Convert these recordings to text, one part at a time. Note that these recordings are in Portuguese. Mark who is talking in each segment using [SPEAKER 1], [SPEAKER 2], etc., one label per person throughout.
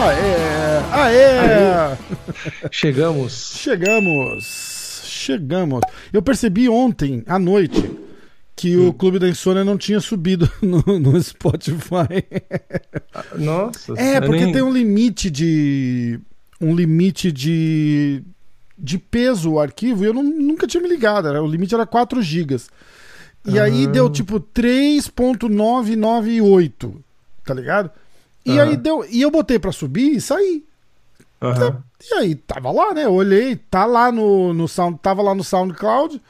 [SPEAKER 1] Aê! Aê!
[SPEAKER 2] Chegamos.
[SPEAKER 1] Chegamos! Chegamos! Eu percebi ontem à noite que o Clube da Insônia não tinha subido no, no Spotify.
[SPEAKER 2] Nossa.
[SPEAKER 1] É, porque
[SPEAKER 2] nem-
[SPEAKER 1] tem um limite de. Um limite de. De peso o arquivo, e eu não- nunca tinha me ligado. Era, o limite era 4 GB. E aí
[SPEAKER 2] Ah.
[SPEAKER 1] deu tipo 3.998, tá ligado? E aí deu. E eu botei pra subir e saí.
[SPEAKER 2] Aham.
[SPEAKER 1] E aí tava lá, né? Eu olhei, tá lá no, no sound, tava lá no SoundCloud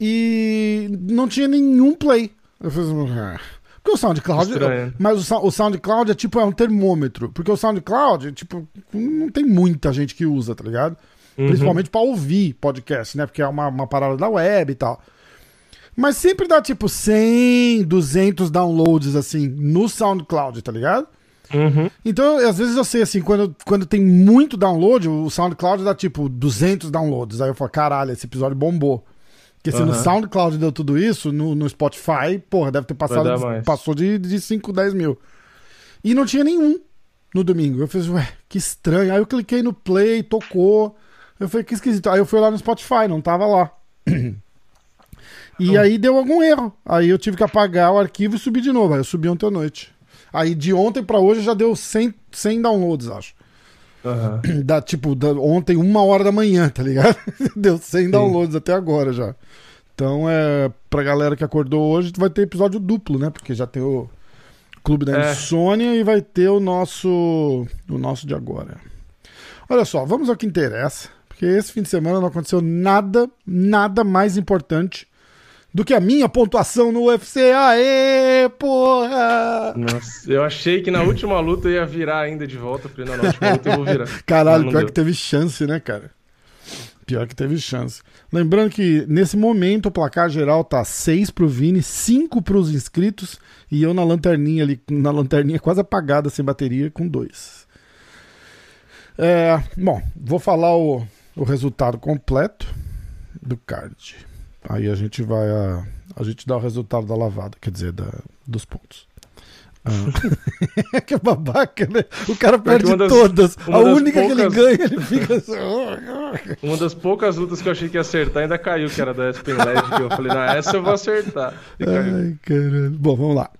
[SPEAKER 1] e não tinha nenhum play. Eu fiz, ah. porque o SoundCloud,
[SPEAKER 2] Estranho.
[SPEAKER 1] mas o, o SoundCloud é tipo é um termômetro, porque o SoundCloud, tipo, não tem muita gente que usa, tá ligado?
[SPEAKER 2] Uhum.
[SPEAKER 1] Principalmente pra ouvir podcast, né? Porque é uma, uma parada da web e tal. Mas sempre dá tipo 100, 200 downloads assim no SoundCloud, tá ligado?
[SPEAKER 2] Uhum.
[SPEAKER 1] Então, às vezes eu sei assim, quando, quando tem muito download, o SoundCloud dá tipo 200 downloads. Aí eu falo, caralho, esse episódio bombou. Porque se no. SoundCloud deu tudo isso, no, no Spotify, porra, deve ter passado, passou de, de 5, 10 mil. E não tinha nenhum no domingo. Eu fiz, ué, que estranho. Aí eu cliquei no play, tocou. Eu falei, que esquisito. Aí eu fui lá no Spotify, não tava lá. E aí deu algum erro. Aí eu tive que apagar o arquivo e subir de novo. Aí eu subi ontem à noite. Aí de ontem pra hoje já deu 100, 100 downloads, acho.
[SPEAKER 2] Aham.
[SPEAKER 1] Da, tipo, da, ontem, uma hora da manhã, tá ligado? deu 100 downloads até agora já. Então, é, pra galera que acordou hoje, vai ter episódio duplo, né? Porque já tem o Clube da
[SPEAKER 2] É.
[SPEAKER 1] Insônia e vai ter o nosso, o nosso de agora. Olha só, vamos ao que interessa. Porque esse fim de semana não aconteceu nada, nada mais importante do que a minha pontuação no UFC. Aê, porra!
[SPEAKER 2] Nossa, eu achei que na última luta eu ia virar ainda de volta. Falei, não, na última luta eu vou virar.
[SPEAKER 1] Caralho,
[SPEAKER 2] Mas não
[SPEAKER 1] pior
[SPEAKER 2] deu.
[SPEAKER 1] que teve chance, né, cara? Pior que teve chance. Lembrando que nesse momento o placar geral tá 6 pro Vini, 5 pros inscritos e eu na lanterninha ali, na lanterninha quase apagada sem bateria com 2. É, bom, vou falar o, o resultado completo do card. Aí a gente vai a, a gente dá o resultado da lavada, quer dizer, da, dos pontos. Ah. que babaca, né? O cara perde
[SPEAKER 2] das-
[SPEAKER 1] todas. A única que ele
[SPEAKER 2] poucas-
[SPEAKER 1] ganha, ele fica assim.
[SPEAKER 2] Uma das poucas lutas que eu achei que ia acertar ainda caiu, que era da Aspen Led, que eu falei, não, essa eu vou acertar.
[SPEAKER 1] Ai, caralho. Bom, vamos lá.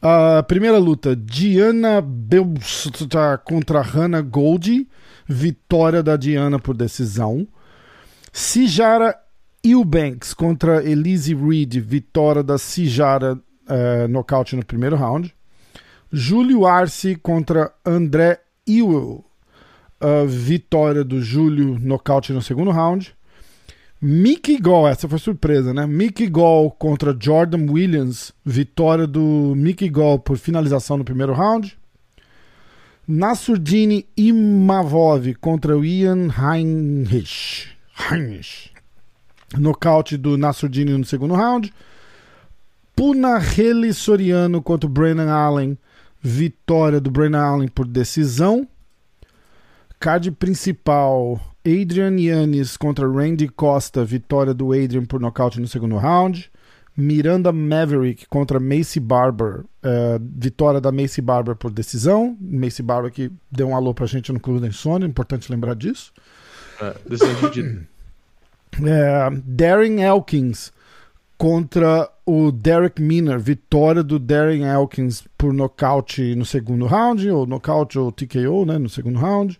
[SPEAKER 1] A primeira luta: Diana Beus contra Hannah Gold. Vitória da Diana por decisão. Sijara Eubanks contra Elise Reed. Vitória da Sijara, eh, nocaute no primeiro round. Júlio Arce contra André Ewell. Ah, vitória do Júlio, nocaute no segundo round. Mickey Gall, essa foi surpresa, né? Mickey Gall contra Jordan Williams, vitória do Mickey Gall por finalização no primeiro round. Nasurdini Imavov contra o Ian Heinrich. Heinrich. Nocaute do Nasurdini no segundo round. Punahele Soriano contra o Brennan Allen, vitória do Brennan Allen por decisão. Card principal: Adrian Yannis contra Randy Costa, vitória do Adrian por nocaute no segundo round. Miranda Maverick contra Macy Barber, eh, vitória da Macy Barber por decisão. Macy Barber que deu um alô pra gente no Clube da Insônia, importante lembrar disso.
[SPEAKER 2] É, decisão dividida.
[SPEAKER 1] É, Darren Elkins contra o Derek Miner, vitória do Darren Elkins por nocaute no segundo round, ou nocaute ou TKO, né, no segundo round.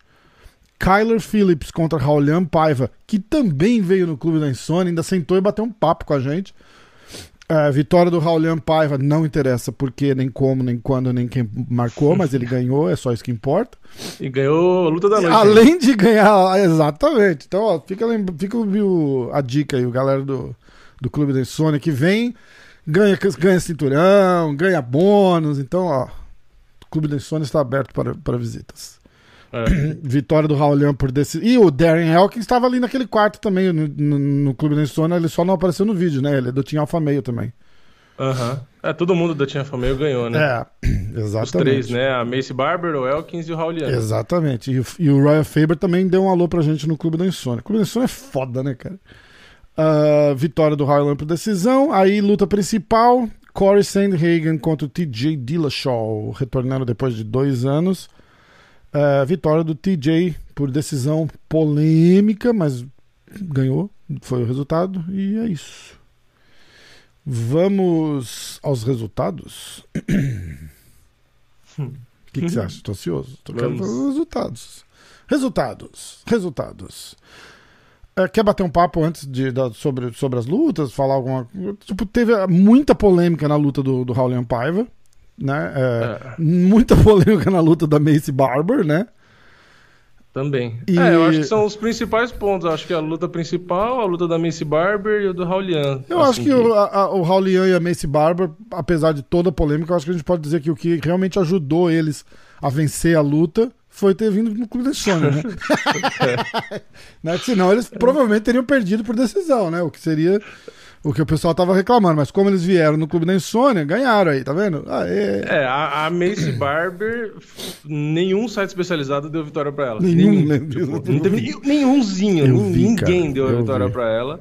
[SPEAKER 1] Kyler Phillips contra Raulian Paiva, que também veio no Clube da Insônia, ainda sentou e bateu um papo com a gente. É, vitória do Raulian Paiva não interessa porque, nem como, nem quando, nem quem marcou, mas ele ganhou, é só isso que importa.
[SPEAKER 2] E ganhou a luta da noite.
[SPEAKER 1] Além de ganhar, exatamente. Então, ó, fica, fica o- a dica aí, o galera do, do Clube da Insônia que vem, ganha, ganha cinturão, ganha bônus. Então, ó, o Clube da Insônia está aberto para, para visitas.
[SPEAKER 2] É.
[SPEAKER 1] Vitória do Raulian por desse. E o Darren Elkins estava ali naquele quarto também, no, no, no Clube da Insônia, ele só não apareceu no vídeo, né? Ele é do Team Alpha Meio também.
[SPEAKER 2] Aham. Uhum. É, todo mundo da Tia Família ganhou, né?
[SPEAKER 1] É, exatamente.
[SPEAKER 2] Os três, né? A Macy Barber, o Elkins e o Rauliano.
[SPEAKER 1] Exatamente. E o, e o Ryan Faber também deu um alô pra gente no Clube da Insônia. O Clube da Insônia é foda, né, cara? Uh, vitória do Harlan por decisão. Aí, luta principal: Corey Sandhagen contra o TJ Dillashaw, retornando depois de dois anos. Uh, vitória do TJ por decisão polêmica, mas ganhou, foi o resultado, e é isso. Vamos aos resultados. O que, que você acha? Estou ansioso. Tô querendo os resultados. Resultados. Resultados. É, quer bater um papo antes de, da, sobre, sobre as lutas? Falar alguma Tipo, teve muita polêmica na luta do, do Raulian Paiva. Né? É, é. Muita polêmica na luta da Macy Barber, né?
[SPEAKER 2] Também. E... É, eu acho que são os principais pontos. Eu acho que a luta principal, a luta da Macy Barber e o do Raulian.
[SPEAKER 1] Eu assim acho que, que... O, a, o Raulian e a Macy Barber, apesar de toda a polêmica, eu acho que a gente pode dizer que o que realmente ajudou eles a vencer a luta foi ter vindo no Clube da Sônia, né? é. né? Senão eles provavelmente teriam perdido por decisão, né? O que seria o que o pessoal tava reclamando, mas como eles vieram no Clube da Insônia, ganharam aí, tá vendo?
[SPEAKER 2] Aê. É, a, a Macy Barber, nenhum site especializado deu vitória pra ela.
[SPEAKER 1] Nenhum,
[SPEAKER 2] nenhum tipo, não teve nenhumzinho, vi, ninguém deu a vitória vi. pra ela.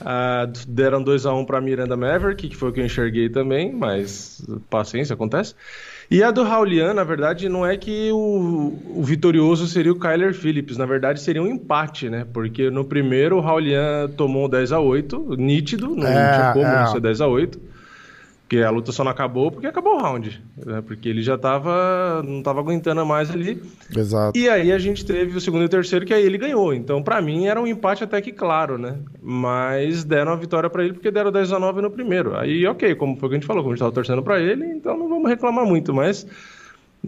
[SPEAKER 2] Uh, deram 2x1 um pra Miranda Maverick, que foi o que eu enxerguei também, mas paciência, acontece. E a do Raulian, na verdade, não é que o, o vitorioso seria o Kyler Phillips, na verdade seria um empate, né? Porque no primeiro o Raulian tomou 10 a 8 nítido, não é, tinha como é. não ser 10 a 8 porque a luta só não acabou porque acabou o round. Né? Porque ele já tava. não tava aguentando mais ali.
[SPEAKER 1] Exato.
[SPEAKER 2] E aí a gente teve o segundo e o terceiro, que aí ele ganhou. Então, para mim, era um empate até que claro, né? Mas deram a vitória para ele porque deram 10 a 9 no primeiro. Aí, ok, como foi o que a gente falou, como a gente tava torcendo para ele, então não vamos reclamar muito, mas.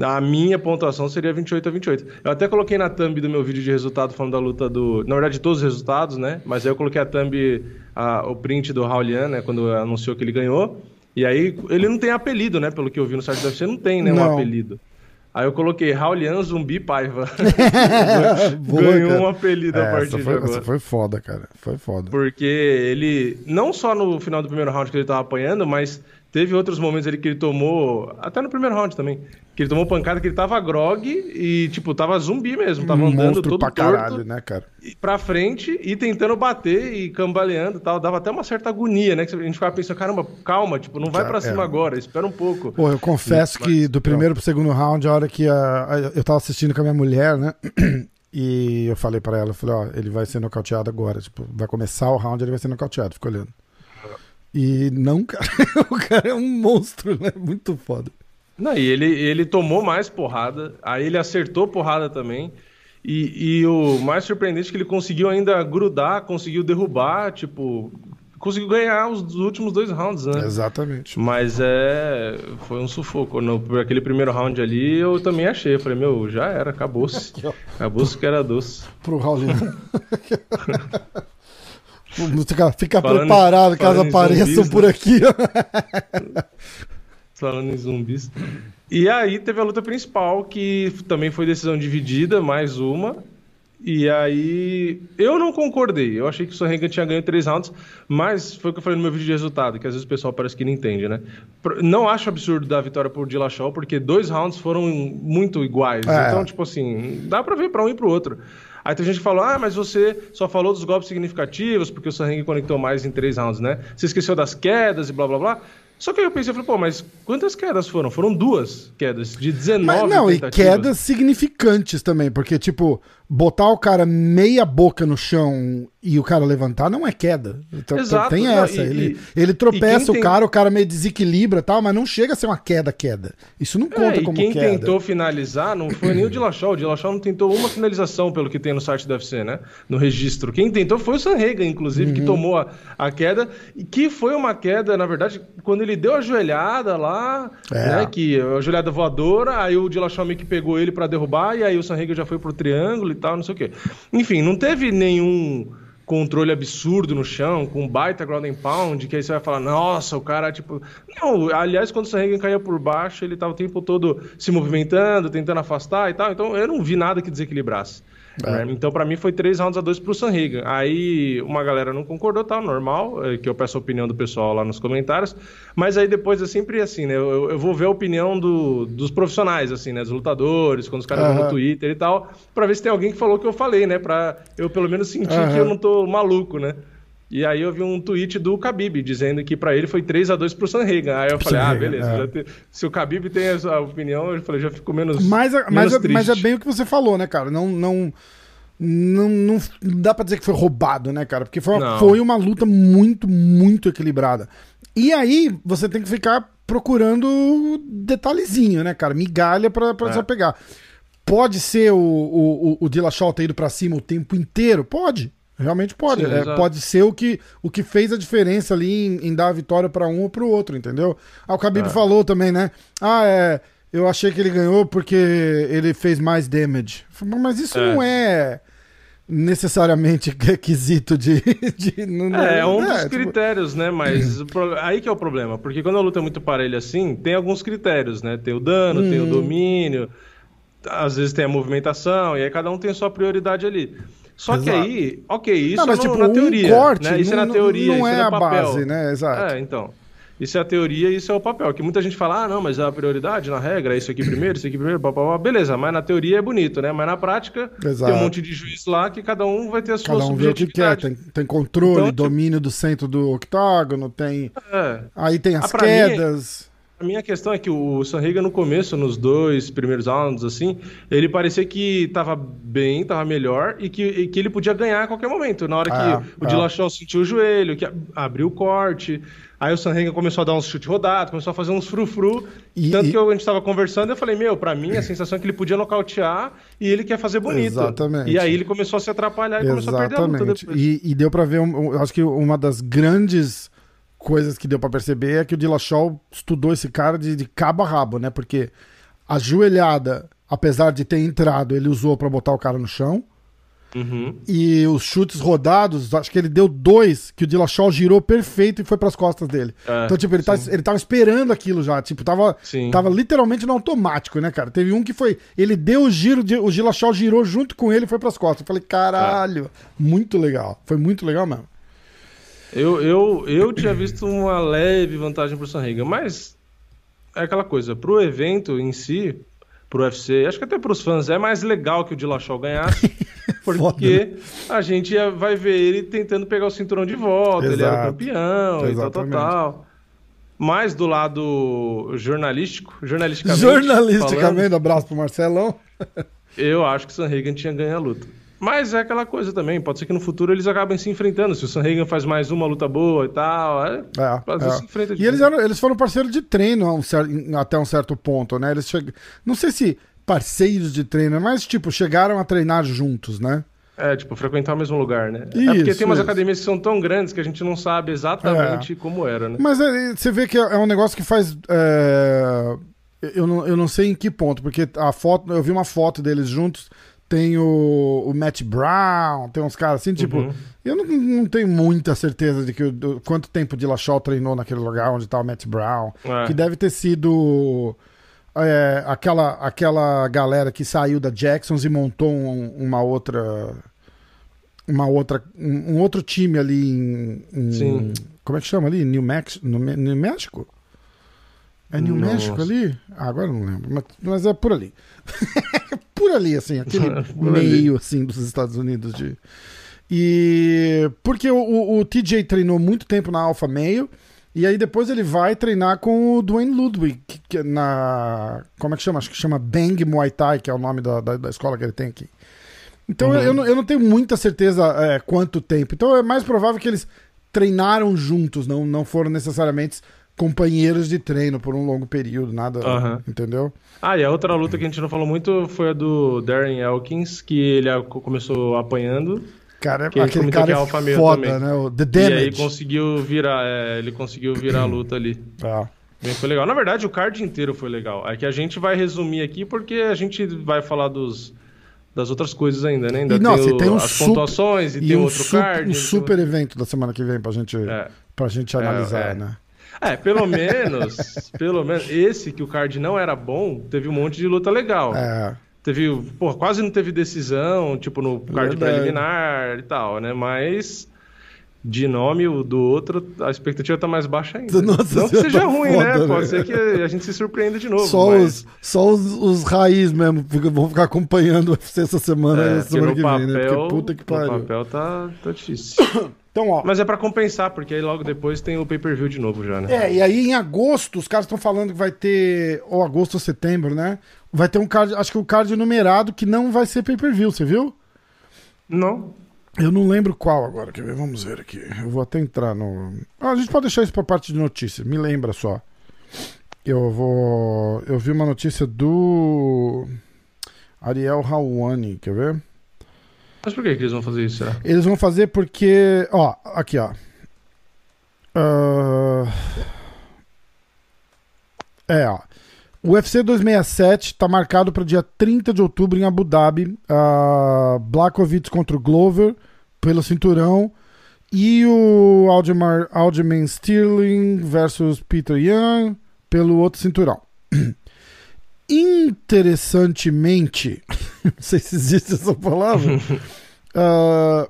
[SPEAKER 2] A minha pontuação seria 28 a 28. Eu até coloquei na thumb do meu vídeo de resultado falando da luta do. Na verdade, todos os resultados, né? Mas aí eu coloquei a thumb, a, o print do Raulian, né? Quando anunciou que ele ganhou. E aí, ele não tem apelido, né? Pelo que eu vi no site do UFC, não tem, né? Um apelido. Aí eu coloquei Raulian Zumbi Paiva. Boa, Ganhou cara. um apelido é, a partir
[SPEAKER 1] foi,
[SPEAKER 2] de agora.
[SPEAKER 1] Essa foi foda, cara. Foi foda.
[SPEAKER 2] Porque ele, não só no final do primeiro round que ele tava apanhando, mas teve outros momentos ali que ele tomou, até no primeiro round também, que ele tomou pancada que ele tava grog e, tipo, tava zumbi mesmo. Tava um andando todo
[SPEAKER 1] pra
[SPEAKER 2] torto,
[SPEAKER 1] caralho, né, cara?
[SPEAKER 2] Pra frente e tentando bater e cambaleando e tal. Dava até uma certa agonia, né? Que a gente ficava pensando, caramba, calma, tipo, não vai pra cima é. agora, espera um pouco.
[SPEAKER 1] Pô, eu confesso e, que do primeiro pro segundo round, a hora que a, a, eu tava assistindo com a minha mulher, né? E eu falei para ela, eu falei, ó, ele vai ser nocauteado agora. Tipo, vai começar o round, ele vai ser nocauteado. Fico olhando. E não, cara. o cara é um monstro, né? Muito foda.
[SPEAKER 2] Não, e ele, ele tomou mais porrada, aí ele acertou porrada também. E, e o mais surpreendente é que ele conseguiu ainda grudar, conseguiu derrubar, tipo, conseguiu ganhar os últimos dois rounds, né?
[SPEAKER 1] Exatamente.
[SPEAKER 2] Mas é. Foi um sufoco. No, aquele primeiro round ali eu também achei. Eu falei, meu, já era, acabou-se. Acabou-se que era doce.
[SPEAKER 1] Pro round. Fica, fica falando, preparado caso apareçam zumbis, por né? aqui.
[SPEAKER 2] falando em zumbis. E aí teve a luta principal, que também foi decisão dividida, mais uma. E aí eu não concordei. Eu achei que o Sorrenga tinha ganho três rounds, mas foi o que eu falei no meu vídeo de resultado, que às vezes o pessoal parece que não entende, né? Não acho absurdo dar a vitória por Dillashaw, porque dois rounds foram muito iguais. É. Então, tipo assim, dá pra ver pra um e pro outro. Aí tem gente que falou, ah, mas você só falou dos golpes significativos, porque o Sanheng conectou mais em três rounds, né? Você esqueceu das quedas e blá blá blá. Só que aí eu pensei, eu falei, pô, mas quantas quedas foram? Foram duas quedas, de 19 mas,
[SPEAKER 1] Não, tentativas. e quedas significantes também, porque, tipo, botar o cara meia boca no chão e o cara levantar não é queda. Então, Exato. Tem essa. E, ele, ele tropeça o tem... cara, o cara meio desequilibra tal, mas não chega a ser uma queda-queda. Isso não conta é, como
[SPEAKER 2] quem
[SPEAKER 1] queda.
[SPEAKER 2] quem tentou finalizar não foi nem o Dillashaw. O Dillashaw não tentou uma finalização, pelo que tem no site do UFC, né? No registro. Quem tentou foi o Sanrega, inclusive, uhum. que tomou a, a, queda, e que foi uma queda, na verdade, quando ele deu a joelhada lá, é. né? Que a joelhada voadora, aí o Dillashaw meio que pegou ele para derrubar, e aí o Sanrega já foi pro triângulo tal, não sei o quê. Enfim, não teve nenhum controle absurdo no chão, com baita ground and pound, que aí você vai falar, nossa, o cara, tipo... Não, aliás, quando o Sanhagen caía por baixo, ele tava o tempo todo se movimentando, tentando afastar e tal, então eu não vi nada que desequilibrasse. É. Então, para mim, foi 3 rounds a 2 pro Sanriga. Aí uma galera não concordou, tá? Normal, é, que eu peço a opinião do pessoal lá nos comentários. Mas aí depois é sempre assim, né? Eu, eu vou ver a opinião do, dos profissionais, assim, né? Dos lutadores, quando os caras uhum. vão no Twitter e tal, pra ver se tem alguém que falou o que eu falei, né? Pra eu pelo menos sentir uhum. que eu não tô maluco, né? E aí eu vi um tweet do Khabib dizendo que para ele foi 3 a 2 pro Sanhagan. Aí eu falei, ah, beleza. É. Te... Se o Khabib tem essa opinião, eu falei, já fico menos
[SPEAKER 1] mas, menos mas, triste. mas é bem o que você falou, né, cara? Não, não, não, não dá para dizer que foi roubado, né, cara? Porque foi uma, foi uma luta muito, muito equilibrada. E aí você tem que ficar procurando detalhezinho, né, cara? Migalha pra, pra é. pegar. Pode ser o, o, o Dillashaw ter ido pra cima o tempo inteiro? Pode. Realmente pode. Sim, é, pode ser o que, o que fez a diferença ali em, em dar a vitória para um ou para o outro, entendeu? Ah, o Khabib é. falou também, né? Ah, é. Eu achei que ele ganhou porque ele fez mais damage. Mas isso é. não é necessariamente requisito de. de
[SPEAKER 2] não, é, é um é, dos tipo... critérios, né? Mas aí que é o problema. Porque quando a luta é muito parelha assim, tem alguns critérios, né? Tem o dano, hum. tem o hum. domínio, às vezes tem a movimentação, e aí cada um tem a sua prioridade ali. Só Exato. que aí, ok, isso não, mas, é no, tipo, na teoria. Um corte, né? Isso não, é na teoria, não é, é a base,
[SPEAKER 1] né? Exato.
[SPEAKER 2] É, então. Isso é a teoria e isso é o papel. Que muita gente fala, ah, não, mas é a prioridade na regra, é isso aqui primeiro, isso aqui primeiro, blá, blá, blá. beleza, mas na teoria é bonito, né? Mas na prática Exato. tem um monte de juiz lá que cada um vai ter a sua
[SPEAKER 1] cada um vê o que quer, tem, tem controle, então, tipo domínio do centro do octágono, tem. É. Aí tem as ah, quedas.
[SPEAKER 2] Mim, a minha questão é que o Sanriga no começo, nos dois primeiros rounds, assim, ele parecia que tava bem, tava melhor e que, e que ele podia ganhar a qualquer momento. Na hora que ah, o ah. Dillashaw sentiu o joelho, que abriu o corte, aí o Sanriga começou a dar uns chute rodado, começou a fazer uns frufru. E, tanto e... que eu, a gente tava conversando, eu falei, meu, para mim a sensação é que ele podia nocautear e ele quer fazer bonito.
[SPEAKER 1] Exatamente.
[SPEAKER 2] E aí ele começou a se atrapalhar e Exatamente. começou a perder a luta depois.
[SPEAKER 1] E, e deu para ver, um, acho que uma das grandes coisas que deu para perceber é que o Dillashaw estudou esse cara de, de cabo a rabo, né? Porque a joelhada, apesar de ter entrado, ele usou para botar o cara no chão.
[SPEAKER 2] Uhum.
[SPEAKER 1] E os chutes rodados, acho que ele deu dois, que o Dillashaw girou perfeito e foi pras costas dele. É, então, tipo, ele, tá, ele tava esperando aquilo já. Tipo, tava, tava literalmente no automático, né, cara? Teve um que foi. Ele deu o giro, o Dillashaw girou junto com ele e foi pras costas. Eu falei, caralho, é. muito legal. Foi muito legal mesmo.
[SPEAKER 2] Eu, eu, eu tinha visto uma leve vantagem pro Sanriga, mas é aquela coisa, pro evento em si, pro UFC, acho que até pros fãs, é mais legal que o Dillashaw ganhasse, porque né? a gente vai ver ele tentando pegar o cinturão de volta, Exato. ele era campeão Exatamente. e tal, tal, tal. Mas do lado jornalístico, jornalisticamente.
[SPEAKER 1] Jornalisticamente, falando, abraço pro Marcelão.
[SPEAKER 2] eu acho que o Sanrigan tinha ganho a luta. Mas é aquela coisa também, pode ser que no futuro eles acabem se enfrentando. Se o Sanhagan faz mais uma luta boa e tal, é,
[SPEAKER 1] é, é. se enfrenta E eles, eram, eles foram parceiros de treino um certo, até um certo ponto, né? Eles cheg... Não sei se parceiros de treino, mas tipo, chegaram a treinar juntos, né?
[SPEAKER 2] É, tipo, frequentar o mesmo lugar, né? Isso, é porque tem umas isso. academias que são tão grandes que a gente não sabe exatamente é. como era, né?
[SPEAKER 1] Mas é, você vê que é um negócio que faz. É... Eu, não, eu não sei em que ponto, porque a foto, eu vi uma foto deles juntos tem o, o Matt Brown, tem uns caras assim, tipo. Uhum. Eu não, não, tenho muita certeza de que o, quanto tempo de Lachal treinou naquele lugar onde tá o Matt Brown. É. Que deve ter sido. É, aquela, aquela galera que saiu da Jacksons e montou um, uma outra. Uma outra. Um, um outro time ali em, em. Como é que chama ali? New, Mex, no, New México? É New Nossa. México ali? Ah, agora não lembro, mas, mas é por ali. por ali, assim, aquele meio assim dos Estados Unidos de. E porque o, o, o, TJ treinou muito tempo na Alpha Meio. E aí depois ele vai treinar com o Dwayne Ludwig, que, é na. Como é que chama? Acho que chama Bang Muay Thai, que é o nome da, da, da escola que ele tem aqui. Então uhum. eu, não, eu não tenho muita certeza é, quanto tempo. Então é mais provável que eles treinaram juntos, não, não foram necessariamente companheiros de treino por um longo período, nada, uhum. entendeu?
[SPEAKER 2] Ah, e a outra luta que a gente não falou muito foi a do Darren Elkins, que ele começou apanhando.
[SPEAKER 1] Cara, que aquele cara é foda, também. né? O The Damage. E
[SPEAKER 2] aí conseguiu virar, é, ele conseguiu virar a luta ali.
[SPEAKER 1] Ah.
[SPEAKER 2] Bem, foi legal. Na verdade, o card inteiro foi legal. É que a gente vai resumir aqui porque a gente vai falar dos, das outras coisas ainda, né? Ainda
[SPEAKER 1] e, não, tem, o, tem um
[SPEAKER 2] as super, pontuações e, e tem um outro card.
[SPEAKER 1] Um super evento da semana que vem pra gente, é. pra gente analisar, é, é. né?
[SPEAKER 2] É, pelo menos, pelo menos, esse que o card não era bom, teve um monte de luta legal.
[SPEAKER 1] É.
[SPEAKER 2] Teve, pô, quase não teve decisão, tipo, no card
[SPEAKER 1] Verdade.
[SPEAKER 2] preliminar e tal, né? Mas de nome o do outro, a expectativa tá mais baixa ainda.
[SPEAKER 1] Nossa
[SPEAKER 2] não que seja
[SPEAKER 1] tá
[SPEAKER 2] ruim,
[SPEAKER 1] foda,
[SPEAKER 2] né? Pode
[SPEAKER 1] né?
[SPEAKER 2] ser que a gente se surpreenda de novo.
[SPEAKER 1] Só,
[SPEAKER 2] mas...
[SPEAKER 1] os, só os, os raiz mesmo vão ficar acompanhando o UFC essa semana
[SPEAKER 2] É,
[SPEAKER 1] a
[SPEAKER 2] porque
[SPEAKER 1] semana que
[SPEAKER 2] papel,
[SPEAKER 1] vem, né? Porque puta que pariu.
[SPEAKER 2] papel tá, tá difícil.
[SPEAKER 1] Então, ó.
[SPEAKER 2] Mas é pra compensar, porque aí logo depois tem o pay-per-view de novo já, né?
[SPEAKER 1] É, e aí em agosto, os caras estão falando que vai ter. Ou agosto ou setembro, né? Vai ter um card. Acho que o card numerado que não vai ser pay-per-view, você viu?
[SPEAKER 2] Não.
[SPEAKER 1] Eu não lembro qual agora, quer ver? Vamos ver aqui. Eu vou até entrar no. Ah, a gente pode deixar isso pra parte de notícia, me lembra só. Eu vou. Eu vi uma notícia do. Ariel Hawani, quer ver?
[SPEAKER 2] Mas por que, que eles vão fazer isso, será?
[SPEAKER 1] Eles vão fazer porque. Ó, aqui, ó. Ah, É, ó. O UFC 267 tá marcado para dia 30 de outubro em Abu Dhabi. Uh, Blakovic contra o Glover pelo cinturão. E o Aljamain Aljamain Sterling versus Peter Young pelo outro cinturão. Interessantemente, não sei se existe essa palavra, ah,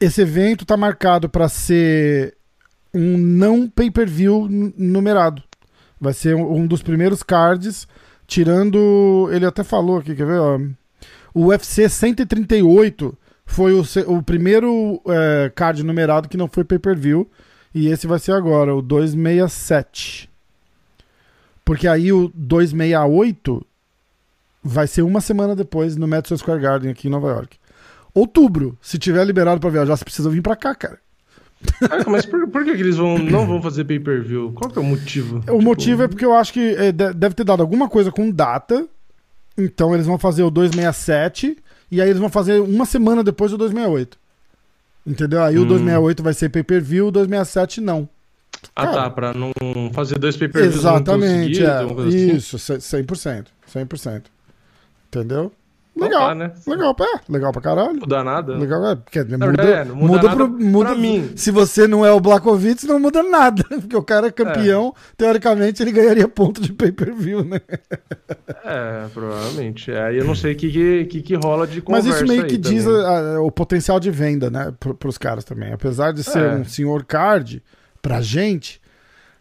[SPEAKER 1] esse evento tá marcado para ser um não pay-per-view numerado. Vai ser um, dos primeiros cards, tirando. Ele até falou aqui, quer ver? ó? O UFC 138 foi o, o primeiro é, card numerado que não foi pay-per-view. E esse vai ser agora, o 267. Porque aí o 268 vai ser uma semana depois no Madison Square Garden aqui em Nova York. Outubro, se tiver liberado pra viajar, você precisa vir pra cá, cara.
[SPEAKER 2] Caraca, mas por, por que, que eles vão, não vão fazer pay-per-view? Qual que é o motivo?
[SPEAKER 1] O motivo é porque eu acho que é, de- deve ter dado alguma coisa com data. Então eles vão fazer o 267 e aí eles vão fazer uma semana depois do 268. Entendeu? Aí o
[SPEAKER 2] Hum.
[SPEAKER 1] 268 vai ser pay-per-view, o 267 não.
[SPEAKER 2] Ah,
[SPEAKER 1] Cara.
[SPEAKER 2] tá, pra não fazer dois pay-per-views
[SPEAKER 1] Exatamente, é.
[SPEAKER 2] assim.
[SPEAKER 1] Isso, ce- 100%. 100%. Entendeu?
[SPEAKER 2] Então
[SPEAKER 1] Legal.
[SPEAKER 2] tá, né?
[SPEAKER 1] Legal, é, legal pra caralho.
[SPEAKER 2] Muda nada.
[SPEAKER 1] Legal, é, porque muda,
[SPEAKER 2] verdade, é, muda
[SPEAKER 1] muda,
[SPEAKER 2] nada
[SPEAKER 1] pro, muda
[SPEAKER 2] pra mim.
[SPEAKER 1] Se você não é o Blakovic, não muda nada. Porque o cara é campeão, teoricamente ele ganharia ponto de pay-per-view, né?
[SPEAKER 2] É, provavelmente. É, Aí eu não sei o que, que, que, que rola de
[SPEAKER 1] Mas
[SPEAKER 2] conversa
[SPEAKER 1] isso meio que diz a- a- o potencial de venda, né, pro, pros caras também. Apesar de ser
[SPEAKER 2] É.
[SPEAKER 1] um senhor card, pra gente,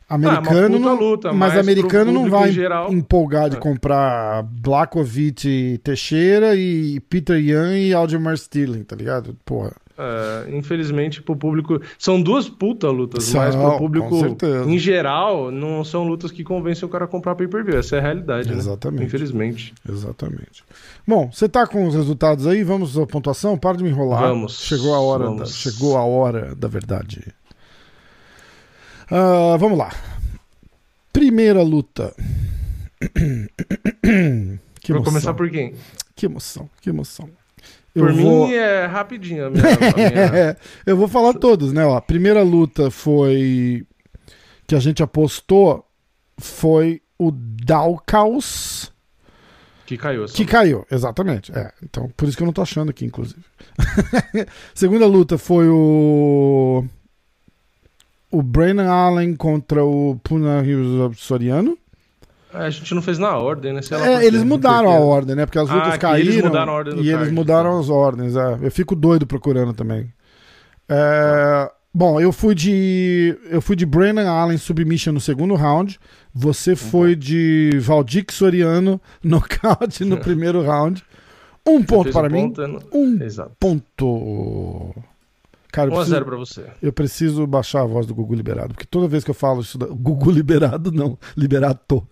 [SPEAKER 2] Ah, uma
[SPEAKER 1] americano
[SPEAKER 2] puta
[SPEAKER 1] não,
[SPEAKER 2] luta,
[SPEAKER 1] mas
[SPEAKER 2] mas
[SPEAKER 1] americano não vai
[SPEAKER 2] geral-
[SPEAKER 1] empolgar de
[SPEAKER 2] É.
[SPEAKER 1] comprar Blakovic Teixeira e Peter Young e Aljamain Sterling, tá ligado? Porra.
[SPEAKER 2] É, infelizmente, pro público. São duas puta lutas,
[SPEAKER 1] São,
[SPEAKER 2] mas pro público, em geral, não são lutas que convencem o cara a comprar pay-per-view. Essa é a realidade, né?
[SPEAKER 1] Exatamente.
[SPEAKER 2] Infelizmente.
[SPEAKER 1] Exatamente. Bom, você tá com os resultados aí? Vamos à pontuação? Para de me enrolar.
[SPEAKER 2] Vamos,
[SPEAKER 1] Chegou a hora. Da, chegou a hora da verdade. Ah, vamos lá. Primeira luta. que
[SPEAKER 2] Vou
[SPEAKER 1] emoção.
[SPEAKER 2] começar por quem?
[SPEAKER 1] Que emoção, que emoção.
[SPEAKER 2] Por
[SPEAKER 1] Eu
[SPEAKER 2] mim
[SPEAKER 1] vou-
[SPEAKER 2] é rapidinho a minha. a minha-
[SPEAKER 1] eu vou falar todos, né? Ó, a primeira luta foi que a gente apostou foi o Dalkaus
[SPEAKER 2] que caiu.
[SPEAKER 1] que caiu, exatamente. É, então por isso que eu não tô achando aqui, inclusive. Segunda luta foi o o Brandon Allen contra o Puna Rios Soriano.
[SPEAKER 2] É, A gente não fez na ordem, né?
[SPEAKER 1] É, eles mudaram a ordem, né? Porque as
[SPEAKER 2] Ah,
[SPEAKER 1] lutas
[SPEAKER 2] que
[SPEAKER 1] caíram
[SPEAKER 2] eles mudaram a ordem do
[SPEAKER 1] e eles
[SPEAKER 2] card,
[SPEAKER 1] mudaram
[SPEAKER 2] tá.
[SPEAKER 1] as ordens. é. Eu fico doido procurando também. É, Bom, eu fui de eu fui de Brandon Allen submission no segundo round. Você foi de Valdir Soriano nocaute no primeiro round. Um
[SPEAKER 2] Você
[SPEAKER 1] ponto para
[SPEAKER 2] um
[SPEAKER 1] mim.
[SPEAKER 2] ponto, né?
[SPEAKER 1] Um
[SPEAKER 2] Exato.
[SPEAKER 1] ponto. Cara, eu
[SPEAKER 2] 1 a
[SPEAKER 1] preciso,
[SPEAKER 2] 0 pra você.
[SPEAKER 1] eu preciso baixar a voz do Gugu Liberado, porque toda vez que eu falo isso, da- Gugu Liberado não, Liberato.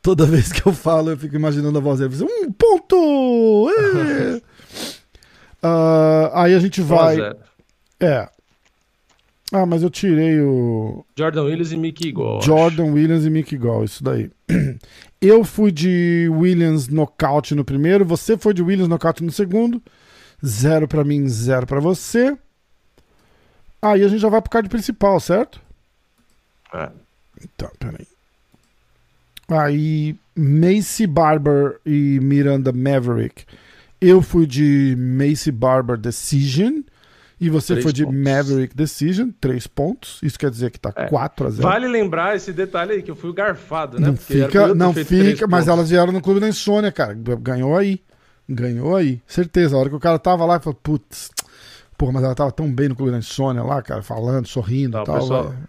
[SPEAKER 1] Toda vez que eu falo, eu fico imaginando a voz dele. Um ponto! É. Ah, aí a gente
[SPEAKER 2] 1 a
[SPEAKER 1] vai.
[SPEAKER 2] 0.
[SPEAKER 1] É. Ah, mas eu tirei o
[SPEAKER 2] Jordan Willis e Mickey Gol.
[SPEAKER 1] Jordan Williams e Mickey Gall, isso daí. Eu fui de Williams nocaute no primeiro, você foi de Williams nocaute no segundo. Zero pra mim, zero pra você. Aí a gente já vai pro card principal, certo?
[SPEAKER 2] É.
[SPEAKER 1] Tá, peraí. Aí, Macy Barber e Miranda Maverick. Eu fui de Macy Barber Decision. E você
[SPEAKER 2] Três
[SPEAKER 1] foi de
[SPEAKER 2] pontos.
[SPEAKER 1] Maverick Decision, 3 pontos. Isso quer dizer que tá
[SPEAKER 2] É.
[SPEAKER 1] 4 a 0
[SPEAKER 2] Vale lembrar esse detalhe aí, que eu fui o garfado, né?
[SPEAKER 1] Não
[SPEAKER 2] Porque
[SPEAKER 1] fica, não
[SPEAKER 2] três
[SPEAKER 1] fica, mas
[SPEAKER 2] pontos.
[SPEAKER 1] elas vieram no clube da insônia, cara. Ganhou aí. Ganhou aí. Certeza. A hora que o cara tava lá, eu falei, putz, porra, mas ela tava tão bem no clube da insônia lá, cara, falando, sorrindo e tal.
[SPEAKER 2] pessoal-.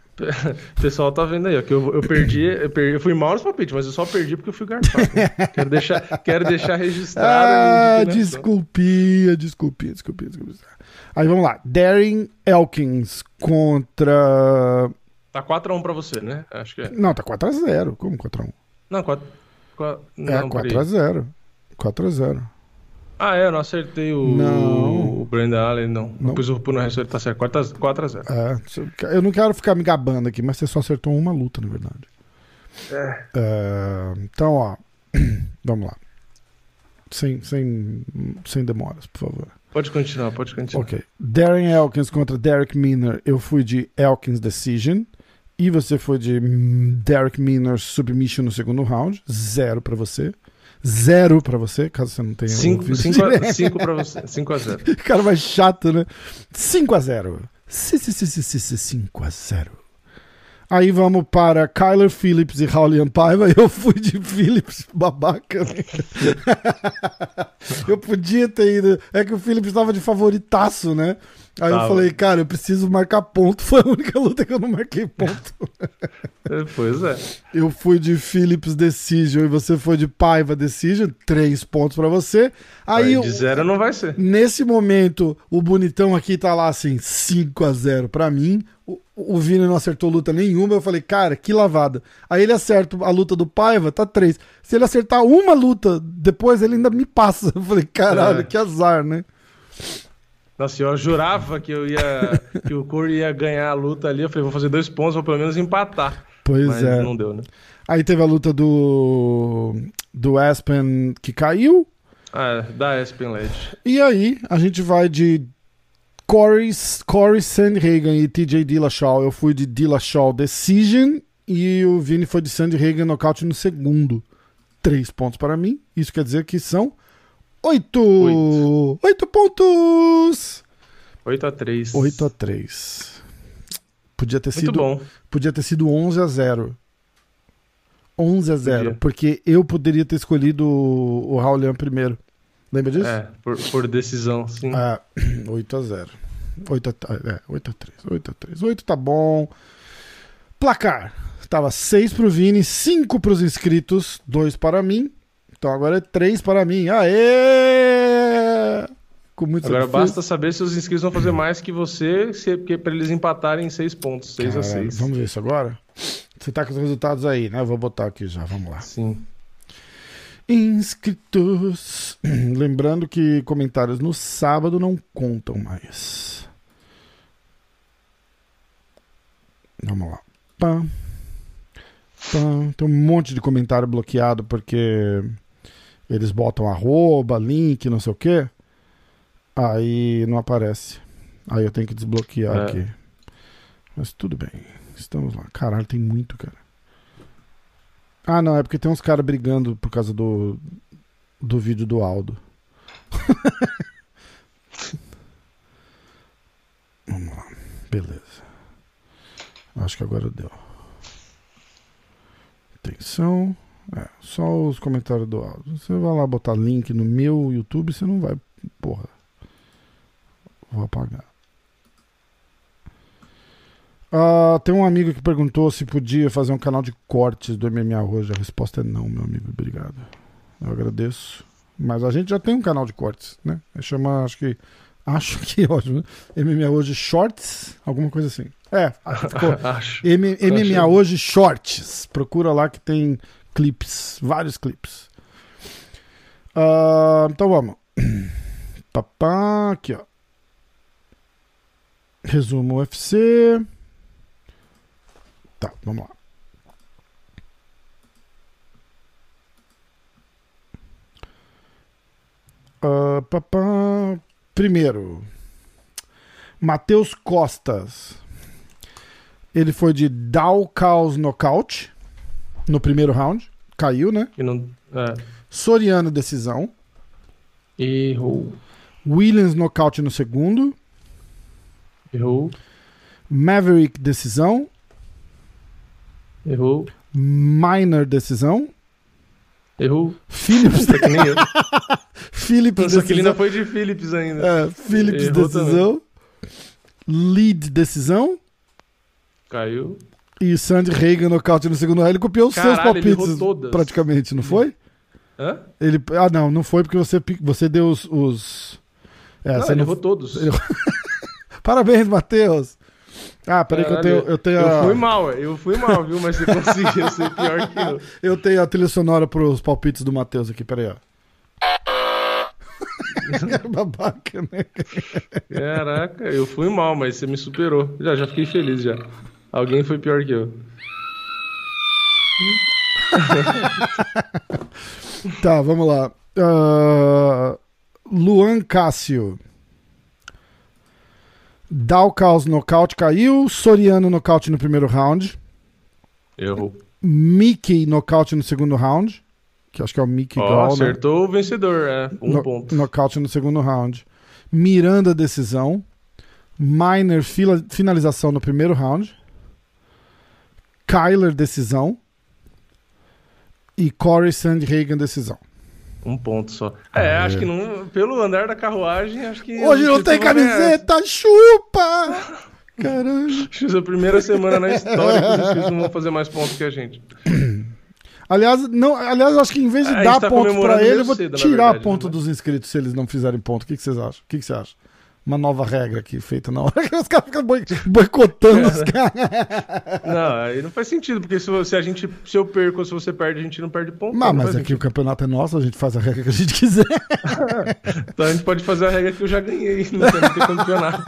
[SPEAKER 2] O pessoal tá vendo aí, ó, que eu, eu perdi, eu perdi, eu fui mal nos palpites, mas eu só perdi porque eu fui garfado. né? quero, deixar, quero deixar registrado.
[SPEAKER 1] Ah,
[SPEAKER 2] indignação.
[SPEAKER 1] desculpinha, desculpinha, desculpinha, desculpinha. Aí vamos lá. Darren Elkins contra.
[SPEAKER 2] Tá 4x1 pra você, né? Acho que é.
[SPEAKER 1] Não, tá 4x0. Como 4x1?
[SPEAKER 2] Não, 4. 4
[SPEAKER 1] É,
[SPEAKER 2] não, peraí.
[SPEAKER 1] 4x0. 4x0.
[SPEAKER 2] Ah, é, eu não acertei o,
[SPEAKER 1] Não.
[SPEAKER 2] o Brandon Allen, não.
[SPEAKER 1] Não.
[SPEAKER 2] Depois o no resto ele tá certo. 4x0.
[SPEAKER 1] É, eu não quero ficar me gabando aqui, mas você só acertou uma luta, na verdade.
[SPEAKER 2] É.
[SPEAKER 1] É, então, ó. Vamos lá. Sem, sem, sem demoras, por favor.
[SPEAKER 2] Pode continuar, pode continuar.
[SPEAKER 1] Ok. Darren Elkins contra Derek Miner. Eu fui de Elkins Decision. E você foi de Derek Miner Submission no segundo round. Zero pra você. Zero pra você, caso você não tenha
[SPEAKER 2] 5
[SPEAKER 1] ouvido.
[SPEAKER 2] 5 pra você. 5x0.
[SPEAKER 1] Cara mais chato, né? 5x0. 5x0. Aí vamos para Kyler Phillips e Raulian Paiva. Eu fui de Phillips, babaca. né? eu podia ter ido. É que o Phillips estava de favoritaço, né? Aí eu
[SPEAKER 2] Tava.
[SPEAKER 1] falei, cara, eu preciso marcar ponto. Foi a única luta que eu não marquei ponto.
[SPEAKER 2] É, Pois é.
[SPEAKER 1] Eu fui de Phillips Decision e você foi de Paiva Decision. Três pontos pra você. Aí
[SPEAKER 2] Aí,
[SPEAKER 1] eu-
[SPEAKER 2] de zero não vai ser.
[SPEAKER 1] Nesse momento, o bonitão aqui tá lá assim, 5 a 0 pra mim. O, o Vini não acertou luta nenhuma. Eu falei, cara, que lavada. Aí ele acerta a luta do Paiva, tá 3. Se ele acertar uma luta depois, ele ainda me passa. Eu falei, caralho,
[SPEAKER 2] É.
[SPEAKER 1] que azar, né?
[SPEAKER 2] Nossa, eu jurava que eu ia. que o Corey ia ganhar a luta ali. Eu falei, vou fazer dois pontos, vou pelo menos empatar.
[SPEAKER 1] Pois
[SPEAKER 2] Mas
[SPEAKER 1] é.
[SPEAKER 2] não deu, né?
[SPEAKER 1] Aí teve a luta do do Aspen que caiu.
[SPEAKER 2] Ah, da Aspen Led.
[SPEAKER 1] E aí, a gente vai de Corey, Corey Sandhagen e TJ Dillashaw. Eu fui de Dillashaw Decision e o Vini foi de Sandhagen nocaute no segundo. Três pontos para mim. Isso quer dizer que são oito.
[SPEAKER 2] Oito.
[SPEAKER 1] Oito pontos.
[SPEAKER 2] 8x3.
[SPEAKER 1] 8 a 3. Podia ter
[SPEAKER 2] Muito
[SPEAKER 1] sido
[SPEAKER 2] bom.
[SPEAKER 1] podia ter sido 11 a 0. 11 a 0,
[SPEAKER 2] Podia.
[SPEAKER 1] porque eu poderia ter escolhido o, o Raulian primeiro. Lembra disso?
[SPEAKER 2] É, por, por decisão, sim.
[SPEAKER 1] Ah, 8 a 0. 8 a, é, 8 a 3. 8 a 3. 8 tá bom. Placar. Tava 6 pro Vini, 5 pros inscritos, 2 para mim. Então agora é 3 para mim. Aê! Com muito
[SPEAKER 2] Agora basta saber se os inscritos vão fazer mais que você, se, porque para eles empatarem em 6 pontos, 6 a
[SPEAKER 1] Caralho,
[SPEAKER 2] 6.
[SPEAKER 1] Vamos ver isso agora? Você tá com os resultados aí, né? Eu vou botar aqui já, vamos lá.
[SPEAKER 2] Sim.
[SPEAKER 1] Inscritos. Lembrando que comentários no sábado não contam mais. Vamos lá. Pam. Pam. Tem um monte de comentário bloqueado porque eles botam arroba, link, não sei o que. Aí não aparece. Aí eu tenho que desbloquear
[SPEAKER 2] É.
[SPEAKER 1] aqui. Mas tudo bem. Estamos lá. Caralho, tem muito, cara. Ah, não, é porque tem uns caras brigando por causa do, do vídeo do Aldo. Vamos lá. Beleza. Acho que agora deu. Atenção. É, só os comentários do Aldo. Você vai lá botar link no meu YouTube, você não vai. Porra. Vou apagar. Ah, tem um amigo que perguntou se podia fazer um canal de cortes do MMA hoje. A resposta é não, meu amigo. Obrigado. Eu agradeço. Mas a gente já tem um canal de cortes, né? Chama, acho que. Acho que é ótimo. né? MMA hoje Shorts, alguma coisa assim. É, ficou.
[SPEAKER 2] Acho.
[SPEAKER 1] M- MMA hoje Shorts. Procura lá que tem clips, vários clips. Ah, então vamos. Papá, aqui ó. Resumo UFC. Tá, vamos lá. Ah, papá. Primeiro, Matheus Costas. Ele foi de Dow Caos Knockout no primeiro round. Caiu, né?
[SPEAKER 2] Que não. É.
[SPEAKER 1] Soriano, decisão.
[SPEAKER 2] Errou.
[SPEAKER 1] Williams, nocaute no segundo.
[SPEAKER 2] Errou.
[SPEAKER 1] Maverick, decisão.
[SPEAKER 2] Errou.
[SPEAKER 1] Minor, decisão.
[SPEAKER 2] Errou.
[SPEAKER 1] Phillips,
[SPEAKER 2] Tá que nem eu.
[SPEAKER 1] Phillips
[SPEAKER 2] Só que ele
[SPEAKER 1] decisão.
[SPEAKER 2] não foi de Phillips ainda.
[SPEAKER 1] É, Phillips,
[SPEAKER 2] Errou
[SPEAKER 1] decisão. Lead, decisão.
[SPEAKER 2] Caiu.
[SPEAKER 1] E Sandy Reagan, nocaute no segundo round. Ele copiou os seus
[SPEAKER 2] Caralho, ele
[SPEAKER 1] palpites, praticamente, não foi?
[SPEAKER 2] Hã?
[SPEAKER 1] Ele, ah, não, não foi porque você, você deu os. os... É,
[SPEAKER 2] não,
[SPEAKER 1] você
[SPEAKER 2] ele
[SPEAKER 1] não-
[SPEAKER 2] errou todos.
[SPEAKER 1] ele Parabéns, Matheus. Ah, peraí que eu tenho,
[SPEAKER 2] Caralho,
[SPEAKER 1] eu tenho
[SPEAKER 2] eu
[SPEAKER 1] a,
[SPEAKER 2] fui mal, eu fui mal, viu? Mas você conseguiu ser pior que eu.
[SPEAKER 1] eu tenho a trilha sonora pros palpites do Matheus aqui, peraí, ó. Babaca, né?
[SPEAKER 2] Caraca, eu fui mal, mas você me superou. Já, já fiquei feliz já. Alguém foi pior que eu.
[SPEAKER 1] Tá, vamos lá. Ah, Luan Cássio. Dalcaus nocaute caiu. Soriano nocaute no primeiro round.
[SPEAKER 2] Errou.
[SPEAKER 1] Mickey nocaute no segundo round. Que acho que é o Mickey
[SPEAKER 2] Ó,
[SPEAKER 1] Gall, né?
[SPEAKER 2] acertou o vencedor, é. Um
[SPEAKER 1] No-
[SPEAKER 2] ponto.
[SPEAKER 1] Nocaute no segundo round. Miranda, decisão. Miner, fila- finalização no primeiro round. Kyler, decisão. E Corey Sandhagen, decisão.
[SPEAKER 2] Um ponto só. É, acho que não, pelo andar da carruagem, acho que.
[SPEAKER 1] Hoje não tem
[SPEAKER 2] é-
[SPEAKER 1] camiseta, chupa! Caramba.
[SPEAKER 2] Fiz a primeira semana na história que os inscritos não vão fazer mais pontos que a gente.
[SPEAKER 1] Aliás, não, aliás, acho que em vez de
[SPEAKER 2] A
[SPEAKER 1] dar
[SPEAKER 2] tá
[SPEAKER 1] ponto pra
[SPEAKER 2] comemorando
[SPEAKER 1] ele, eu vou
[SPEAKER 2] cedo,
[SPEAKER 1] tirar
[SPEAKER 2] verdade,
[SPEAKER 1] ponto
[SPEAKER 2] né?
[SPEAKER 1] dos inscritos se eles não fizerem ponto. O que, que vocês acham? O que, que você acha? Uma nova regra aqui feita na hora que os caras ficam boi- boicotando os caras.
[SPEAKER 2] Não, aí não faz sentido, porque se, você- a gente, se eu perco ou se você perde, a gente não perde ponto.
[SPEAKER 1] Mas,
[SPEAKER 2] não
[SPEAKER 1] mas aqui o
[SPEAKER 2] sentido.
[SPEAKER 1] campeonato é nosso, a gente faz a regra que a gente quiser.
[SPEAKER 2] Então a gente pode fazer a regra que eu já ganhei, não tem, não tem campeonato.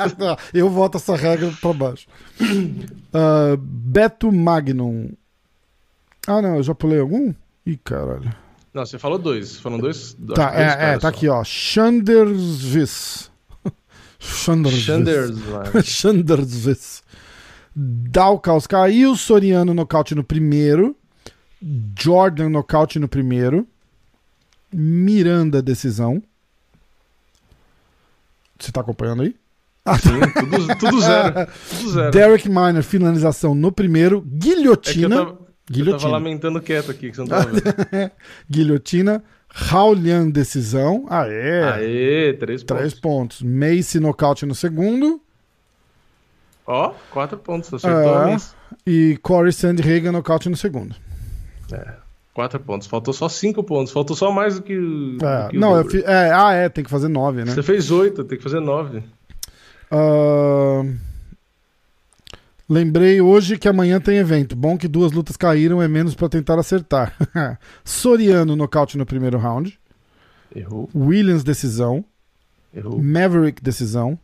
[SPEAKER 1] Eu voto essa regra pra baixo. Ah, Beto Magnum. Ah, não, eu já pulei algum? Ih, caralho.
[SPEAKER 2] Não, você falou dois. Foram dois.
[SPEAKER 1] Tá,
[SPEAKER 2] dois
[SPEAKER 1] é, é, tá
[SPEAKER 2] só.
[SPEAKER 1] aqui, ó. Chandersvis. Chandersvis.
[SPEAKER 2] Sanders, mano.
[SPEAKER 1] Chandersvis. Dalcaus caiu, Soriano nocaute no primeiro. Jordan nocaute no primeiro. Miranda decisão. Você tá acompanhando aí?
[SPEAKER 2] Sim, tudo, tudo zero. Tudo zero.
[SPEAKER 1] Derek Miner finalização no primeiro.
[SPEAKER 2] É eu
[SPEAKER 1] Guilhotina.
[SPEAKER 2] tava, eu tava
[SPEAKER 1] Guilhotina.
[SPEAKER 2] lamentando quieto aqui, que você não tava vendo.
[SPEAKER 1] Guilhotina. Raulian decisão. Aê!
[SPEAKER 2] Aê, três pontos.
[SPEAKER 1] Três pontos. Mace nocaute no segundo.
[SPEAKER 2] Ó, quatro pontos. Acertou
[SPEAKER 1] É.
[SPEAKER 2] a mesa.
[SPEAKER 1] E Corey Sandhagen nocaute no segundo.
[SPEAKER 2] Quatro pontos. Faltou só cinco pontos. Faltou só mais do que.
[SPEAKER 1] É,
[SPEAKER 2] do que o
[SPEAKER 1] não, fi- é, ah, é, tem que fazer nove, né?
[SPEAKER 2] Você fez oito, tem que fazer nove.
[SPEAKER 1] Ah, lembrei hoje que amanhã tem evento. Bom que duas lutas caíram, é menos pra tentar acertar. Soriano nocaute no primeiro round.
[SPEAKER 2] Errou,
[SPEAKER 1] Williams decisão.
[SPEAKER 2] errou,
[SPEAKER 1] Maverick decisão.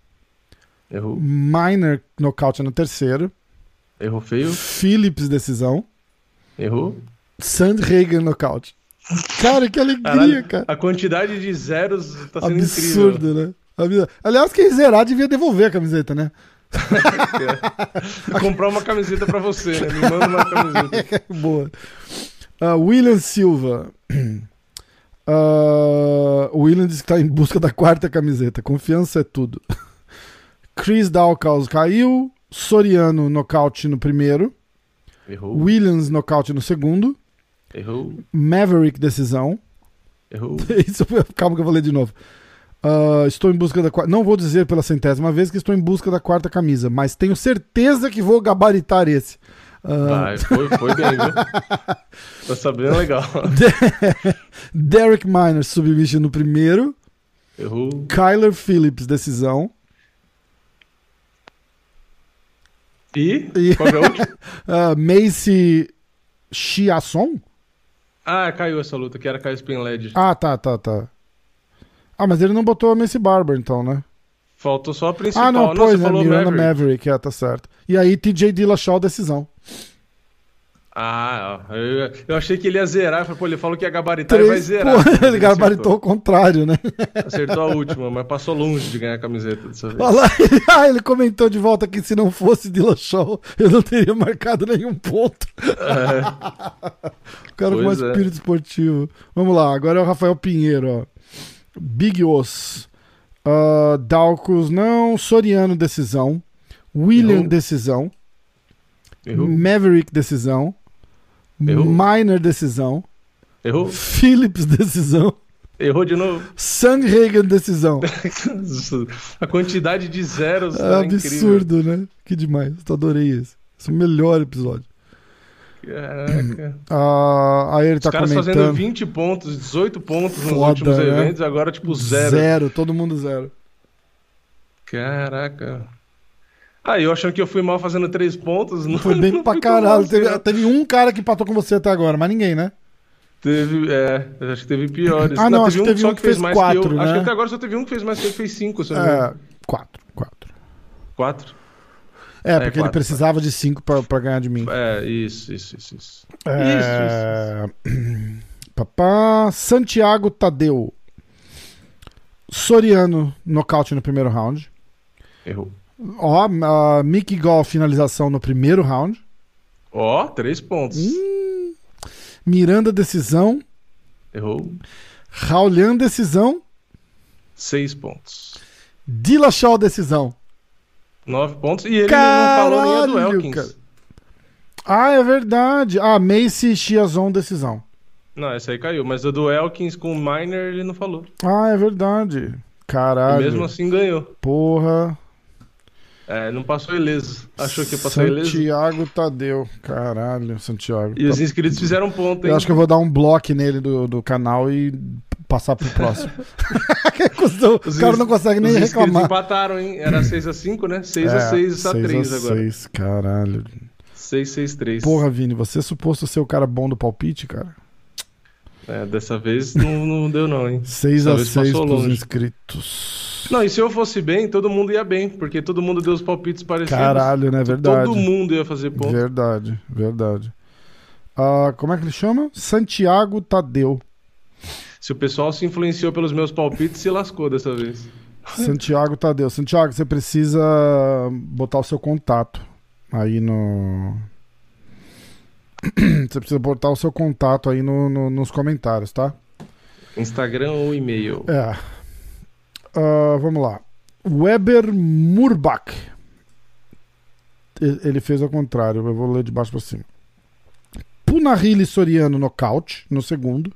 [SPEAKER 2] errou.
[SPEAKER 1] Miner nocaute no terceiro.
[SPEAKER 2] Errou feio,
[SPEAKER 1] Phillips decisão.
[SPEAKER 2] errou.
[SPEAKER 1] Sandhagen nocaute. Cara, que alegria,
[SPEAKER 2] Caralho,
[SPEAKER 1] cara.
[SPEAKER 2] a quantidade de zeros tá sendo
[SPEAKER 1] Absurdo, né? Absurdo. Aliás, quem zerar devia devolver a camiseta, né?
[SPEAKER 2] Comprar uma camiseta pra você, né? Me manda uma camiseta.
[SPEAKER 1] Boa. Ah, William Silva. Ah, o William disse que está em busca da quarta camiseta. Confiança é tudo. Chris Dalcaus caiu. Soriano nocaute no primeiro.
[SPEAKER 2] Errou,
[SPEAKER 1] Williams nocaute no segundo.
[SPEAKER 2] errou,
[SPEAKER 1] Maverick decisão.
[SPEAKER 2] errou.
[SPEAKER 1] Isso, calma que eu vou ler de novo. Ah, estou em busca da quarta. Não vou dizer pela centésima vez que estou em busca da quarta camisa, mas tenho certeza que vou gabaritar esse.
[SPEAKER 2] Vai, foi, foi bem, viu? Tá sabendo legal.
[SPEAKER 1] Derek Miner submission no primeiro.
[SPEAKER 2] Errou.
[SPEAKER 1] Kyler Phillips decisão.
[SPEAKER 2] E?
[SPEAKER 1] E-
[SPEAKER 2] Qual é o último?
[SPEAKER 1] Ah, Macy Chiasson?
[SPEAKER 2] Ah, caiu essa luta, que era Caio Spinled.
[SPEAKER 1] Ah, tá, tá, tá. Ah, mas ele não botou a Macy Barber então, né?
[SPEAKER 2] Faltou só a principal.
[SPEAKER 1] Ah, não, pois, né?
[SPEAKER 2] falou
[SPEAKER 1] Miranda
[SPEAKER 2] Maverick.
[SPEAKER 1] Maverick, é, tá certo. E aí TJ Dillashaw decisão.
[SPEAKER 2] Ah, eu, eu achei que ele ia zerar. Eu falei, pô, ele falou que ia gabaritar e vai
[SPEAKER 1] Três,
[SPEAKER 2] zerar.
[SPEAKER 1] pô,
[SPEAKER 2] Mas
[SPEAKER 1] ele gabaritou ao contrário, né?
[SPEAKER 2] Acertou. A última, mas passou longe de ganhar a camiseta dessa vez.
[SPEAKER 1] Olha lá, ah, ele comentou de volta que se não fosse Dillashaw, eu não teria marcado nenhum ponto.
[SPEAKER 2] É,
[SPEAKER 1] O cara com mais
[SPEAKER 2] Pois é.
[SPEAKER 1] espírito esportivo. Vamos lá, agora é o Rafael Pinheiro, ó. Big Os. Ah, Dalcos não. Soriano, decisão. William,
[SPEAKER 2] Errou.
[SPEAKER 1] decisão.
[SPEAKER 2] Errou.
[SPEAKER 1] Maverick, decisão.
[SPEAKER 2] Errou.
[SPEAKER 1] Minor, decisão.
[SPEAKER 2] Errou.
[SPEAKER 1] Phillips, decisão.
[SPEAKER 2] Errou de novo.
[SPEAKER 1] Sandhagen, decisão.
[SPEAKER 2] A quantidade de zeros
[SPEAKER 1] É
[SPEAKER 2] é incrível.
[SPEAKER 1] absurdo, né? Que demais. Eu adorei esse. Esse é o melhor episódio.
[SPEAKER 2] Caraca.
[SPEAKER 1] Ah, aí ele
[SPEAKER 2] Os
[SPEAKER 1] tá
[SPEAKER 2] caras fazendo
[SPEAKER 1] comentando.
[SPEAKER 2] 20 pontos, 18 pontos nos
[SPEAKER 1] Foda,
[SPEAKER 2] últimos
[SPEAKER 1] né?
[SPEAKER 2] eventos, agora tipo zero.
[SPEAKER 1] Zero, todo mundo zero.
[SPEAKER 2] Caraca. Ah, eu achando que eu fui mal fazendo 3 pontos. Não,
[SPEAKER 1] Foi bem
[SPEAKER 2] não
[SPEAKER 1] pra caralho. Teve,
[SPEAKER 2] não.
[SPEAKER 1] teve um cara que empatou com você até agora, mas ninguém, né?
[SPEAKER 2] Teve, é, acho que teve piores.
[SPEAKER 1] Ah, não, acho que teve
[SPEAKER 2] só
[SPEAKER 1] um que fez
[SPEAKER 2] mais
[SPEAKER 1] quatro,
[SPEAKER 2] que eu. Acho
[SPEAKER 1] né?
[SPEAKER 2] que até agora só teve um que fez mais que eu, fez 5, se eu não me engano.
[SPEAKER 1] É, quatro, quatro.
[SPEAKER 2] 4?
[SPEAKER 1] É, porque ele
[SPEAKER 2] quatro,
[SPEAKER 1] precisava de cinco pra, pra ganhar de mim.
[SPEAKER 2] É, isso, isso, isso, isso.
[SPEAKER 1] É... Papá, Santiago Tadeu. Soriano, nocaute no primeiro round.
[SPEAKER 2] Errou.
[SPEAKER 1] Ó, a Mickey finalização no primeiro round.
[SPEAKER 2] Ó, 3 pontos.
[SPEAKER 1] Hum. Miranda, decisão.
[SPEAKER 2] Errou.
[SPEAKER 1] Raulian, decisão.
[SPEAKER 2] 6 pontos.
[SPEAKER 1] Dillashaw, decisão.
[SPEAKER 2] 9 pontos. E ele não falou nem a do
[SPEAKER 1] Caralho,
[SPEAKER 2] Elkins.
[SPEAKER 1] cara. Ah, é verdade. Ah, Macy Chiazon, decisão.
[SPEAKER 2] Não, essa aí caiu. Mas a do Elkins com o Miner ele não falou.
[SPEAKER 1] Ah, é verdade. Caralho.
[SPEAKER 2] E mesmo assim ganhou.
[SPEAKER 1] Porra.
[SPEAKER 2] É, não passou ileso. Achou que ia passar ileso.
[SPEAKER 1] Santiago Tadeu. Caralho, Santiago.
[SPEAKER 2] E os inscritos fizeram ponto, hein?
[SPEAKER 1] Eu acho que eu vou dar um bloco nele do, do canal e passar pro próximo. Cuzão,
[SPEAKER 2] Os
[SPEAKER 1] o cara não consegue nem
[SPEAKER 2] Os inscritos
[SPEAKER 1] reclamar.
[SPEAKER 2] empataram, hein? Era 6x5, né? 6x6
[SPEAKER 1] É,
[SPEAKER 2] está 3
[SPEAKER 1] seis a
[SPEAKER 2] agora.
[SPEAKER 1] seis, Caralho.
[SPEAKER 2] 6x6-3.
[SPEAKER 1] Porra, Vini, você é suposto ser o cara bom do palpite, cara?
[SPEAKER 2] É, dessa vez não, não deu, não, hein?
[SPEAKER 1] 6
[SPEAKER 2] Dessa
[SPEAKER 1] a
[SPEAKER 2] vez
[SPEAKER 1] 6
[SPEAKER 2] passou
[SPEAKER 1] pros inscritos.
[SPEAKER 2] Não, e se eu fosse bem, todo mundo ia bem, porque todo mundo deu os palpites parecidos.
[SPEAKER 1] Caralho, né? Verdade.
[SPEAKER 2] Todo mundo ia fazer ponto.
[SPEAKER 1] Verdade, verdade. Ah, como é que ele chama? Santiago Tadeu.
[SPEAKER 2] Se o pessoal se influenciou pelos meus palpites, se lascou dessa vez.
[SPEAKER 1] Santiago Tadeu. Santiago, você precisa botar o seu contato aí no. Você precisa botar o seu contato aí no, no- nos comentários, tá?
[SPEAKER 2] Instagram ou e-mail?
[SPEAKER 1] É. Ah, vamos lá. Weber Murbach. Ele fez ao contrário, eu vou ler de baixo pra cima. Punahili Soriano nocaute no segundo.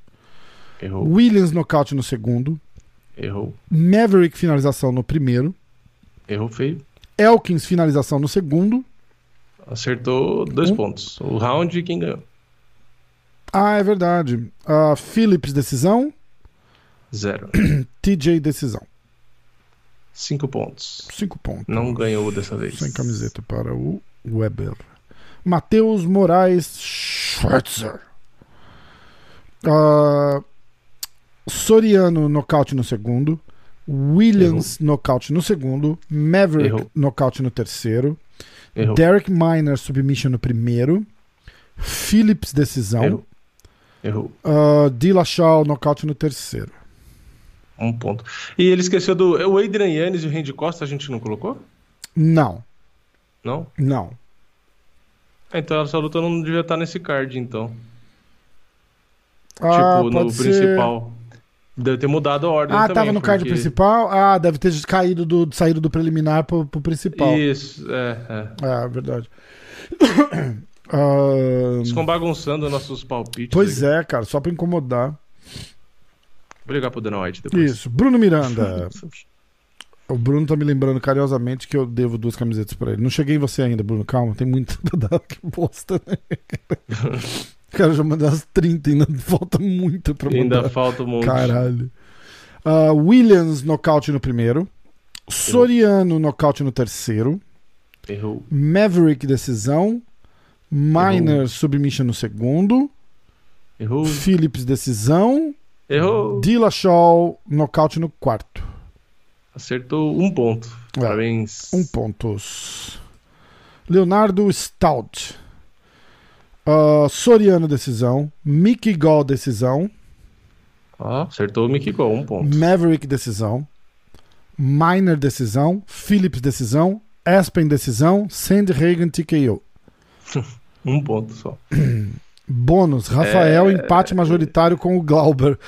[SPEAKER 2] Errou.
[SPEAKER 1] Williams nocaute no segundo.
[SPEAKER 2] Errou.
[SPEAKER 1] Maverick finalização no primeiro.
[SPEAKER 2] Errou feio.
[SPEAKER 1] Elkins finalização no segundo.
[SPEAKER 2] Acertou dois
[SPEAKER 1] Um.
[SPEAKER 2] pontos. O round e quem ganhou.
[SPEAKER 1] Ah, é verdade. Ah, Phillips decisão.
[SPEAKER 2] Zero.
[SPEAKER 1] TJ decisão.
[SPEAKER 2] Cinco pontos.
[SPEAKER 1] Cinco pontos.
[SPEAKER 2] Não ganhou dessa vez.
[SPEAKER 1] Sem camiseta para o Weber. Matheus Moraes Schwarzer. Ah, Soriano nocaute no segundo. Williams nocaute no segundo. Maverick
[SPEAKER 2] Errou.
[SPEAKER 1] nocaute no terceiro.
[SPEAKER 2] Errou.
[SPEAKER 1] Derek Miner submission no primeiro. Phillips decisão.
[SPEAKER 2] Errou. Errou.
[SPEAKER 1] Uh, Dillashaw nocaute no terceiro.
[SPEAKER 2] Um ponto. E ele esqueceu do. O Adrian Yannis e o Randy Costa a gente não colocou?
[SPEAKER 1] Não,
[SPEAKER 2] Não?
[SPEAKER 1] não.
[SPEAKER 2] Ah, Então essa luta não devia estar nesse card, então.
[SPEAKER 1] Ah,
[SPEAKER 2] tipo, no
[SPEAKER 1] ser.
[SPEAKER 2] principal. Deve ter mudado a ordem
[SPEAKER 1] Ah,
[SPEAKER 2] também.
[SPEAKER 1] tava no card
[SPEAKER 2] porque-
[SPEAKER 1] principal? Ah, deve ter caído do, saído do preliminar pro, pro principal.
[SPEAKER 2] Isso, é, é.
[SPEAKER 1] É, verdade. Ah,
[SPEAKER 2] ficam bagunçando nossos palpites.
[SPEAKER 1] pois
[SPEAKER 2] aí.
[SPEAKER 1] é, cara, só pra incomodar.
[SPEAKER 2] Vou ligar pro Dana White depois.
[SPEAKER 1] Isso. Bruno Miranda. o Bruno tá me lembrando carinhosamente que eu devo duas camisetas pra ele. Não cheguei em você ainda, Bruno. Calma, tem muito. Que bosta, né? Cara, já mandei umas 30 ainda falta muito pra mandar.
[SPEAKER 2] Ainda falta um monte.
[SPEAKER 1] Caralho. Ah, Williams, nocaute no primeiro. Soriano, nocaute no terceiro.
[SPEAKER 2] Errou.
[SPEAKER 1] Maverick, decisão. Miner, submission no segundo.
[SPEAKER 2] Errou.
[SPEAKER 1] Phillips, decisão.
[SPEAKER 2] Errou.
[SPEAKER 1] Dillashaw, nocaute no quarto.
[SPEAKER 2] Acertou um ponto.
[SPEAKER 1] É.
[SPEAKER 2] Parabéns.
[SPEAKER 1] Um pontos. Leonardo Stout. Ah, Soriano, decisão. Mickey Gall, decisão.
[SPEAKER 2] Ó, acertou o Mickey Gol, um ponto.
[SPEAKER 1] Maverick, decisão. Miner, decisão. Phillips, decisão. Aspen, decisão. Sandhagen, TKO.
[SPEAKER 2] Um ponto só.
[SPEAKER 1] Bônus, Rafael,
[SPEAKER 2] É.
[SPEAKER 1] empate majoritário com o Glauber.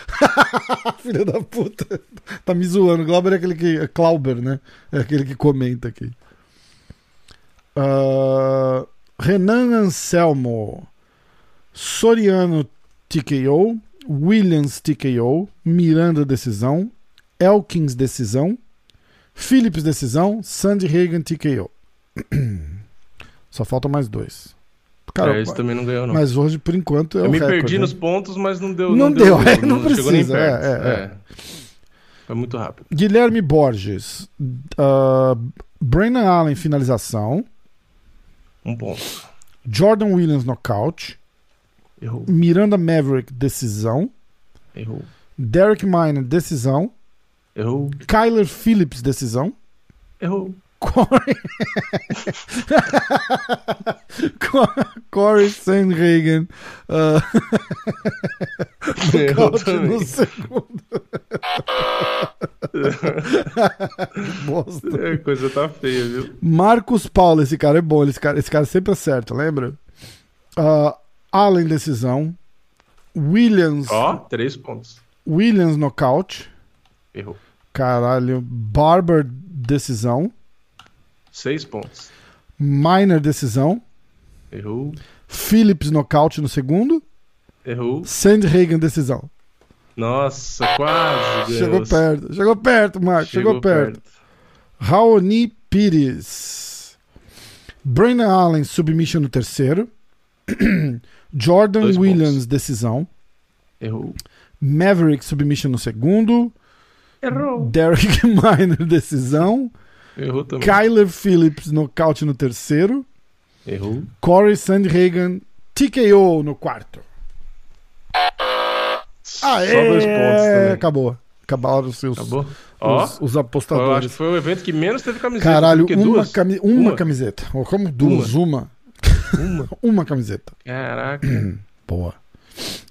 [SPEAKER 1] Filho da puta. Tá me zoando. Glauber é aquele que. é Clauber, né? É aquele que comenta aqui. Uh, Renan Anselmo, Soriano TKO, Williams TKO, Miranda decisão, Elkins decisão, Phillips decisão, Sandy Reagan TKO. Só faltam mais dois.
[SPEAKER 2] Cara, é, esse também não ganhou, não.
[SPEAKER 1] Mas hoje, por enquanto, é
[SPEAKER 2] Eu me
[SPEAKER 1] recorde,
[SPEAKER 2] perdi
[SPEAKER 1] né?
[SPEAKER 2] nos pontos, mas não deu.
[SPEAKER 1] Não deu, é, não
[SPEAKER 2] nem
[SPEAKER 1] precisa,
[SPEAKER 2] perto.
[SPEAKER 1] é, é, é.
[SPEAKER 2] Foi muito rápido.
[SPEAKER 1] Guilherme Borges, uh, Brennan Allen finalização,
[SPEAKER 2] Um ponto.
[SPEAKER 1] Jordan Williams nocaute,
[SPEAKER 2] Errou.
[SPEAKER 1] Miranda Maverick decisão,
[SPEAKER 2] Errou.
[SPEAKER 1] Derek Miner decisão,
[SPEAKER 2] Errou.
[SPEAKER 1] Kyler Phillips decisão,
[SPEAKER 2] Errou.
[SPEAKER 1] Corey, Corey Sandhagen uh, nocaute no segundo. Bosta.
[SPEAKER 2] É, coisa tá feia, viu?
[SPEAKER 1] Marcos Paulo, esse cara é bom, esse cara, esse cara sempre acerta, lembra? Uh, Allen decisão, Williams,
[SPEAKER 2] Ó, três pontos.
[SPEAKER 1] Williams nocaute,
[SPEAKER 2] Errou.
[SPEAKER 1] caralho, Barber decisão,
[SPEAKER 2] Seis pontos.
[SPEAKER 1] Miner decisão,
[SPEAKER 2] Errou.
[SPEAKER 1] Phillips nocaute no segundo,
[SPEAKER 2] Errou.
[SPEAKER 1] Sandhagen decisão.
[SPEAKER 2] Nossa, quase.
[SPEAKER 1] Chegou perto, chegou perto, Marcos, chegou, perto. Raoni Pires. Brandon Allen, submission no terceiro. Jordan
[SPEAKER 2] Dois
[SPEAKER 1] Williams, decisão.
[SPEAKER 2] Errou.
[SPEAKER 1] Maverick, submission no segundo.
[SPEAKER 2] Errou.
[SPEAKER 1] Derek Miner, decisão.
[SPEAKER 2] Errou também.
[SPEAKER 1] Kyler Phillips, nocaute no terceiro.
[SPEAKER 2] Errou.
[SPEAKER 1] Corey Sandhagen, TKO no quarto. Aê!
[SPEAKER 2] Só dois pontos também.
[SPEAKER 1] Acabou. Acabaram os seus
[SPEAKER 2] Acabou? Ó,
[SPEAKER 1] os, os
[SPEAKER 2] eu
[SPEAKER 1] apostadores.
[SPEAKER 2] acho que foi o evento que menos teve camiseta.
[SPEAKER 1] Caralho, uma, cami- uma,
[SPEAKER 2] Uma?
[SPEAKER 1] camiseta. Ou como duas? Uma.
[SPEAKER 2] Uma.
[SPEAKER 1] Uma camiseta.
[SPEAKER 2] Caraca.
[SPEAKER 1] Boa.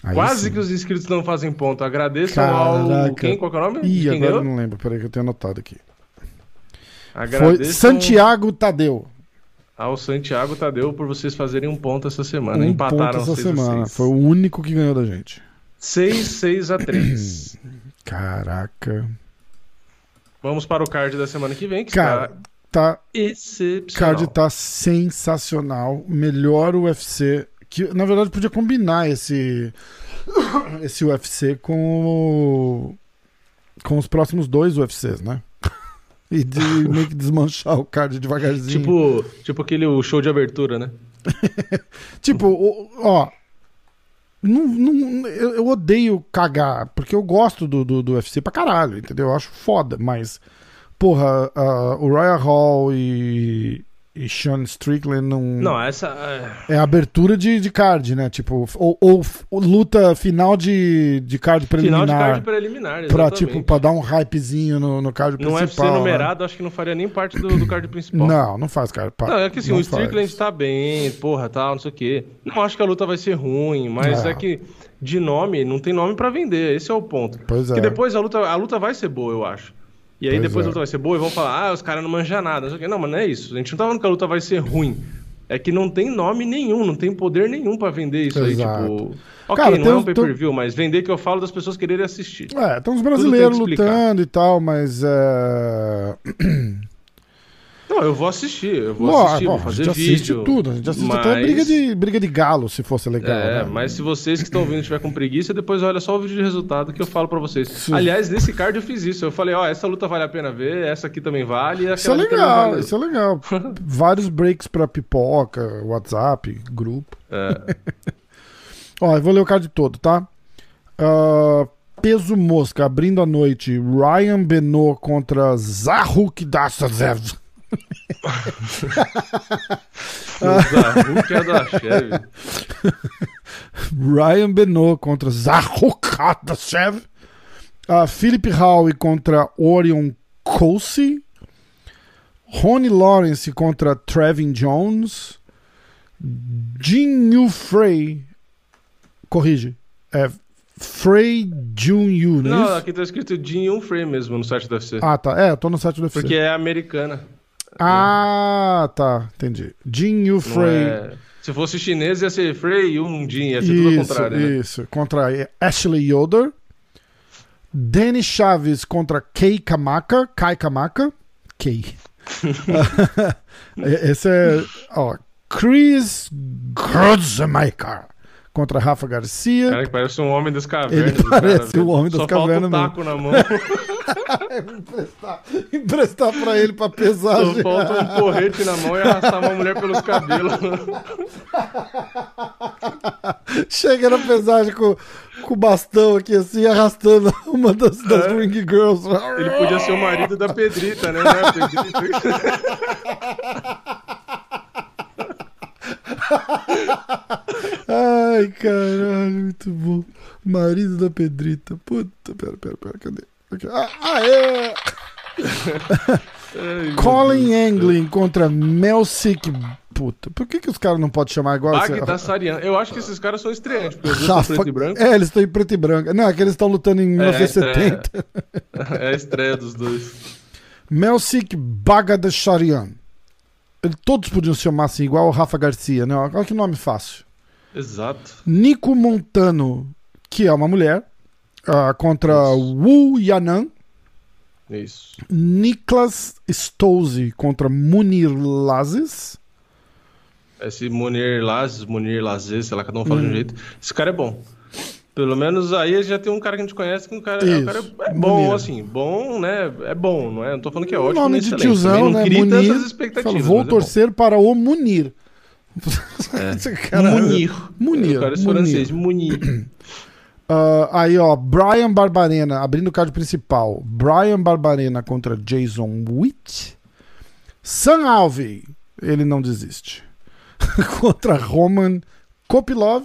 [SPEAKER 1] Aí
[SPEAKER 2] Quase
[SPEAKER 1] sim.
[SPEAKER 2] que os inscritos não fazem ponto. Agradeço
[SPEAKER 1] Caraca.
[SPEAKER 2] ao. Quem? Qual que é o nome?
[SPEAKER 1] Ih,
[SPEAKER 2] Quem
[SPEAKER 1] agora eu não lembro. Peraí que eu tenho anotado aqui. Foi
[SPEAKER 2] Agradeço
[SPEAKER 1] Santiago Tadeu.
[SPEAKER 2] ao Santiago Tadeu por vocês fazerem um ponto essa semana.
[SPEAKER 1] Um
[SPEAKER 2] Empataram
[SPEAKER 1] ponto essa semana. Foi o único que ganhou da gente.
[SPEAKER 2] 6, 6 a 3.
[SPEAKER 1] Caraca.
[SPEAKER 2] Vamos para o card da semana que vem, que
[SPEAKER 1] Cara,
[SPEAKER 2] está
[SPEAKER 1] tá.
[SPEAKER 2] excepcional.
[SPEAKER 1] card tá sensacional. Melhor UFC. Que, na verdade, podia combinar esse, esse UFC com, o- com os próximos dois UFCs, né? E de meio que desmanchar o card devagarzinho.
[SPEAKER 2] Tipo, tipo aquele o show de abertura, né?
[SPEAKER 1] Tipo, ó. Não, não- eu, odeio cagar, porque eu gosto do, do, do UFC pra caralho, entendeu? Eu acho foda, mas. Porra, ah, o Royal Hall e, e Sean Strickland não.
[SPEAKER 2] Não, essa. é,
[SPEAKER 1] É abertura de, de card, né? Tipo, ou, ou luta final de, de card preliminar.
[SPEAKER 2] Final de card preliminar,
[SPEAKER 1] pra,
[SPEAKER 2] exatamente.
[SPEAKER 1] tipo, pra dar um hypezinho no, no card
[SPEAKER 2] Não é
[SPEAKER 1] principal.
[SPEAKER 2] UFC
[SPEAKER 1] né?
[SPEAKER 2] numerado, acho que não faria nem parte do, do card principal.
[SPEAKER 1] Não, não faz, cara.
[SPEAKER 2] Não, é que assim,
[SPEAKER 1] não
[SPEAKER 2] o Strickland
[SPEAKER 1] faz.
[SPEAKER 2] tá bem, porra, tal, não sei o quê. Não acho que a luta vai ser ruim, mas
[SPEAKER 1] É.
[SPEAKER 2] é que de nome, não tem nome pra vender, esse é o ponto.
[SPEAKER 1] Pois é.
[SPEAKER 2] Porque depois a luta, a luta vai ser boa, eu acho. E aí
[SPEAKER 1] Pois
[SPEAKER 2] depois
[SPEAKER 1] é.
[SPEAKER 2] a luta vai ser boa e vão falar, ah, os caras não manjam nada, não mas não é isso. A gente não tá falando que a luta vai ser ruim. É que não tem nome nenhum, não tem poder nenhum pra vender isso
[SPEAKER 1] Exato.
[SPEAKER 2] aí, tipo... Ok,
[SPEAKER 1] Cara,
[SPEAKER 2] não
[SPEAKER 1] tem
[SPEAKER 2] é um pay-per-view, mas vender que eu falo das pessoas quererem assistir.
[SPEAKER 1] É, tem uns brasileiros
[SPEAKER 2] tem
[SPEAKER 1] lutando e tal, mas é.
[SPEAKER 2] Não, eu vou assistir, eu vou
[SPEAKER 1] Bom,
[SPEAKER 2] assistir,
[SPEAKER 1] bom,
[SPEAKER 2] vou
[SPEAKER 1] a
[SPEAKER 2] fazer
[SPEAKER 1] gente assiste
[SPEAKER 2] vídeo.
[SPEAKER 1] tudo, a gente assiste
[SPEAKER 2] mas...
[SPEAKER 1] até briga de, briga de galo, se fosse legal.
[SPEAKER 2] É,
[SPEAKER 1] né?
[SPEAKER 2] mas se vocês que estão ouvindo estiver com preguiça, depois olha só o vídeo de resultado que eu falo pra vocês.
[SPEAKER 1] Sim.
[SPEAKER 2] Aliás, nesse card eu fiz isso. Eu falei, ó, essa luta vale a pena ver, essa aqui também vale. e
[SPEAKER 1] Isso é legal,
[SPEAKER 2] vale.
[SPEAKER 1] isso é legal. Vários breaks pra pipoca, WhatsApp, grupo.
[SPEAKER 2] É.
[SPEAKER 1] Ó, eu vou ler o card todo, tá? Ah, peso mosca, abrindo a noite, Ryan Benoit contra Zahuk Dasazev.
[SPEAKER 2] É da.
[SPEAKER 1] Ryan Benoit contra Zahuk Dasazev. Uh, Philip Howe contra Orion Colsey. Ronnie Lawrence contra Trevin Jones. Jin Yu Frey. Corrige. É Frey Jun Yu, não é
[SPEAKER 2] Não, aqui tá escrito Jin frame mesmo no site do UFC.
[SPEAKER 1] Ah, tá. É, eu tô no site do UFC.
[SPEAKER 2] Porque é americana.
[SPEAKER 1] Ah, tá. Entendi. Jin Yu Frey.
[SPEAKER 2] é- Se fosse chinês, ia ser Frey um Jin, ia ser tudo ao
[SPEAKER 1] Isso,
[SPEAKER 2] contrário, né?
[SPEAKER 1] isso. Contra Ashley Yoder. Danny Chaves contra Kei Kamaka. Kai Kamaka. Kei. Esse é, ó, Chris Grodzemaker contra Rafa Garcia.
[SPEAKER 2] Cara, que parece um homem das cavernas.
[SPEAKER 1] Ele parece o homem das
[SPEAKER 2] Só
[SPEAKER 1] cavernas.
[SPEAKER 2] Falta o taco na mão.
[SPEAKER 1] emprestar, emprestar pra ele pra pesagem.
[SPEAKER 2] Só falta um porrete na mão e arrastar uma mulher pelos cabelos.
[SPEAKER 1] Chega na pesagem com, com o bastão aqui assim, arrastando uma das, das
[SPEAKER 2] É.
[SPEAKER 1] Ring Girls.
[SPEAKER 2] Ele podia ser o marido da Pedrita, né? É a Pedrita?
[SPEAKER 1] Ai, caralho, muito bom. Marido da Pedrita. Puta, pera, pera, pera, cadê? Aqui. Ah, aê!
[SPEAKER 2] Ai, meu
[SPEAKER 1] Colin. Anglin contra Melsick. Puta, por que, que os caras não podem chamar igual esse-
[SPEAKER 2] Bagdasarian. Eu acho que esses caras são estreantes, porque
[SPEAKER 1] Rafa...
[SPEAKER 2] preto e branco.
[SPEAKER 1] É, eles estão em preto e branco. Não, é que eles estão lutando em 1970.
[SPEAKER 2] É a estreia dos dois.
[SPEAKER 1] Melsick Bagdasarian. Todos podiam se chamar assim, igual o Rafa Garcia, né? Olha que nome fácil.
[SPEAKER 2] Exato.
[SPEAKER 1] Nico Montano, que é uma mulher, ah, contra Wu Yanan.
[SPEAKER 2] Isso.
[SPEAKER 1] Niklas Stolze contra Munir Lazes.
[SPEAKER 2] Esse Munir Lazes, Munir Lazes, sei lá, cada um fala de
[SPEAKER 1] Hum.
[SPEAKER 2] um jeito. Esse cara é bom. Pelo menos aí já tem um cara que a gente conhece que um cara,
[SPEAKER 1] Isso,
[SPEAKER 2] o cara é bom, assim. Bom, né? É bom, não é? Não tô falando que é ótimo,
[SPEAKER 1] nome
[SPEAKER 2] nem
[SPEAKER 1] de
[SPEAKER 2] excelente.
[SPEAKER 1] tiozão, né? Munir. Fala, vou
[SPEAKER 2] é
[SPEAKER 1] torcer para o Munir.
[SPEAKER 2] Bom.
[SPEAKER 1] cara-
[SPEAKER 2] Munir.
[SPEAKER 1] Munir,
[SPEAKER 2] O cara é
[SPEAKER 1] Munir.
[SPEAKER 2] francês. Munir.
[SPEAKER 1] Ah, aí, ó, Brian Barbarena, abrindo o card principal. Brian Barbarena contra Jason Witt. Sam Alvey, ele não desiste. contra Roman Kopilov.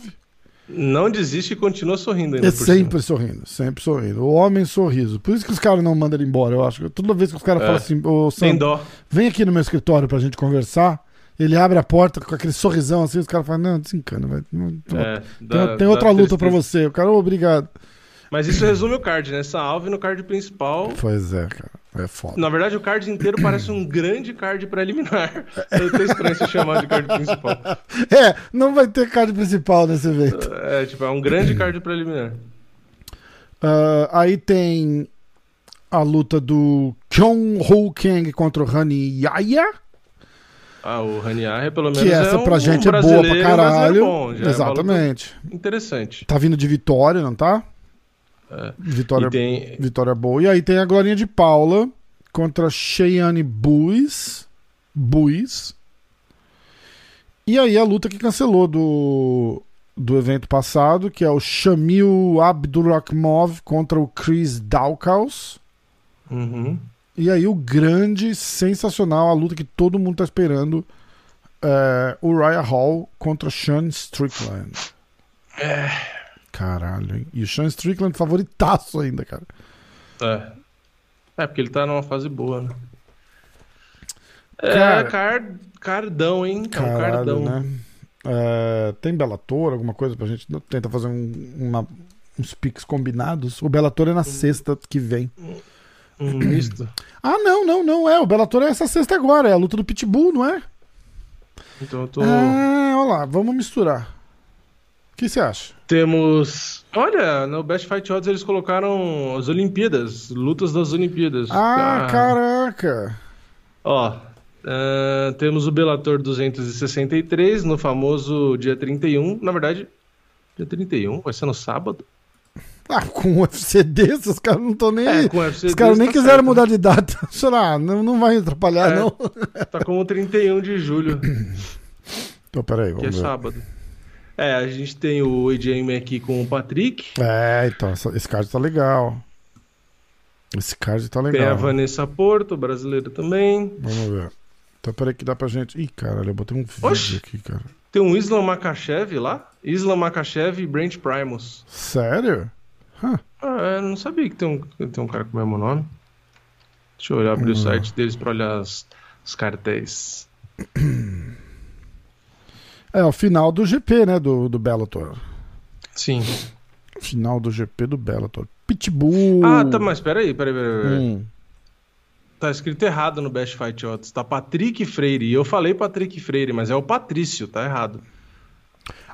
[SPEAKER 2] Não desiste e continua sorrindo ainda
[SPEAKER 1] É
[SPEAKER 2] por cima.
[SPEAKER 1] sempre sorrindo, sempre sorrindo. O homem sorriso. Por isso que os caras não mandam ele embora, eu acho. Toda vez que os caras
[SPEAKER 2] É.
[SPEAKER 1] falam assim, ô Sam,
[SPEAKER 2] Tem dó.
[SPEAKER 1] vem aqui no meu escritório pra gente conversar. Ele abre a porta com aquele sorrisão assim, os caras falam, não, desencana, não-
[SPEAKER 2] É,
[SPEAKER 1] tem,
[SPEAKER 2] dá-
[SPEAKER 1] tem outra luta pra
[SPEAKER 2] tristeza.
[SPEAKER 1] você. O cara, "Ô, obrigado.
[SPEAKER 2] Mas isso resume o card, né? Essa alve no card principal.
[SPEAKER 1] Pois é, cara. É foda.
[SPEAKER 2] Na verdade, o card inteiro parece um grande card preliminar. É até estranho se chamar de card principal.
[SPEAKER 1] É, não vai ter card principal nesse evento.
[SPEAKER 2] É, tipo, é um grande card preliminar.
[SPEAKER 1] Ah, aí tem a luta do Kyung Ho Kang contra o Hani Yaya.
[SPEAKER 2] Ah, o Ranier, pelo menos,
[SPEAKER 1] Que essa
[SPEAKER 2] é um
[SPEAKER 1] pra gente é boa pra
[SPEAKER 2] um
[SPEAKER 1] caralho.
[SPEAKER 2] bom, é
[SPEAKER 1] Exatamente.
[SPEAKER 2] luta interessante.
[SPEAKER 1] Tá vindo de vitória, não tá?
[SPEAKER 2] É.
[SPEAKER 1] Vitória,
[SPEAKER 2] tem,
[SPEAKER 1] vitória boa. E aí tem a Glorinha de Paula contra Cheyenne Buis. Buis. E aí a luta que cancelou do, do evento passado, que é o Shamil Abdurakhmov contra o Chris Daukaus.
[SPEAKER 2] Uhum.
[SPEAKER 1] E aí o grande, sensacional, a luta que todo mundo tá esperando. É, o Raya Hall contra Sean Strickland.
[SPEAKER 2] É.
[SPEAKER 1] Caralho, hein? E o Sean Strickland favoritaço ainda, cara.
[SPEAKER 2] É. É, porque ele tá numa fase boa, né? É,
[SPEAKER 1] Cara-
[SPEAKER 2] card, cardão, hein? É um
[SPEAKER 1] Caralho,
[SPEAKER 2] cardão.
[SPEAKER 1] né? É, tem Bellator, alguma coisa pra gente tentar fazer um- uma- uns piques combinados? O Bellator é na sexta que vem.
[SPEAKER 2] Um misto.
[SPEAKER 1] Ah, não, não, não é. O Bellator é essa sexta agora. É a luta do Pitbull, não é?
[SPEAKER 2] Então eu tô.
[SPEAKER 1] Ah, olha lá, vamos misturar. O que você acha?
[SPEAKER 2] Temos. Olha, no Best Fight Odds eles colocaram as Olimpíadas, lutas das Olimpíadas.
[SPEAKER 1] Ah, caraca.
[SPEAKER 2] Ó, ah, temos o Bellator 263 no famoso dia 31. Na verdade, dia 31, vai ser no sábado.
[SPEAKER 1] Ah, com um UFC desse, os caras não estão nem.
[SPEAKER 2] É, com o UFC
[SPEAKER 1] Os caras nem
[SPEAKER 2] tá
[SPEAKER 1] quiseram
[SPEAKER 2] certo.
[SPEAKER 1] mudar de data. Sei lá, não, não vai atrapalhar,
[SPEAKER 2] É.
[SPEAKER 1] não.
[SPEAKER 2] Tá como 31 de julho,
[SPEAKER 1] Então, peraí,
[SPEAKER 2] que é
[SPEAKER 1] vamos ver.
[SPEAKER 2] sábado. É, a gente tem o AJ aqui com o Patrick.
[SPEAKER 1] É, então, esse card tá legal. Esse card tá
[SPEAKER 2] Tem a
[SPEAKER 1] legal.
[SPEAKER 2] Vanessa Porto, brasileira também.
[SPEAKER 1] Vamos ver. Então, peraí que dá pra gente. Ih, caralho, eu botei um vídeo
[SPEAKER 2] Oxi.
[SPEAKER 1] aqui, cara.
[SPEAKER 2] Tem um Islam Makachev lá. Islam Makachev e Brent Primus.
[SPEAKER 1] Sério? Hã.
[SPEAKER 2] Ah, eu não sabia que tem um, tem um cara com o mesmo nome. Deixa eu olhar, abrir o
[SPEAKER 1] Hum.
[SPEAKER 2] site deles pra olhar as- os cartéis.
[SPEAKER 1] É o final do GP, né? Do, do Bellator.
[SPEAKER 2] Sim.
[SPEAKER 1] Final do GP do Bellator. Pitbull.
[SPEAKER 2] Ah, tá, mas peraí, peraí, peraí. peraí.
[SPEAKER 1] Hum.
[SPEAKER 2] Tá escrito errado no Best Fight Odds. Tá Patrick Freire. E eu falei Patrick Freire, mas é o Patrício, tá errado.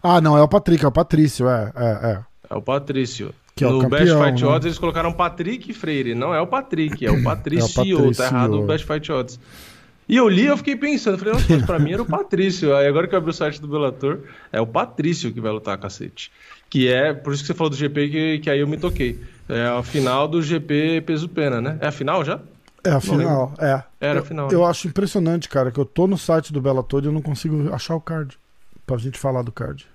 [SPEAKER 1] Ah, não, é o Patrick, é o Patrício, é, é, é.
[SPEAKER 2] É o Patrício.
[SPEAKER 1] Que é o
[SPEAKER 2] no
[SPEAKER 1] campeão,
[SPEAKER 2] Best Fight
[SPEAKER 1] né?
[SPEAKER 2] Odds eles colocaram Patrick Freire. Não é o Patrick, é o Patrício.
[SPEAKER 1] Patrício.
[SPEAKER 2] Tá errado o Best Fight Odds. E eu li eu fiquei pensando, falei, nossa, pra mim era o Patrício. Aí agora que eu abri o site do Bellator, é o Patrício que vai lutar, cacete. Que é, por isso que você falou do GP, que, que aí eu me toquei. É a final do GP peso pena, né? É a final já?
[SPEAKER 1] É a final, é.
[SPEAKER 2] Era
[SPEAKER 1] eu,
[SPEAKER 2] a final.
[SPEAKER 1] Eu
[SPEAKER 2] né?
[SPEAKER 1] acho impressionante, cara, que eu tô no site do Bellator e eu não consigo achar o card. Pra gente falar do card.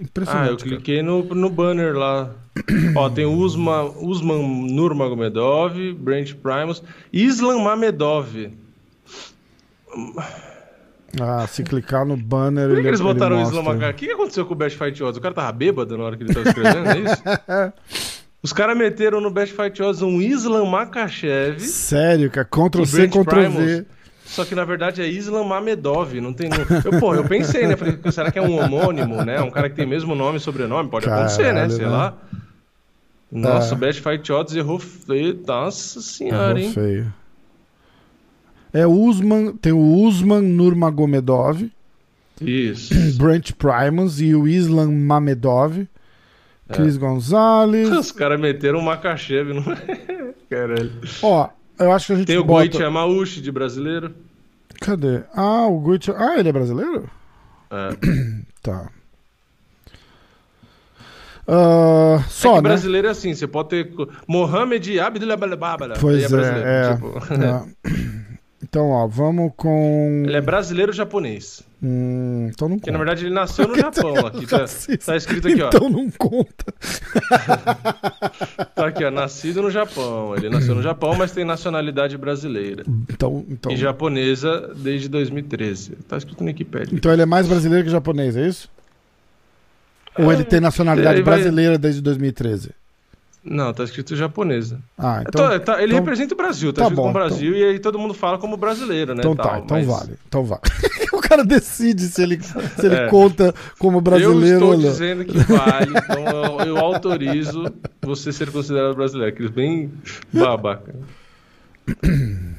[SPEAKER 1] Impressionante.
[SPEAKER 2] Ah, eu cliquei no, no banner lá. Ó, tem Usman, Usman Nurmagomedov, Brent Primus, Islam Mamedov.
[SPEAKER 1] Ah, se clicar no banner.
[SPEAKER 2] Por que,
[SPEAKER 1] ele,
[SPEAKER 2] que eles botaram o
[SPEAKER 1] ele mostra.
[SPEAKER 2] Mamedov? O que, aconteceu com o Best Fight Odds? O cara tava bêbado na hora que ele tava escrevendo, é isso? Os caras meteram no Best Fight Odds um Islam Makachev.
[SPEAKER 1] Sério, cara. Ctrl C, Ctrl. V.
[SPEAKER 2] Só que na verdade é Islam Mamedov, não tem. Eu, pô, eu pensei, né? Falei, será que é um homônimo, né? Um cara que tem mesmo nome e sobrenome? Pode acontecer, né?
[SPEAKER 1] Caralho,
[SPEAKER 2] Sei
[SPEAKER 1] né?
[SPEAKER 2] lá. Nossa,
[SPEAKER 1] É.
[SPEAKER 2] o Best Fight Odds errou feio. Nossa senhora,
[SPEAKER 1] Errou
[SPEAKER 2] hein?
[SPEAKER 1] feio. É Usman, tem o Usman Nurmagomedov,
[SPEAKER 2] Isso.
[SPEAKER 1] Brent Primus e o Islam Mamedov,
[SPEAKER 2] É.
[SPEAKER 1] Cris Gonzalez.
[SPEAKER 2] Os caras meteram um Makachev, não Caralho.
[SPEAKER 1] Ó, eu acho que a gente
[SPEAKER 2] Tem o
[SPEAKER 1] bota...
[SPEAKER 2] Goichi Yamauchi de brasileiro.
[SPEAKER 1] Cadê? Ah, o Gucci. Ah, ele é brasileiro?
[SPEAKER 2] É.
[SPEAKER 1] Tá. Ah,
[SPEAKER 2] É
[SPEAKER 1] só,
[SPEAKER 2] que
[SPEAKER 1] né?
[SPEAKER 2] brasileiro é assim, você pode ter Mohamed Abdullah Balabala.
[SPEAKER 1] Pois
[SPEAKER 2] é
[SPEAKER 1] é,
[SPEAKER 2] brasileiro.
[SPEAKER 1] é.
[SPEAKER 2] tipo.
[SPEAKER 1] Tá. Então, ó, vamos com.
[SPEAKER 2] Ele é brasileiro japonês.
[SPEAKER 1] Hum, então não
[SPEAKER 2] Porque na
[SPEAKER 1] conta.
[SPEAKER 2] verdade ele nasceu no Japão. Aqui tá, tá escrito aqui, ó.
[SPEAKER 1] Então não conta.
[SPEAKER 2] Tá aqui, ó. Nascido no Japão. Ele nasceu no Japão, mas tem nacionalidade brasileira.
[SPEAKER 1] Então, então,
[SPEAKER 2] E japonesa desde 2013. Tá escrito no Wikipedia.
[SPEAKER 1] então ele é mais brasileiro que japonês, é isso? Ou ele tem nacionalidade
[SPEAKER 2] ele vai-
[SPEAKER 1] brasileira desde 2013?
[SPEAKER 2] Não, tá escrito japonesa.
[SPEAKER 1] Ah,
[SPEAKER 2] É,
[SPEAKER 1] então.
[SPEAKER 2] tá- tá- ele
[SPEAKER 1] então-
[SPEAKER 2] representa o Brasil, tá,
[SPEAKER 1] tá
[SPEAKER 2] escrito
[SPEAKER 1] bom,
[SPEAKER 2] Brasil e aí todo mundo fala como brasileiro, né?
[SPEAKER 1] Então
[SPEAKER 2] e
[SPEAKER 1] tá,
[SPEAKER 2] tal,
[SPEAKER 1] então
[SPEAKER 2] mas
[SPEAKER 1] vale. Então vale. o cara decide se ele, se ele
[SPEAKER 2] É.
[SPEAKER 1] conta como brasileiro
[SPEAKER 2] Eu estou
[SPEAKER 1] ou não.
[SPEAKER 2] dizendo que vale, então eu, eu autorizo você ser considerado brasileiro. Aqueles bem babaca.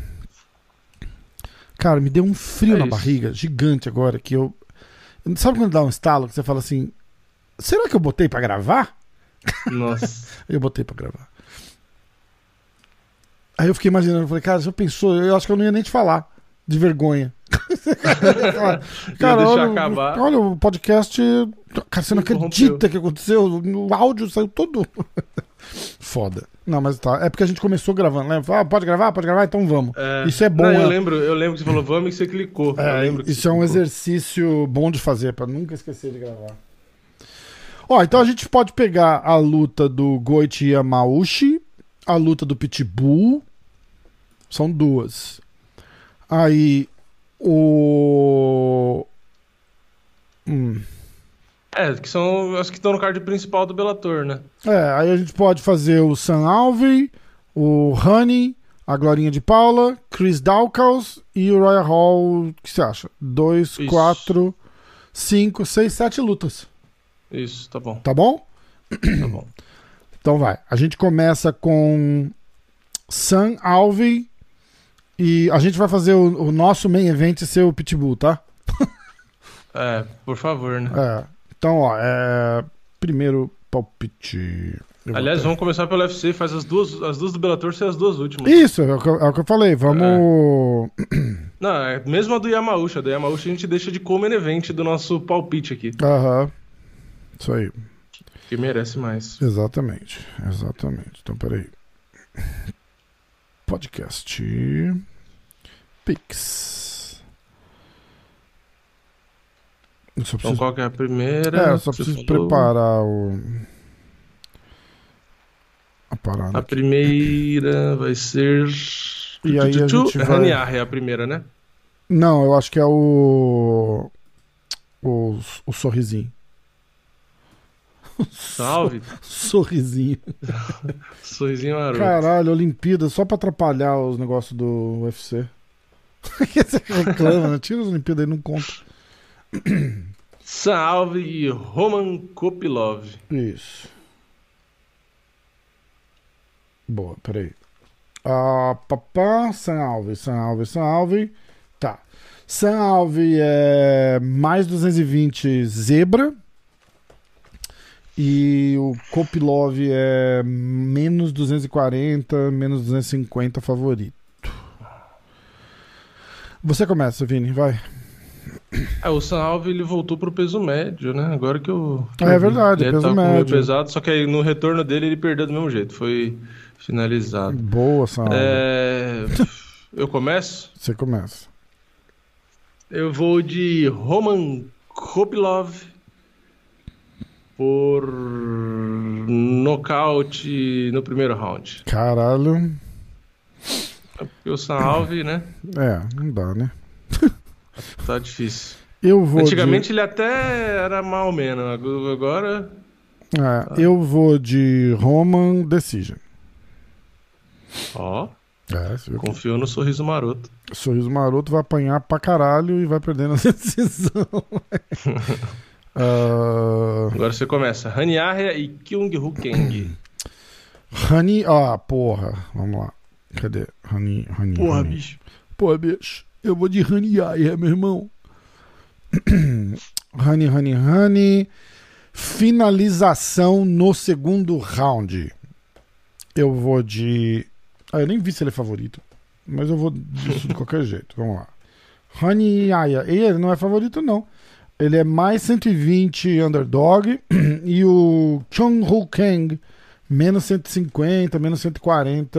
[SPEAKER 1] Cara, me deu um frio
[SPEAKER 2] É
[SPEAKER 1] na
[SPEAKER 2] isso.
[SPEAKER 1] barriga, gigante agora, que eu. Sabe quando dá um estalo que você fala assim: será que eu botei pra gravar?
[SPEAKER 2] Nossa.
[SPEAKER 1] Eu botei pra gravar. Aí eu fiquei imaginando, eu falei, cara, já pensou? Eu acho que eu não ia nem te falar, de vergonha. cara, olha,
[SPEAKER 2] acabar.
[SPEAKER 1] olha, o podcast. Cara, você não acredita que aconteceu? O áudio saiu todo. Foda. Não, mas tá. É porque a gente começou gravando, né? Ah, pode gravar? Pode gravar? Então vamos.
[SPEAKER 2] É,
[SPEAKER 1] Isso é bom,
[SPEAKER 2] não, eu,
[SPEAKER 1] né?
[SPEAKER 2] lembro, eu lembro que você falou vamos e você clicou.
[SPEAKER 1] É, isso
[SPEAKER 2] você
[SPEAKER 1] é um
[SPEAKER 2] clicou.
[SPEAKER 1] exercício bom de fazer, pra nunca esquecer de gravar. Ó, então a gente pode pegar a luta do Goichi Yamauchi, a luta do Pitbull. São duas. Aí o. Hum.
[SPEAKER 2] É, que são as que estão no card principal do Bellator, né?
[SPEAKER 1] É, aí a gente pode fazer o Sam Alvey, o Honey, a Glorinha de Paula, Chris Dawkins e o Royal Hall. O que você acha? Dois,
[SPEAKER 2] Isso.
[SPEAKER 1] quatro, cinco, seis, sete lutas.
[SPEAKER 2] Isso, tá bom,
[SPEAKER 1] Tá bom?
[SPEAKER 2] tá bom.
[SPEAKER 1] Então vai. A gente começa com Sam Alvey e a gente vai fazer o, o nosso main event ser o Pitbull, tá?
[SPEAKER 2] É, por favor, né?
[SPEAKER 1] É. Então, ó, é... primeiro palpite. Eu
[SPEAKER 2] Aliás, vamos começar pelo UFC, faz as duas, as duas do Bellator ser as duas últimas.
[SPEAKER 1] Isso, é o, que, eu- é o que eu falei. Vamos.
[SPEAKER 2] Não, é mesmo a do Yamauchi. A do Yamauchi a gente deixa de common event do nosso palpite aqui,
[SPEAKER 1] Aham. Isso aí.
[SPEAKER 2] que merece mais.
[SPEAKER 1] Exatamente. Exatamente. Então, peraí. Podcast. Pix.
[SPEAKER 2] Então
[SPEAKER 1] preciso,
[SPEAKER 2] qual que é a primeira?
[SPEAKER 1] é, eu só preciso
[SPEAKER 2] falou?
[SPEAKER 1] preparar o. A parada.
[SPEAKER 2] A primeira vai ser...
[SPEAKER 1] E aí a gente vai-
[SPEAKER 2] Haniar é a primeira, né?
[SPEAKER 1] Não, eu acho que é o. O, o sorrisinho.
[SPEAKER 2] Salve.
[SPEAKER 1] Sorrisinho.
[SPEAKER 2] Sorrisinho maroto.
[SPEAKER 1] Caralho, Olimpíada só pra atrapalhar os negócios do UFC. Você reclama, né? Tira as Olimpíadas aí, não conta.
[SPEAKER 2] Salve Roman Kopilov.
[SPEAKER 1] Isso. Boa, peraí. Ah, papá, Alves, San Alves. Tá. San Alves é mais 220 zebra. E o Kopilov é menos 240, menos 250 favorito. Você começa, Vini, vai.
[SPEAKER 2] É, o Sam Alvey, ele voltou pro peso médio, né? Agora que eu. Que
[SPEAKER 1] É
[SPEAKER 2] eu
[SPEAKER 1] verdade,
[SPEAKER 2] ele
[SPEAKER 1] peso
[SPEAKER 2] tá
[SPEAKER 1] médio.
[SPEAKER 2] pesado, só que aí no retorno dele ele perdeu do mesmo jeito. Foi finalizado.
[SPEAKER 1] Boa, Sam.
[SPEAKER 2] É, Eu começo?
[SPEAKER 1] Você começa.
[SPEAKER 2] Eu vou de Roman Kopilov por nocaute no primeiro round.
[SPEAKER 1] Caralho.
[SPEAKER 2] Porque o Sam Alvey, né?
[SPEAKER 1] É, não dá, né?
[SPEAKER 2] Tá difícil.
[SPEAKER 1] Eu vou
[SPEAKER 2] Antigamente ele até era mal menos, agora
[SPEAKER 1] de... é, eu vou de Roman Decision.
[SPEAKER 2] Ó,
[SPEAKER 1] É,
[SPEAKER 2] confio no sorriso maroto.
[SPEAKER 1] o Sorriso Maroto vai apanhar pra caralho e vai perdendo a decisão. Ah,
[SPEAKER 2] Agora você começa. Hani Arya e Kyung Hoo Kang.
[SPEAKER 1] Honey... Ah, porra. Vamos lá. Cadê? Honey, honey, honey.
[SPEAKER 2] bicho.
[SPEAKER 1] Pô, bicho, eu vou de Honey Aya, meu irmão. honey, honey, honey. Finalização no segundo round. Eu vou de. Ah, eu nem vi se ele é favorito. Mas eu vou disso de qualquer jeito. Vamos lá. Honey Aya. Ele não é favorito, não. Ele é mais 120 underdog. e o Chung Ho Kang, menos 150, menos 140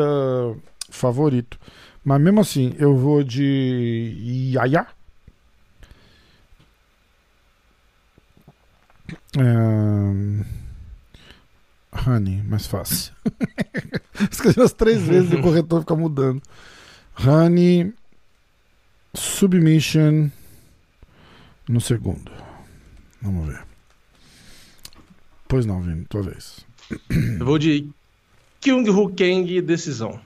[SPEAKER 1] favorito. Mas mesmo assim, eu vou de Yaya. Ahn, Honey, mais fácil. Escrevi as três vezes e o corretor fica mudando. Honey, Submission no segundo. Vamos ver. Pois não, Vini, tua vez.
[SPEAKER 2] Eu vou de Kyung Hoo Kang decisão.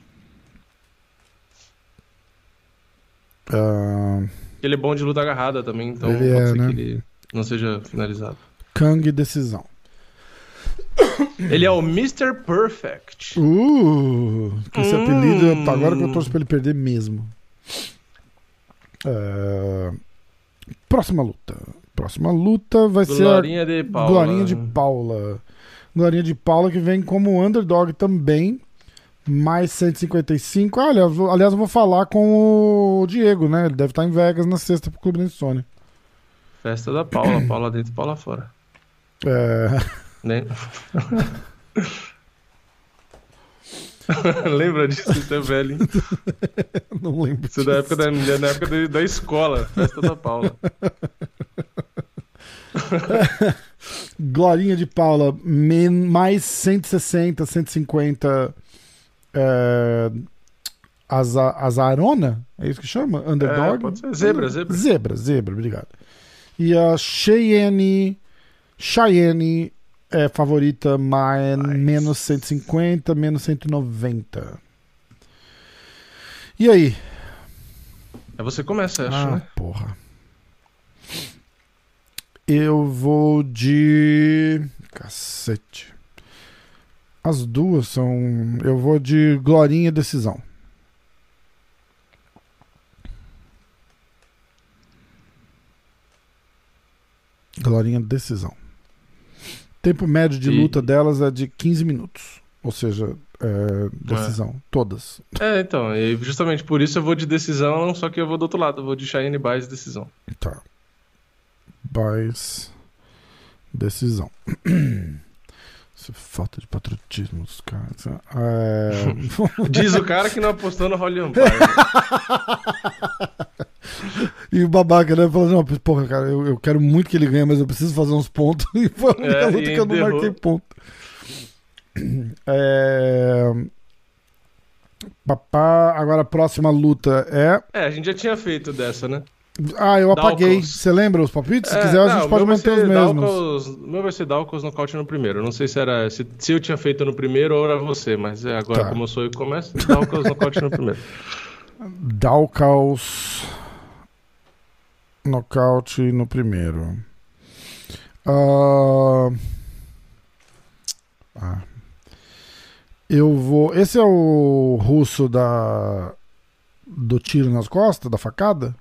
[SPEAKER 1] Ahn,
[SPEAKER 2] Ele é bom de luta agarrada também, então
[SPEAKER 1] Ele
[SPEAKER 2] pode
[SPEAKER 1] é,
[SPEAKER 2] ser
[SPEAKER 1] né?
[SPEAKER 2] que ele não seja finalizado.
[SPEAKER 1] Kang, decisão.
[SPEAKER 2] Ele é o Mr. Perfect.
[SPEAKER 1] Uh, esse
[SPEAKER 2] Hum.
[SPEAKER 1] apelido, agora que eu torço pra ele perder mesmo. É, Próxima luta. Próxima luta vai ser a
[SPEAKER 2] Glorinha de Paula.
[SPEAKER 1] Glorinha de Paula. Glorinha de Paula que vem como underdog também. Mais 155. Ah, aliás, eu vou falar com o Diego, né? Ele deve estar em Vegas na sexta pro Clube da Insônia.
[SPEAKER 2] Festa da Paula. Paula dentro, Paula fora.
[SPEAKER 1] É,
[SPEAKER 2] Né? Lembra disso? Você é velho, hein?
[SPEAKER 1] não lembro.
[SPEAKER 2] Isso é da
[SPEAKER 1] disso.
[SPEAKER 2] época da, da época da, da escola. Festa da Paula.
[SPEAKER 1] Glorinha de Paula, mais 160, 150. É, aza, azarona? É isso que chama? Underdog?
[SPEAKER 2] É, pode ser. Zebra, zebra.
[SPEAKER 1] Zebra, zebra, obrigado. E a Cheyenne. Cheyenne é favorita, mais
[SPEAKER 2] Nice.
[SPEAKER 1] menos 150, menos 190. E aí?
[SPEAKER 2] É você começa, acho,
[SPEAKER 1] ah,
[SPEAKER 2] né?
[SPEAKER 1] porra. Eu vou de. Cacete. As duas são. Eu vou de Glorinha Decisão. Glorinha Decisão. Tempo médio de
[SPEAKER 2] E-
[SPEAKER 1] luta delas é de 15 minutos. Ou seja, é, decisão. Todas.
[SPEAKER 2] É, então, e justamente por isso eu vou de decisão, só que eu vou do outro lado, eu vou de Cheyenne Baez decisão.
[SPEAKER 1] Tá. Bais. Decisão. Isso é falta de patriotismo dos caras. É...
[SPEAKER 2] Diz o cara que não apostou no Holly Empire.
[SPEAKER 1] e o babaca, né? Falando, não, porra, cara, eu, eu quero muito que ele ganhe, mas eu preciso fazer uns pontos. E foi a única
[SPEAKER 2] É,
[SPEAKER 1] luta
[SPEAKER 2] e
[SPEAKER 1] que eu não marquei ponto. É... Papá, agora a próxima luta é.
[SPEAKER 2] É, a gente já tinha feito dessa, né?
[SPEAKER 1] Ah, eu apaguei.
[SPEAKER 2] Dalcos.
[SPEAKER 1] Você lembra os palpites? Se
[SPEAKER 2] É,
[SPEAKER 1] quiser, a
[SPEAKER 2] não,
[SPEAKER 1] gente
[SPEAKER 2] o
[SPEAKER 1] pode manter os mesmos.
[SPEAKER 2] Dalcos- O meu vai ser Dalcos nocaute no primeiro. Não sei se era se, se eu tinha feito no primeiro ou era você, mas é, agora,
[SPEAKER 1] Tá.
[SPEAKER 2] como eu sou eu que começo, Dalcos nocaute no primeiro.
[SPEAKER 1] Dalcaus nocaute no primeiro. Ah, ah. Eu vou. Esse é o russo da do tiro nas costas, da facada?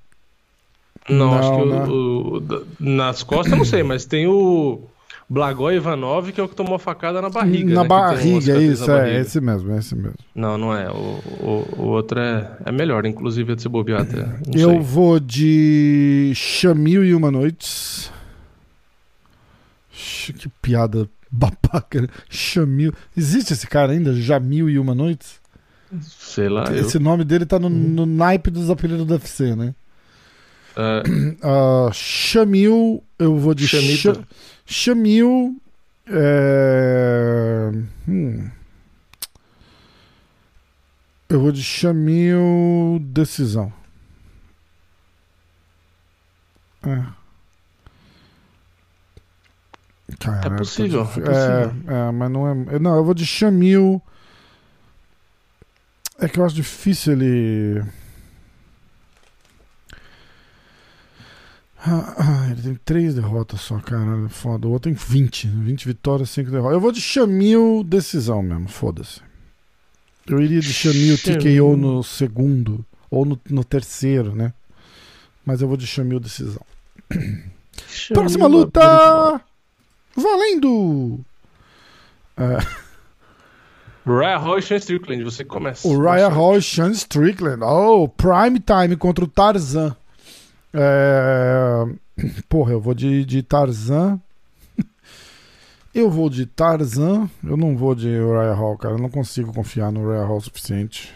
[SPEAKER 2] Não,
[SPEAKER 1] Não,
[SPEAKER 2] acho que o-
[SPEAKER 1] né?
[SPEAKER 2] o, o nas costas eu não sei, mas tem o Blagoj Ivanov, que é o que tomou a facada na barriga.
[SPEAKER 1] Na
[SPEAKER 2] né?
[SPEAKER 1] barriga, isso, é, barriga. esse mesmo, esse mesmo.
[SPEAKER 2] Não, não é. O, o, o outro é, é melhor, inclusive, é de ser bobear até.
[SPEAKER 1] Eu sei. vou de Chamil e Uma Noites. Que piada babaca. Chamil. Existe esse cara ainda? Jamil e Uma Noites?
[SPEAKER 2] Sei lá.
[SPEAKER 1] Esse
[SPEAKER 2] eu...
[SPEAKER 1] nome dele tá no, no naipe dos apelidos do UFC, né?
[SPEAKER 2] Uh...
[SPEAKER 1] Uh, Chamil, eu vou de
[SPEAKER 2] Chamil.
[SPEAKER 1] Chamil. É... Hum. Eu vou de Chamil decisão. É.
[SPEAKER 2] Cara, é possível. É, possível.
[SPEAKER 1] É, é, mas não é. Não, eu vou de Chamil. É que eu acho difícil ele. Ele tem três derrotas só, cara. Foda. O outro tem 20. 20 vitórias, 5 derrotas. Eu vou de Chamil decisão mesmo, foda-se. Eu iria de Chamil TKO no segundo. Ou no, no terceiro, né? Mas eu vou de Chamil decisão. Chamil Próxima luta! Valendo!
[SPEAKER 2] É. Raya Hall e Sean Strickland, você começa.
[SPEAKER 1] O Raya Hall e Sean Strickland. Oh, prime time contra o Tarzan. É... Porra, eu vou de, de Tarzan. eu vou de Tarzan. Eu não vou de Raya Hall, cara. Eu não consigo confiar no Raya Hall o suficiente.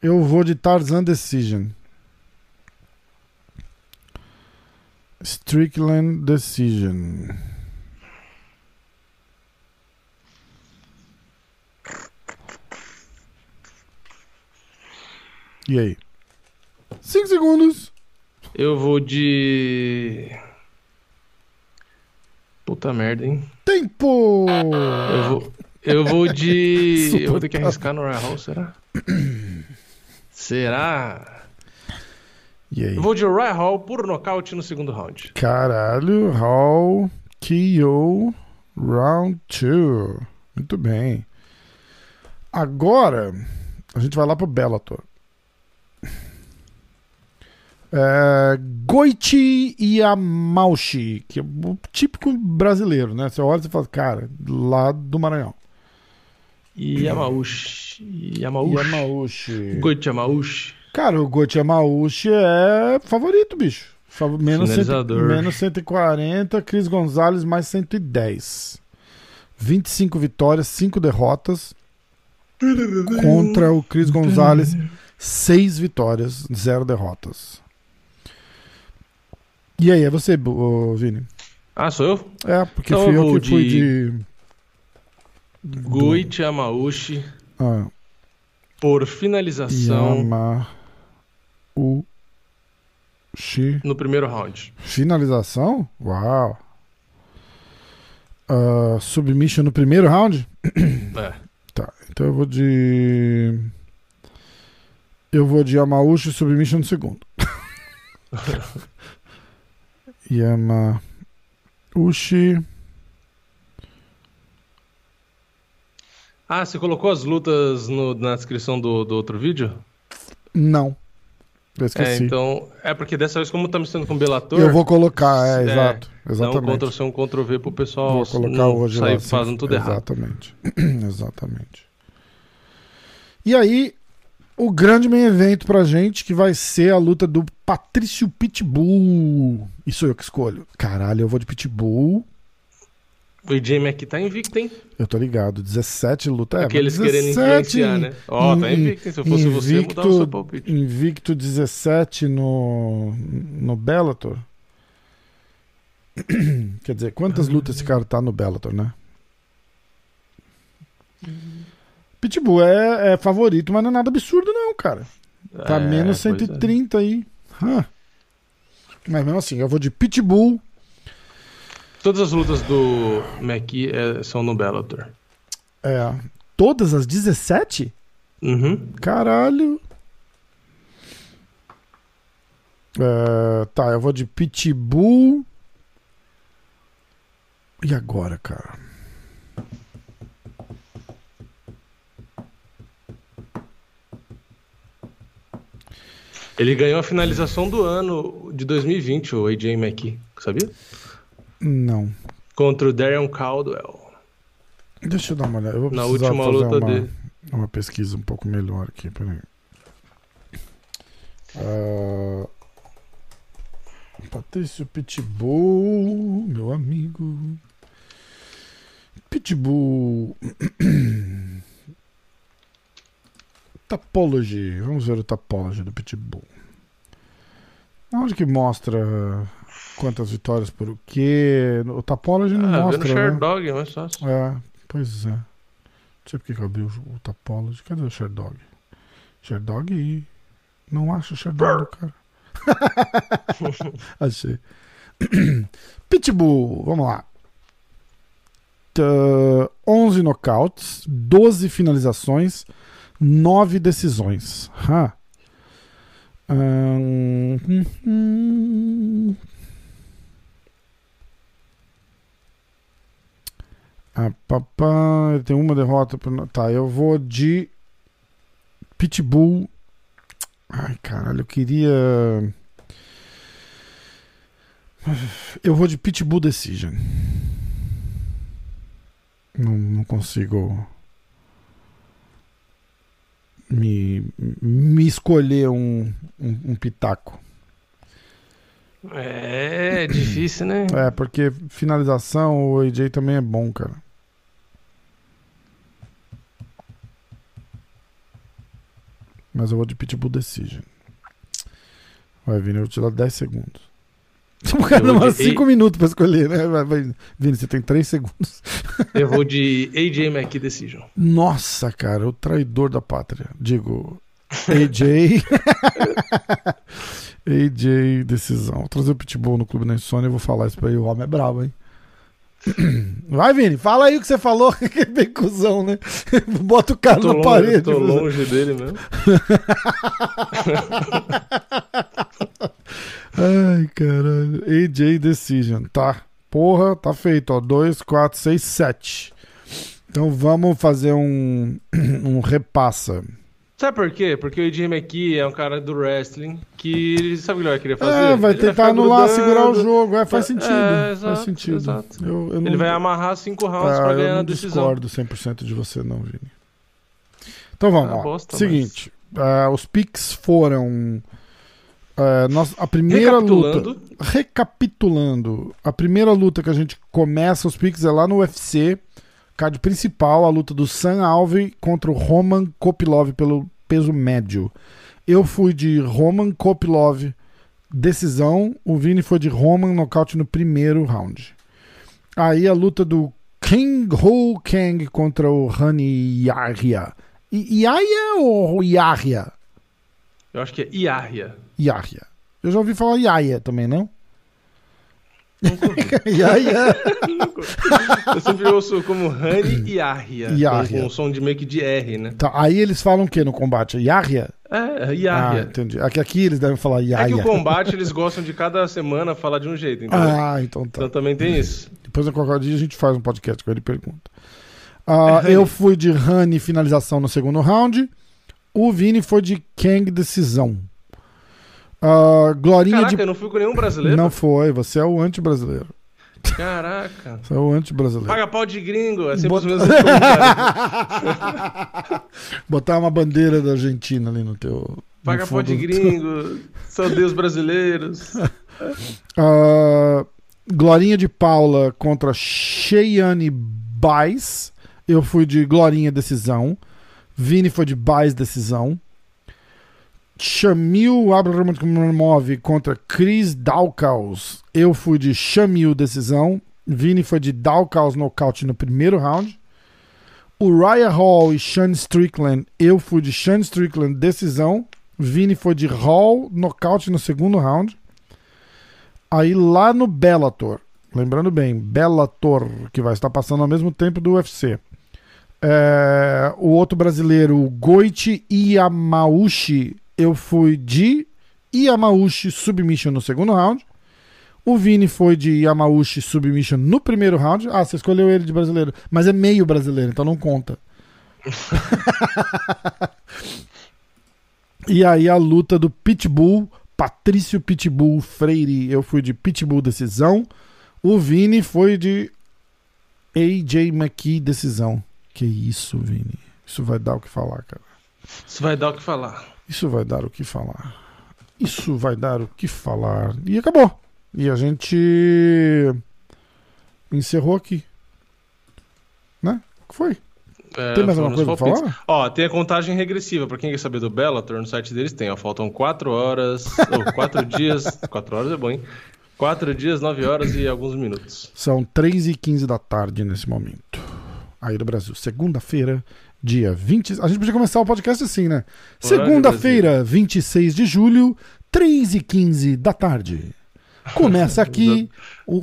[SPEAKER 1] Eu vou de Tarzan Decision. Strickland Decision. E aí? 5 segundos.
[SPEAKER 2] Eu vou de. Puta merda, hein?
[SPEAKER 1] Tempo!
[SPEAKER 2] Eu vou, eu vou de. eu vou ter que arriscar no Royal será? será?
[SPEAKER 1] E aí?
[SPEAKER 2] Eu vou de Royal Hall por nocaute no segundo round.
[SPEAKER 1] Caralho, Hall, KO, round 2. Muito bem. Agora, a gente vai lá pro Bellator. É, Goichi Yamauchi, que é o típico brasileiro, né? Você olha e fala, cara, lá do Maranhão.
[SPEAKER 2] Yamauchi. Yamauchi.
[SPEAKER 1] Yamauchi.
[SPEAKER 2] Goichi Yamauchi.
[SPEAKER 1] Cara, o Goichi Yamauchi é favorito, bicho. Menos, cento, menos 140, Cris Gonzalez mais 110. 25 vitórias, 5 derrotas. Contra o Cris Gonzalez, 6 vitórias, 0 derrotas. E aí, é você, Vini?
[SPEAKER 2] Ah, sou eu?
[SPEAKER 1] É, porque então fui eu, eu que de... fui de.
[SPEAKER 2] Goichi Yamauchi. Ah. Por finalização.
[SPEAKER 1] Yamauchi.
[SPEAKER 2] No primeiro round.
[SPEAKER 1] Finalização? Uau. Uh, submission no primeiro round?
[SPEAKER 2] É.
[SPEAKER 1] Tá, então eu vou de. Eu vou de Yamauchi submission no segundo. Yamauchi.
[SPEAKER 2] Ah, você colocou as lutas no, na descrição do, do outro vídeo?
[SPEAKER 1] Não. Eu esqueci.
[SPEAKER 2] É, então, é porque dessa vez, como tá misturando com o Bellator...
[SPEAKER 1] Eu vou colocar, é, é exato. Exatamente.
[SPEAKER 2] Não Ctrl-C, um Ctrl-V pro pessoal
[SPEAKER 1] vou colocar hoje
[SPEAKER 2] sair
[SPEAKER 1] lá,
[SPEAKER 2] fazendo tudo
[SPEAKER 1] exatamente. errado. Exatamente. E aí, o grande main evento pra gente, que vai ser a luta do Patrício Pitbull. Isso eu que escolho. Caralho, eu vou de Pitbull.
[SPEAKER 2] O AJ Mack tá invicto, hein?
[SPEAKER 1] Eu tô ligado. 17 lutas.
[SPEAKER 2] É, Aqueles 17, querendo influenciar, né? Ó, oh, tá invicto. Se eu fosse invicto, você, mudar o seu palpite.
[SPEAKER 1] Invicto 17 no, no Bellator. Quer dizer, quantas lutas esse cara tá no Bellator, né? Pitbull é, é, favorito, mas não é nada absurdo, não, cara. Tá é, menos 130 é. aí. Huh. Mas mesmo assim, eu vou de Pitbull.
[SPEAKER 2] Todas as lutas do Maki é, são no Bellator.
[SPEAKER 1] É. Todas as 17?
[SPEAKER 2] Uhum.
[SPEAKER 1] Caralho. É, tá, eu vou de Pitbull. E agora, cara?
[SPEAKER 2] Ele ganhou a finalização do ano de 2020, o AJ McKee, sabia?
[SPEAKER 1] Não.
[SPEAKER 2] Contra o Darren Caldwell.
[SPEAKER 1] Deixa eu dar uma olhada. Eu vou
[SPEAKER 2] Na
[SPEAKER 1] precisar
[SPEAKER 2] última
[SPEAKER 1] fazer
[SPEAKER 2] luta
[SPEAKER 1] uma,
[SPEAKER 2] dele.
[SPEAKER 1] uma pesquisa um pouco melhor aqui. Peraí. Ah, Patrício Pitbull, meu amigo. Pitbull. Tapology. Vamos ver o Tapology do Pitbull. Onde que mostra quantas vitórias por o quê? O Tapology não
[SPEAKER 2] Ah, vê no
[SPEAKER 1] mostra, né?
[SPEAKER 2] Sherdog, é mais fácil.
[SPEAKER 1] É, pois é. Não sei porque que eu abri o, o Tapology. Cadê o Sherdog? Sherdog. Não acho o Sherdog do cara. Achei. Pitbull, vamos lá. Tá, 11 nocautes, 12 finalizações, 9 decisões. Ha. Ahn, hum, hum. Ah, papá, tem uma derrota. pro- Tá, eu vou de Pitbull. Ai, caralho, eu queria. Eu vou de Pitbull Decision. Não, não consigo me, me escolher um, um, um pitaco.
[SPEAKER 2] É, difícil, né?
[SPEAKER 1] É, porque finalização, o AJ também é bom, cara. Mas eu vou de Pitbull Decision. Vai, Vini, eu vou te dar 10 segundos. O cara demora
[SPEAKER 2] de
[SPEAKER 1] 5 minutos pra escolher, né? Vai, vai. Vini, você tem 3 segundos.
[SPEAKER 2] Eu vou de AJ McKee Decision.
[SPEAKER 1] Nossa, cara, o traidor da pátria. Digo, AJ. AJ Decisão. Vou trazer o Pitbull no Clube da Insônia e vou falar isso pra ele. O homem é bravo, hein? Vai, Vini, fala aí o que você falou. Que é bem cuzão, né? Bota o cara na
[SPEAKER 2] longe,
[SPEAKER 1] parede.
[SPEAKER 2] tô longe dele mesmo.
[SPEAKER 1] Ai, caralho. AJ Decision. Tá. Porra, tá feito, ó. 2, 4, 6, 7. Então vamos fazer um, um repassa.
[SPEAKER 2] Sabe por quê? Porque o AJ McKee é um cara do wrestling que ele sabe o que ele vai querer fazer?
[SPEAKER 1] É, vai
[SPEAKER 2] Ele
[SPEAKER 1] tentar
[SPEAKER 2] ficar
[SPEAKER 1] anular,
[SPEAKER 2] grudando,
[SPEAKER 1] segurar o jogo. É, faz sentido.
[SPEAKER 2] É, exato,
[SPEAKER 1] faz sentido.
[SPEAKER 2] exato.
[SPEAKER 1] Eu, eu não,
[SPEAKER 2] Ele vai amarrar cinco rounds
[SPEAKER 1] Ah,
[SPEAKER 2] pra
[SPEAKER 1] eu
[SPEAKER 2] ganhar
[SPEAKER 1] não
[SPEAKER 2] a decisão.
[SPEAKER 1] discordo 100% de você, não, Vini. Então vamos
[SPEAKER 2] Ah,
[SPEAKER 1] lá.
[SPEAKER 2] bosta,
[SPEAKER 1] Seguinte, ah, os picks foram. Ah, nós- a primeira
[SPEAKER 2] Recapitulando.
[SPEAKER 1] luta. Recapitulando, a primeira luta que a gente começa os picks é lá no UFC, card principal, a luta do Sam Alvey contra o Roman Kopilov pelo peso médio. Eu fui de Roman Kopilov decisão, o Vini foi de Roman nocaute no primeiro round. Aí a luta do King Ho Kang contra o Hani Yahya. Yahya ou Yahya?
[SPEAKER 2] Eu acho que é Iarria.
[SPEAKER 1] Yahya. Eu já ouvi falar Yahya também, não? Yahya.
[SPEAKER 2] Eu sempre ouço como Honey Iarria.
[SPEAKER 1] Iarria.
[SPEAKER 2] Com, com som de meio que de R, né?
[SPEAKER 1] Tá, aí eles falam o que no combate? Yahya?
[SPEAKER 2] É,
[SPEAKER 1] Ah,
[SPEAKER 2] Iarria.
[SPEAKER 1] entendi. Aqui, aqui eles devem falar
[SPEAKER 2] é que o combate eles gostam de cada semana falar de um jeito, entendeu?
[SPEAKER 1] Ah, então tá.
[SPEAKER 2] Então também tem isso.
[SPEAKER 1] Depois, a qualquer dia, a gente faz um podcast com ele e pergunta. Ah, eu fui de Honey finalização no segundo round. O Vini foi de Kang decisão. Ah, Glorinha
[SPEAKER 2] Caraca,
[SPEAKER 1] de.
[SPEAKER 2] eu não fui com nenhum brasileiro?
[SPEAKER 1] Não foi, você é o anti-brasileiro.
[SPEAKER 2] Caraca.
[SPEAKER 1] Você é o anti-brasileiro.
[SPEAKER 2] Paga pau de gringo, é sempre
[SPEAKER 1] Bota-
[SPEAKER 2] os mesmos comentários.
[SPEAKER 1] Botar uma bandeira da Argentina ali no teu. no
[SPEAKER 2] Paga pau
[SPEAKER 1] fundo
[SPEAKER 2] de gringo, são Deus brasileiros.
[SPEAKER 1] Ah, Glorinha de Paula contra Cheyenne Baez. Eu fui de Glorinha decisão. Vini foi de Baez decisão. Shamil Abramov contra Chris Dalkaus. Eu fui de Shamil decisão. Vini foi de Dalkaus nocaute no primeiro round. O Raya Hall e Sean Strickland. Eu fui de Sean Strickland decisão. Vini foi de Hall nocaute no segundo round. Aí lá no Bellator, lembrando bem, Bellator, que vai estar passando ao mesmo tempo do UFC. É, o outro brasileiro, Goichi Yamauchi, eu fui de Yamauchi Submission no segundo round. O Vini foi de Yamauchi Submission no primeiro round. Ah, você escolheu ele de brasileiro, mas é meio brasileiro, então não conta. E aí a luta do Pitbull, Patrício Pitbull Freire, eu fui de Pitbull decisão. O Vini foi de AJ McKee decisão. Que isso, Vini. Isso vai dar o que falar, cara.
[SPEAKER 2] Isso vai dar o que falar.
[SPEAKER 1] Isso vai dar o que falar. Isso vai dar o que falar. E acabou. E a gente encerrou aqui. Né? O que foi?
[SPEAKER 2] É,
[SPEAKER 1] Tem mais alguma coisa pra falar?
[SPEAKER 2] Ó, tem a contagem regressiva. Pra quem quer saber do Bellator, no site deles tem, ó. Faltam 4 horas. ou 4 dias. 4 horas é bom, hein? 4 dias, 9 horas e alguns minutos.
[SPEAKER 1] São 3 e 15 da tarde nesse momento. Aí do Brasil. Segunda-feira, dia 20. A gente podia começar o podcast assim, né? Segunda-feira, 26 de julho, 3 e 15 da tarde. Começa aqui o.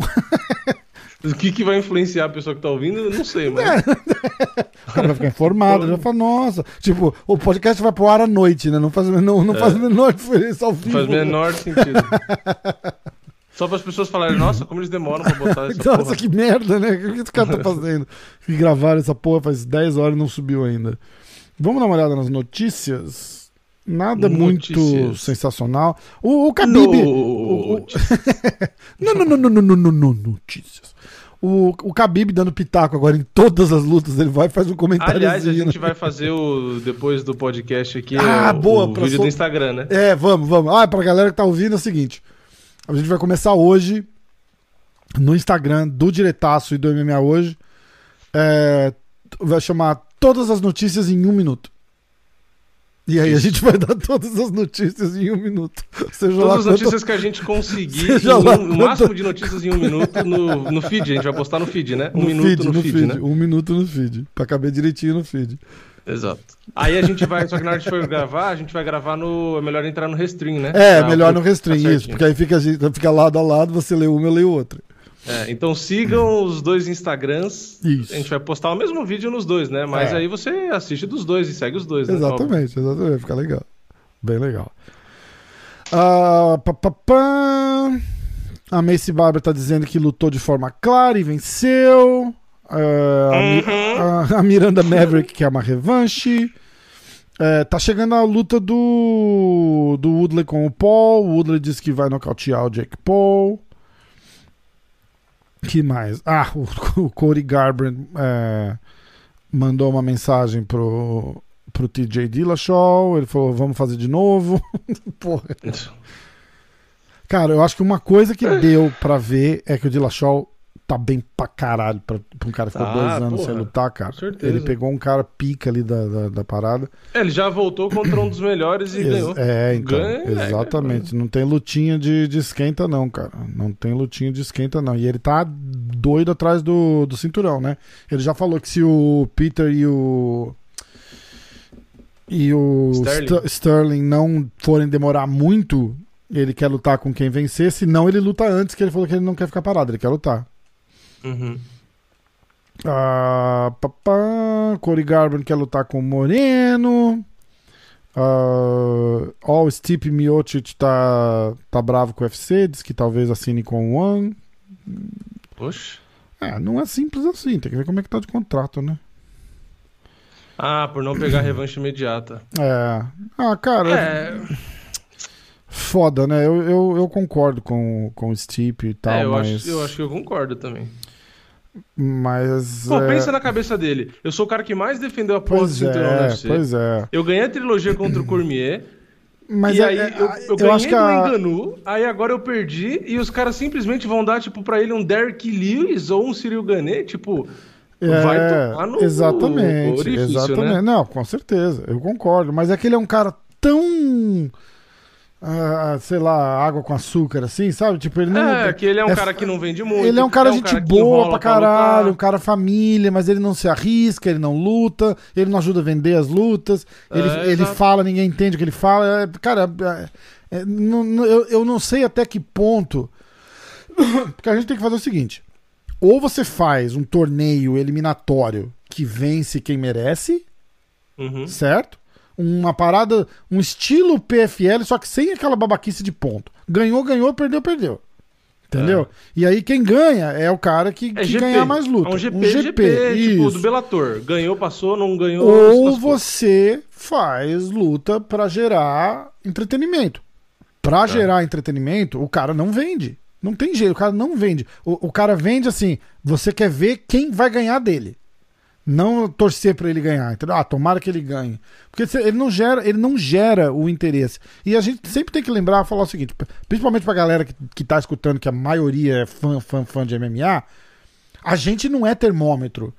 [SPEAKER 2] O que, que vai influenciar a pessoa que tá ouvindo, eu não sei, mas.
[SPEAKER 1] É. O cara vai ficar informado, já fala, nossa. Tipo, o podcast vai pro ar à noite, né? Não faz, não, não faz a menor diferença ao
[SPEAKER 2] Não
[SPEAKER 1] vivo.
[SPEAKER 2] faz menor sentido. Só para as pessoas falarem, nossa, como eles demoram para botar essa
[SPEAKER 1] Nossa,
[SPEAKER 2] porra.
[SPEAKER 1] que merda, né? O que esse cara tá fazendo? E gravaram essa porra faz 10 horas e não subiu ainda. Vamos dar uma olhada nas notícias? Nada
[SPEAKER 2] notícias.
[SPEAKER 1] muito sensacional. O, o Khabib... O, o... não, não, não, não, não, não, não, notícias. O, o Khabib dando pitaco agora em todas as lutas, ele vai e faz um comentário.
[SPEAKER 2] Aliás, a gente né? vai fazer o depois do podcast aqui
[SPEAKER 1] ah,
[SPEAKER 2] o,
[SPEAKER 1] boa,
[SPEAKER 2] o vídeo
[SPEAKER 1] sol...
[SPEAKER 2] do Instagram, né?
[SPEAKER 1] É, vamos, vamos. Ah, pra galera que tá ouvindo é o seguinte... A gente vai começar hoje no Instagram do Diretaço e do MMA hoje. É, vai chamar todas as notícias em um minuto. E aí a gente vai dar todas as notícias em um minuto. Seja lá
[SPEAKER 2] Todas as
[SPEAKER 1] quanto-
[SPEAKER 2] notícias que a gente conseguir, um-
[SPEAKER 1] lá
[SPEAKER 2] o
[SPEAKER 1] quanto-
[SPEAKER 2] máximo de notícias em um minuto no, no feed. A gente vai postar no feed, né? Um
[SPEAKER 1] no
[SPEAKER 2] minuto
[SPEAKER 1] feed,
[SPEAKER 2] no,
[SPEAKER 1] no
[SPEAKER 2] feed,
[SPEAKER 1] feed,
[SPEAKER 2] né?
[SPEAKER 1] Um minuto no feed. Pra caber direitinho no feed.
[SPEAKER 2] Exato. Aí a gente vai, só que na hora de for gravar, a gente vai gravar no. É melhor entrar no Restream, né?
[SPEAKER 1] É,
[SPEAKER 2] Pra-
[SPEAKER 1] melhor
[SPEAKER 2] pra
[SPEAKER 1] no restring,
[SPEAKER 2] ficar
[SPEAKER 1] isso. Porque aí fica, fica lado a lado, você lê uma, eu leio outra.
[SPEAKER 2] É, então sigam os dois Instagrams.
[SPEAKER 1] Isso.
[SPEAKER 2] A gente vai postar o mesmo vídeo nos dois, né? Mas
[SPEAKER 1] É.
[SPEAKER 2] aí você assiste dos dois e segue os dois, né?
[SPEAKER 1] Exatamente, exatamente. Fica legal. Bem legal. Ah, pá, pá, pá. A Macy Barber tá dizendo que lutou de forma clara e venceu. A Mi-
[SPEAKER 2] Uhum.
[SPEAKER 1] a, Miranda Maverick quer uma revanche. É, tá chegando a luta do, do Woodley com o Paul. O Woodley disse que vai nocautear o Jake Paul. que mais? Ah, o, o Cody Garbrandt é, mandou uma mensagem pro, pro TJ Dillashaw. Ele falou, vamos fazer de novo. Porra. Cara, eu acho que uma coisa que deu pra ver é que o Dillashaw tá bem pra caralho pra, pra um cara que ficou
[SPEAKER 2] Tá,
[SPEAKER 1] dois anos
[SPEAKER 2] porra,
[SPEAKER 1] sem lutar, cara.
[SPEAKER 2] com certeza.
[SPEAKER 1] Ele pegou um cara pica ali da, da, da parada.
[SPEAKER 2] É, ele já voltou contra um dos melhores e
[SPEAKER 1] Ex-
[SPEAKER 2] ganhou.
[SPEAKER 1] É, então,
[SPEAKER 2] Ganha, é,
[SPEAKER 1] exatamente. Não tem lutinha de, de esquenta, não, cara. Não tem lutinha de esquenta, não. E ele tá doido atrás do, do cinturão, né? Ele já falou que se o Peter e o. E o
[SPEAKER 2] Sterling.
[SPEAKER 1] Ster- Sterling não forem demorar muito, ele quer lutar com quem vencer. Senão ele luta antes, que ele falou que ele não quer ficar parado, ele quer lutar.
[SPEAKER 2] Uhum.
[SPEAKER 1] Ah, papá, Corey Garbrandt quer lutar com o Moreno. Ah, ó, o Stipe Miocic tá, tá bravo com o UFC, diz que talvez assine com o One.
[SPEAKER 2] Oxe.
[SPEAKER 1] É, não é simples assim, tem que ver como é que tá de contrato, né?
[SPEAKER 2] Ah, por não pegar revanche imediata.
[SPEAKER 1] É. Ah, cara,
[SPEAKER 2] É,
[SPEAKER 1] foda, né? Eu, eu, eu concordo com, com o Stipe e tal,
[SPEAKER 2] é, eu,
[SPEAKER 1] mas.
[SPEAKER 2] acho, eu acho que eu concordo também.
[SPEAKER 1] Mas.
[SPEAKER 2] Pô,
[SPEAKER 1] é,
[SPEAKER 2] pensa na cabeça dele. Eu sou o cara que mais defendeu a porra do
[SPEAKER 1] Pois
[SPEAKER 2] cinturão no
[SPEAKER 1] é,
[SPEAKER 2] UFC.
[SPEAKER 1] pois é.
[SPEAKER 2] Eu ganhei a trilogia contra o Cormier.
[SPEAKER 1] Mas é-
[SPEAKER 2] aí
[SPEAKER 1] é-
[SPEAKER 2] eu, eu ganhei
[SPEAKER 1] acho que
[SPEAKER 2] do
[SPEAKER 1] a,
[SPEAKER 2] Enganu, aí agora eu perdi e os caras simplesmente vão dar, tipo, pra ele um Derrick Lewis ou um Cyril Gane, tipo, vai
[SPEAKER 1] É,
[SPEAKER 2] tomar no
[SPEAKER 1] exatamente,
[SPEAKER 2] orifício,
[SPEAKER 1] exatamente.
[SPEAKER 2] né?
[SPEAKER 1] Não, com certeza, eu concordo. Mas é que ele é um cara tão. Ah, sei lá, água com açúcar, assim, sabe? Tipo, ele não.
[SPEAKER 2] É, que ele é um
[SPEAKER 1] é
[SPEAKER 2] cara que não vende muito.
[SPEAKER 1] Ele é um cara gente
[SPEAKER 2] que
[SPEAKER 1] boa pra caralho, um
[SPEAKER 2] lutar.
[SPEAKER 1] cara família, mas ele não se arrisca, ele não luta, ele não ajuda a vender as lutas, ele,
[SPEAKER 2] É,
[SPEAKER 1] ele fala, ninguém entende o que ele fala. É, cara, é, é, não- eu, eu não sei até que ponto. Porque a gente tem que fazer o seguinte: ou você faz um torneio eliminatório que vence quem merece,
[SPEAKER 2] Uhum.
[SPEAKER 1] certo? Uma parada, um estilo PFL, só que sem aquela babaquice de ponto. Ganhou, ganhou, perdeu, perdeu. Entendeu? E aí quem ganha é o cara que,
[SPEAKER 2] É
[SPEAKER 1] que
[SPEAKER 2] GP.
[SPEAKER 1] ganhar mais luta.
[SPEAKER 2] É um GP, GP, tipo,
[SPEAKER 1] isso.
[SPEAKER 2] do Bellator. Ganhou, passou, não ganhou.
[SPEAKER 1] Ou você faz luta pra gerar entretenimento. Pra
[SPEAKER 2] É.
[SPEAKER 1] gerar entretenimento, o cara não vende. Não tem jeito, o cara não vende. O, o cara vende assim, você quer ver quem vai ganhar dele. Não torcer para ele ganhar, entendeu? Ah, tomara que ele ganhe. Porque ele não gera, ele não gera o interesse. E a gente sempre tem que lembrar, falar o seguinte, principalmente pra galera que, que tá escutando, que a maioria é fã, fã, fã de MMA, a gente não é termômetro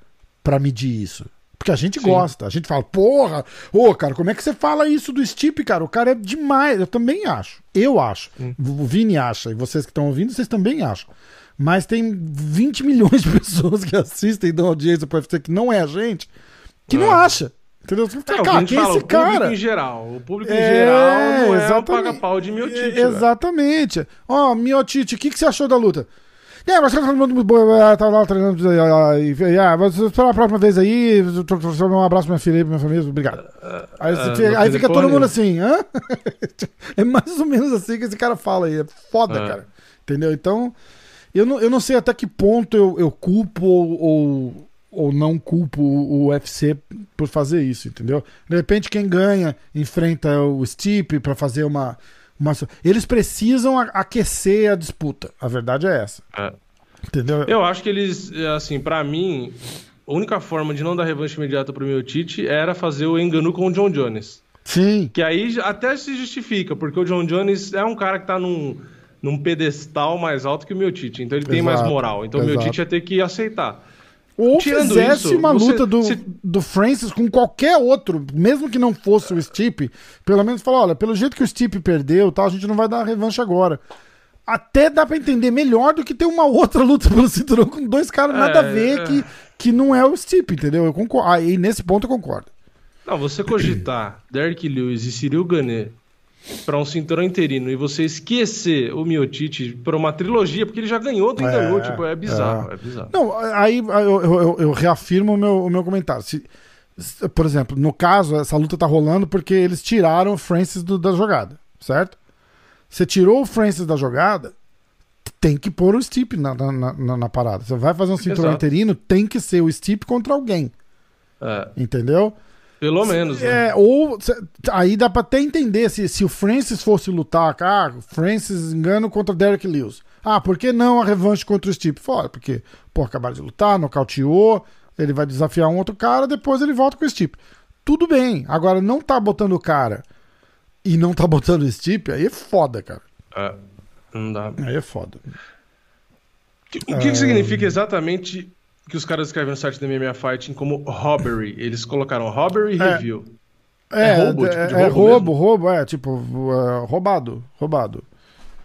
[SPEAKER 1] para medir isso. Porque a gente Sim. gosta. A gente fala, porra, ô, cara, como é que você fala isso do Stipe, cara? O cara é demais. Eu também acho. Eu acho. Hum. O Vini acha. E vocês que estão ouvindo, vocês também acham mas tem 20 milhões de pessoas que assistem e dão audiência pro UFC que não é a gente, que é. não acha. Entendeu? Você
[SPEAKER 2] fala, é, cara, quem é esse cara? O público em geral. O público em é, geral não é um paga-pau de Miotite.
[SPEAKER 1] Exatamente. Ó, oh, Miotite, o que, que você achou da luta? É, mas todo mundo tá lá treinando. E, ah, mas espera a próxima vez aí. Um abraço pra minha filha e pra minha família. Obrigado. Aí, uh, fica, aí fica todo mundo assim, hã? é mais ou menos assim que esse cara fala aí. É foda, uh. cara. Entendeu? Então, eu não, eu não sei até que ponto eu, eu culpo ou, ou, ou não culpo o UFC por fazer isso, entendeu? De repente, quem ganha enfrenta o Stipe para fazer uma, uma. Eles precisam aquecer a disputa. A verdade é essa. É. Entendeu?
[SPEAKER 2] Eu acho que eles, assim, para mim, a única forma de não dar revanche imediata pro meu Tite era fazer o engano com o John Jones.
[SPEAKER 1] Sim.
[SPEAKER 2] Que aí até se justifica, porque o John Jones é um cara que tá num num pedestal mais alto que o meu Tite. Então ele exato, tem mais moral. Então o meu Tite ia ter que aceitar.
[SPEAKER 1] Ou Tirando fizesse isso, uma luta do, se... do Francis com qualquer outro, mesmo que não fosse o Stipe, pelo menos falar, olha, pelo jeito que o Stipe perdeu, tal, a gente não vai dar revanche agora. Até dá para entender melhor do que ter uma outra luta pelo cinturão com dois caras é, nada a ver é... que, que não é o Stipe, entendeu? Eu concordo. Aí nesse ponto eu concordo.
[SPEAKER 2] Não, você cogitar Derek Lewis e Cyril Gane para um cinturão interino e você esquecer o Miotite para uma trilogia, porque ele já ganhou do é, tipo, é bizarro, é. é. bizarro.
[SPEAKER 1] Não, aí eu, eu, eu reafirmo o meu, o meu comentário. Se, se, por exemplo, no caso, essa luta tá rolando porque eles tiraram o Francis do, da jogada, certo? Você tirou o Francis da jogada, tem que pôr o Stipe na, na, na, na parada. Você vai fazer um cinturão Exato. interino, tem que ser o Stipe contra alguém. É. Entendeu?
[SPEAKER 2] Pelo menos,
[SPEAKER 1] né? É, ou aí dá pra até entender se, se o Francis fosse lutar, ah, Francis engano contra Derek Lewis. Ah, por que não a revanche contra o Stipe? Fora, porque, pô, acabaram de lutar, nocauteou, ele vai desafiar um outro cara, depois ele volta com o Stipe. Tudo bem, agora não tá botando o cara e não tá botando o Stipe, aí é foda, cara.
[SPEAKER 2] É, não dá.
[SPEAKER 1] Aí é foda.
[SPEAKER 2] O que, que, que significa exatamente que os caras escrevem no site da MMA Fighting como robbery. Eles colocaram robbery é, review.
[SPEAKER 1] É, é roubo, é, tipo, de roubo, é roubo, roubo, é, tipo, uh, roubado, roubado.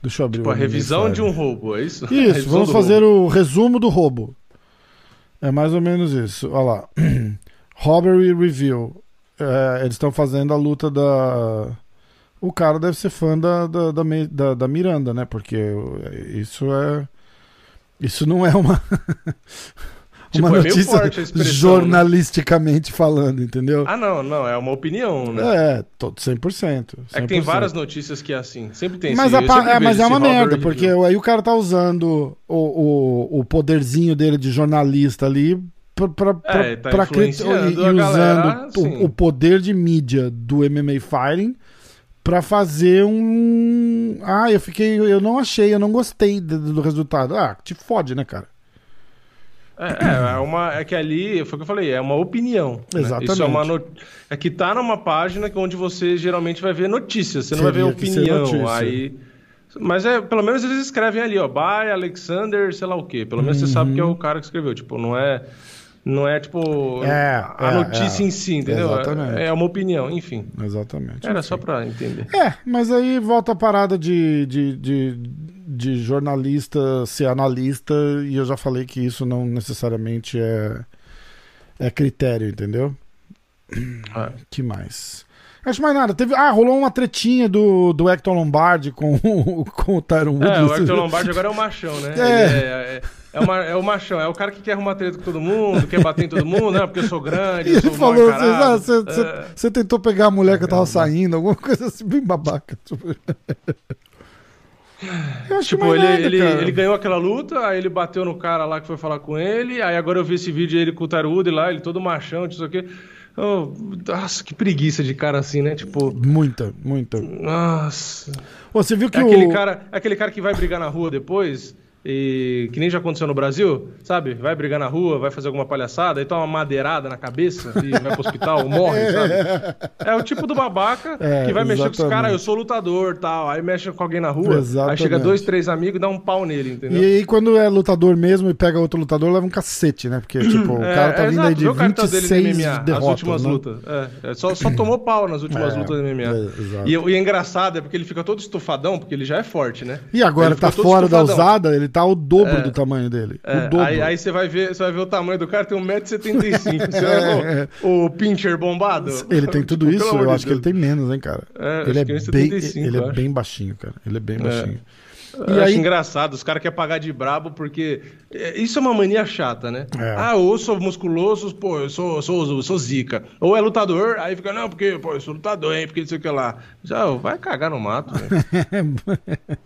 [SPEAKER 1] Deixa eu abrir
[SPEAKER 2] tipo, a revisão de um roubo, é isso?
[SPEAKER 1] Isso, vamos fazer roubo. o resumo do roubo. É mais ou menos isso. Olha lá. Robbery Review. É, eles estão fazendo a luta da. O cara deve ser fã da, da, da, da, da Miranda, né? Porque isso é. Isso não é uma. Tipo, uma é notícia né? jornalisticamente né? falando, entendeu?
[SPEAKER 2] Ah, não, não, é uma opinião, né?
[SPEAKER 1] É, todo 100%, 100%.
[SPEAKER 2] É que tem várias notícias que é assim, sempre tem
[SPEAKER 1] Mas, esse, a, é, mas é uma merda, porque aí o cara tá usando o, o, o poderzinho dele de jornalista ali pra, pra, é, tá pra e, e usando galera, o, o, poder de mídia do MMA Fighting para fazer um. Ah, eu fiquei. Eu não achei, eu não gostei do, do resultado. Ah, te fode, né, cara?
[SPEAKER 2] É, é, é, uma, é que ali, foi o que eu falei, é uma opinião.
[SPEAKER 1] Né? Exatamente.
[SPEAKER 2] Isso é, uma not... é que tá numa página onde você geralmente vai ver notícias, você não vai ver opinião. Aí. Mas é, pelo menos eles escrevem ali, ó, by Alexander, sei lá o quê. Pelo menos uhum. você sabe que é o uhum. cara que escreveu. Tipo, não é. Não é tipo
[SPEAKER 1] é,
[SPEAKER 2] a
[SPEAKER 1] é,
[SPEAKER 2] notícia
[SPEAKER 1] é,
[SPEAKER 2] em si, entendeu?
[SPEAKER 1] Exatamente.
[SPEAKER 2] É uma opinião, enfim.
[SPEAKER 1] Exatamente.
[SPEAKER 2] Era
[SPEAKER 1] enfim.
[SPEAKER 2] só pra entender.
[SPEAKER 1] É, mas aí volta a parada de, de, de de jornalista ser analista e eu já falei que isso não necessariamente é, é critério, entendeu? Ah. Que mais? Acho mais nada. Teve, ah, rolou uma tretinha do, do Hector Lombardi com, com o Tyron Woodley.
[SPEAKER 2] É, o Hector Lombardi agora é o machão, né? É. É, é, é, uma, é, o machão, é o cara que quer arrumar treta com todo mundo, quer bater em todo mundo, né? Porque eu sou grande, eu
[SPEAKER 1] sou Ele falou, você ah, é. tentou pegar a mulher que tava saindo, alguma coisa assim, bem babaca.
[SPEAKER 2] tipo, ele, nada, ele, ele, ganhou aquela luta, aí ele bateu no cara lá que foi falar com ele, aí agora eu vi esse vídeo ele com o Tarude lá, ele todo machão, não sei o quê. Oh, nossa, que preguiça de cara assim, né? Tipo.
[SPEAKER 1] Muita, muita.
[SPEAKER 2] Nossa.
[SPEAKER 1] Você viu que
[SPEAKER 2] é
[SPEAKER 1] o.
[SPEAKER 2] Aquele cara, é aquele cara que vai brigar na rua depois e que nem já aconteceu no Brasil, sabe? Vai brigar na rua, vai fazer alguma palhaçada, e toma uma madeirada na cabeça e vai pro hospital, morre, sabe? É o tipo do babaca
[SPEAKER 1] É,
[SPEAKER 2] que vai mexer com os
[SPEAKER 1] exatamente.
[SPEAKER 2] caras, eu sou lutador tal, aí mexe com alguém na rua, aí
[SPEAKER 1] Exatamente.
[SPEAKER 2] chega dois, três amigos e dá um pau nele, entendeu?
[SPEAKER 1] E aí, quando é lutador mesmo e pega outro lutador, leva um cacete, né? Porque, tipo, o
[SPEAKER 2] É,
[SPEAKER 1] cara tá
[SPEAKER 2] é
[SPEAKER 1] vindo
[SPEAKER 2] exato,
[SPEAKER 1] aí de
[SPEAKER 2] vê o cartão dele no
[SPEAKER 1] 26
[SPEAKER 2] MMA,
[SPEAKER 1] derrotas,
[SPEAKER 2] as últimas
[SPEAKER 1] né?
[SPEAKER 2] lutas. É, é, só, só tomou pau nas últimas
[SPEAKER 1] É,
[SPEAKER 2] lutas do MMA. e, e é engraçado, é porque ele fica todo estufadão, porque ele já é forte, né?
[SPEAKER 1] E agora
[SPEAKER 2] Ele
[SPEAKER 1] tá fora da
[SPEAKER 2] estufadão.
[SPEAKER 1] usada, ele tá o dobro do tamanho dele.
[SPEAKER 2] É, aí, aí você vai ver, você vai ver o tamanho do cara, tem 1,75m. Você ver o, o pincher bombado.
[SPEAKER 1] Ele tem tudo
[SPEAKER 2] Tipo,
[SPEAKER 1] isso, eu acho que ele tem menos, hein, cara.
[SPEAKER 2] É,
[SPEAKER 1] ele, é
[SPEAKER 2] é
[SPEAKER 1] bem,
[SPEAKER 2] 1,75,
[SPEAKER 1] ele é bem baixinho, cara. Ele é bem baixinho.
[SPEAKER 2] Eu
[SPEAKER 1] E
[SPEAKER 2] acho
[SPEAKER 1] aí-
[SPEAKER 2] engraçado, os caras querem pagar de brabo porque. é, Isso é uma mania chata, né?
[SPEAKER 1] É.
[SPEAKER 2] Ah, ou sou musculoso, pô, eu sou, sou, sou, sou zica. Ou é lutador, aí fica, não, porque, pô, eu sou lutador, hein, porque não sei o que lá. Já, vai cagar no mato, velho.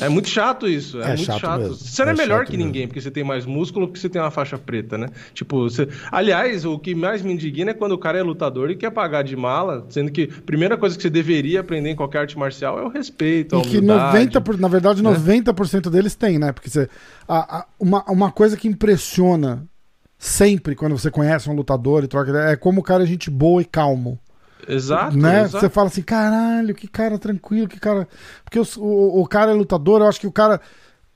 [SPEAKER 2] É muito chato isso, é,
[SPEAKER 1] É
[SPEAKER 2] muito
[SPEAKER 1] chato
[SPEAKER 2] chato. Você não é,
[SPEAKER 1] é
[SPEAKER 2] melhor que
[SPEAKER 1] mesmo.
[SPEAKER 2] ninguém, porque você tem mais músculo, porque você tem uma faixa preta, né? Tipo, você... aliás, o que mais me indigna é quando o cara é lutador e quer pagar de mala, sendo que a primeira coisa que você deveria aprender em qualquer arte marcial é o respeito, a
[SPEAKER 1] E que
[SPEAKER 2] humildade.
[SPEAKER 1] 90%, por- na verdade, 90% deles tem, né? Porque você, a- a- uma, uma coisa que impressiona sempre quando você conhece um lutador e troca ideia, é como o cara é gente boa e calmo.
[SPEAKER 2] Exato,
[SPEAKER 1] né?
[SPEAKER 2] exato.
[SPEAKER 1] Você fala assim, caralho, que cara tranquilo, que cara. Porque os- o, o cara é lutador, eu acho que o cara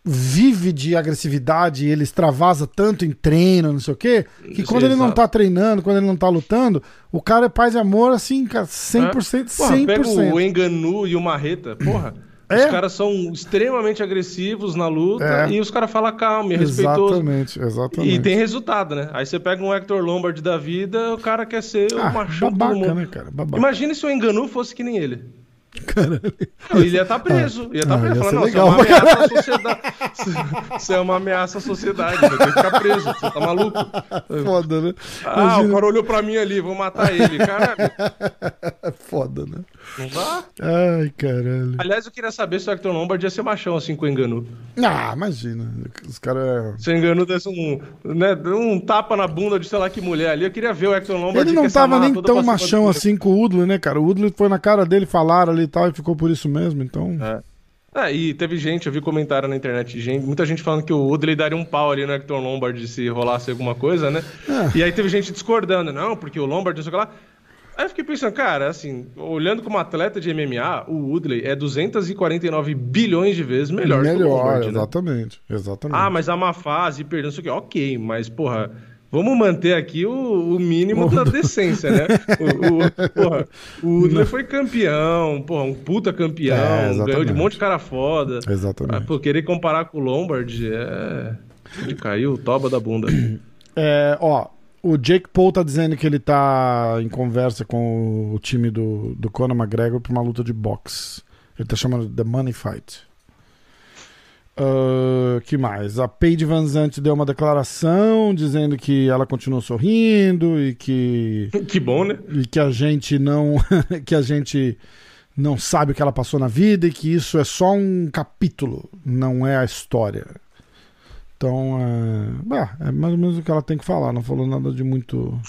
[SPEAKER 1] vive de agressividade, ele extravasa tanto em treino, não sei o quê, que quando ele não
[SPEAKER 2] Exato.
[SPEAKER 1] tá treinando, quando ele não tá lutando, o cara é paz e amor, assim, cara, 100%,
[SPEAKER 2] Porra,
[SPEAKER 1] 100%.
[SPEAKER 2] pega o Enganu e o Marreta, porra.
[SPEAKER 1] É.
[SPEAKER 2] Os caras são extremamente agressivos na luta
[SPEAKER 1] É.
[SPEAKER 2] e os caras falam calma, e respeitoso.
[SPEAKER 1] Exatamente, exatamente.
[SPEAKER 2] E tem resultado, né? Aí você pega um Hector Lombard da vida, o cara quer ser o
[SPEAKER 1] ah,
[SPEAKER 2] machão do
[SPEAKER 1] babaca,
[SPEAKER 2] mundo.
[SPEAKER 1] né, cara? Babaca.
[SPEAKER 2] Imagina se o Enganu fosse que nem ele.
[SPEAKER 1] Caralho.
[SPEAKER 2] Não, ele ia estar preso. Ia estar
[SPEAKER 1] Ah,
[SPEAKER 2] preso.
[SPEAKER 1] ia
[SPEAKER 2] não,
[SPEAKER 1] legal
[SPEAKER 2] você é uma
[SPEAKER 1] pra
[SPEAKER 2] ameaça à sociedade. Você é uma ameaça à sociedade. Vai ter que ficar preso. Você tá maluco?
[SPEAKER 1] Foda, né?
[SPEAKER 2] Ah, o
[SPEAKER 1] Imagina.
[SPEAKER 2] cara olhou pra mim ali, vou matar ele. Caralho,
[SPEAKER 1] É foda, né?
[SPEAKER 2] não dá?
[SPEAKER 1] Ai, caralho.
[SPEAKER 2] Aliás, eu queria saber se o Hector Lombard ia ser machão assim com o Enganu.
[SPEAKER 1] Ah, imagina. Os caras.
[SPEAKER 2] Se o Enganu desse um, né, um tapa na bunda de sei lá que mulher ali, eu queria ver o Hector Lombard
[SPEAKER 1] Ele não tava nem tão machão assim com o Udler, né, cara? O Udler foi na cara dele, falaram ali e tal, e ficou por isso mesmo, então.
[SPEAKER 2] É. Ah, e teve gente, eu vi comentário na internet, gente, muita gente falando que o Woodley daria um pau ali no Hector Lombard se rolasse alguma coisa, né?
[SPEAKER 1] É.
[SPEAKER 2] E aí teve gente discordando, não, porque o Lombard, não sei o que lá. Aí eu fiquei pensando, cara, assim, olhando como atleta de MMA, o Woodley é 249 bilhões de vezes melhor, que o
[SPEAKER 1] Melhor,
[SPEAKER 2] Lombard, né?
[SPEAKER 1] exatamente. Exatamente.
[SPEAKER 2] Ah, mas a má fase, perdeu, não sei o que. Ok, mas, porra, vamos manter aqui o, o mínimo da decência, né? O, o, porra, o Udler foi campeão, porra, um puta campeão,
[SPEAKER 1] É,
[SPEAKER 2] ganhou de um monte de cara foda.
[SPEAKER 1] Exatamente.
[SPEAKER 2] Ah, pô, querer comparar com o Lombard é. De caiu o toba da bunda.
[SPEAKER 1] É, ó, o Jake Paul tá dizendo que ele tá em conversa com o time do, do Conor McGregor pra uma luta de boxe. Ele tá chamando The Money Fight. Ah, que mais? A Paige Van Zandt deu uma declaração dizendo que ela continua sorrindo e que
[SPEAKER 2] que bom, né?
[SPEAKER 1] e que a gente não que a gente não sabe o que ela passou na vida e que isso é só um capítulo, não é a história. Então, é, bah, é mais ou menos o que ela tem que falar. Não falou nada de muito.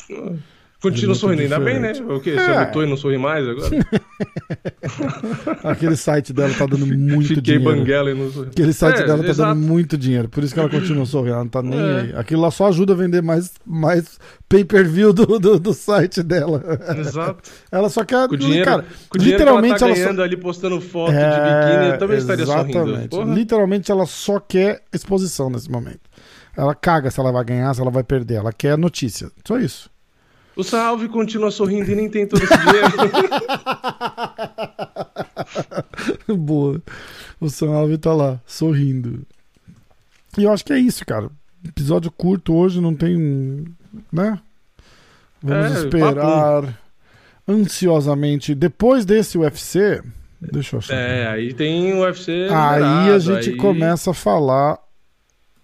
[SPEAKER 2] Continua
[SPEAKER 1] muito
[SPEAKER 2] sorrindo, ainda bem, né? O quê? Você
[SPEAKER 1] É.
[SPEAKER 2] lutou e não sorri mais agora?
[SPEAKER 1] Aquele site dela tá dando muito
[SPEAKER 2] Fiquei
[SPEAKER 1] dinheiro.
[SPEAKER 2] banguela e não sorri.
[SPEAKER 1] Aquele site
[SPEAKER 2] É,
[SPEAKER 1] dela tá
[SPEAKER 2] exato.
[SPEAKER 1] dando muito dinheiro, por isso que ela continua sorrindo, ela não tá nem
[SPEAKER 2] É.
[SPEAKER 1] aí. Aquilo lá só ajuda a vender mais, mais pay-per-view do, do, do site dela.
[SPEAKER 2] Exato.
[SPEAKER 1] Ela só quer.
[SPEAKER 2] Com dinheiro,
[SPEAKER 1] cara,
[SPEAKER 2] com
[SPEAKER 1] literalmente
[SPEAKER 2] que ela
[SPEAKER 1] ela
[SPEAKER 2] tá
[SPEAKER 1] só-
[SPEAKER 2] ganhando ali postando foto
[SPEAKER 1] É,
[SPEAKER 2] de biquíni, eu também estaria sorrindo. Porra.
[SPEAKER 1] Literalmente ela só quer exposição nesse momento. Ela caga se ela vai ganhar, se ela vai perder. Ela quer notícia. Só isso.
[SPEAKER 2] O Salve continua sorrindo e nem tem todo esse dinheiro.
[SPEAKER 1] Boa. O Sam Alves tá lá, sorrindo. E eu acho que é isso, cara. Episódio curto hoje, não tem. Né? Vamos
[SPEAKER 2] É,
[SPEAKER 1] esperar ansiosamente. Depois desse UFC. Deixa eu achar.
[SPEAKER 2] é, aí tem o UFC.
[SPEAKER 1] Aí a gente
[SPEAKER 2] aí-
[SPEAKER 1] começa a falar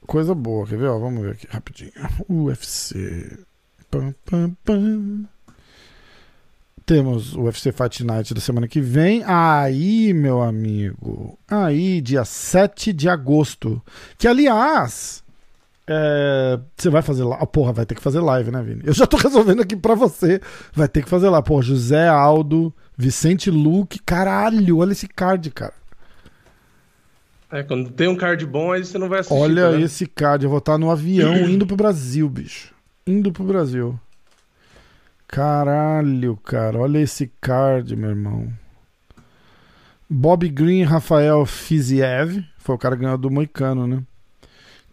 [SPEAKER 1] coisa boa, quer ver? Ó, vamos ver aqui rapidinho. UFC. Pam, pam, pam. Temos o UFC Fight Night da semana que vem. Aí, meu amigo. Aí, dia 7 de agosto. Que, aliás, É, você vai fazer lá? porra, vai ter que fazer live, né, Vini? Eu já tô resolvendo aqui pra você. Vai ter que fazer lá. Pô, José Aldo, Vicente Luque. Caralho, olha esse card, cara.
[SPEAKER 2] É, quando tem um card bom, aí você não vai assistir.
[SPEAKER 1] Olha
[SPEAKER 2] tá
[SPEAKER 1] esse card. Eu vou estar no avião indo pro Brasil, bicho. Indo pro Brasil. Caralho, cara. Olha esse card, meu irmão. Bob Green Rafael Fiziev. Foi o cara ganhou do Moicano, né?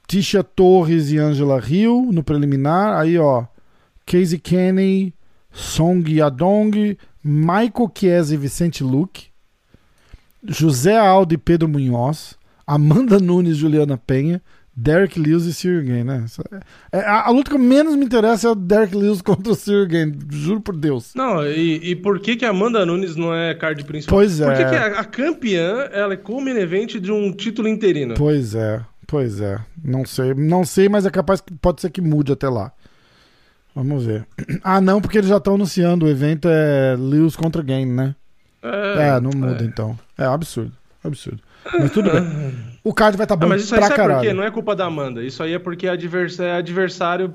[SPEAKER 1] Tisha Torres e Angela Hill no preliminar. Aí, ó. Casey Kenny, Song Yadong, Michael Chiesa e Vicente Luque. José Aldo e Pedro Munhoz. Amanda Nunes e Juliana Penha. Derek Lewis e Sirgen, né? É, a, a, luta que menos me interessa é o Derek Lewis contra o Sirgen, juro por Deus.
[SPEAKER 2] Não, e, e por que que a Amanda Nunes não é card principal?
[SPEAKER 1] Pois é.
[SPEAKER 2] Por que, que a, a campeã, ela é co-main event de um título interino?
[SPEAKER 1] Pois é. Pois é, não sei, não sei, mas é capaz que pode ser que mude até lá. Vamos ver. Ah, não, porque eles já estão anunciando o evento é Lewis contra Game, né? É, é não muda é. então. É absurdo, absurdo. Mas tudo bem. O card vai estar tá bom
[SPEAKER 2] mas isso
[SPEAKER 1] pra
[SPEAKER 2] aí
[SPEAKER 1] caralho.
[SPEAKER 2] Por quê? Não é culpa da Amanda. Isso aí é porque é adversário.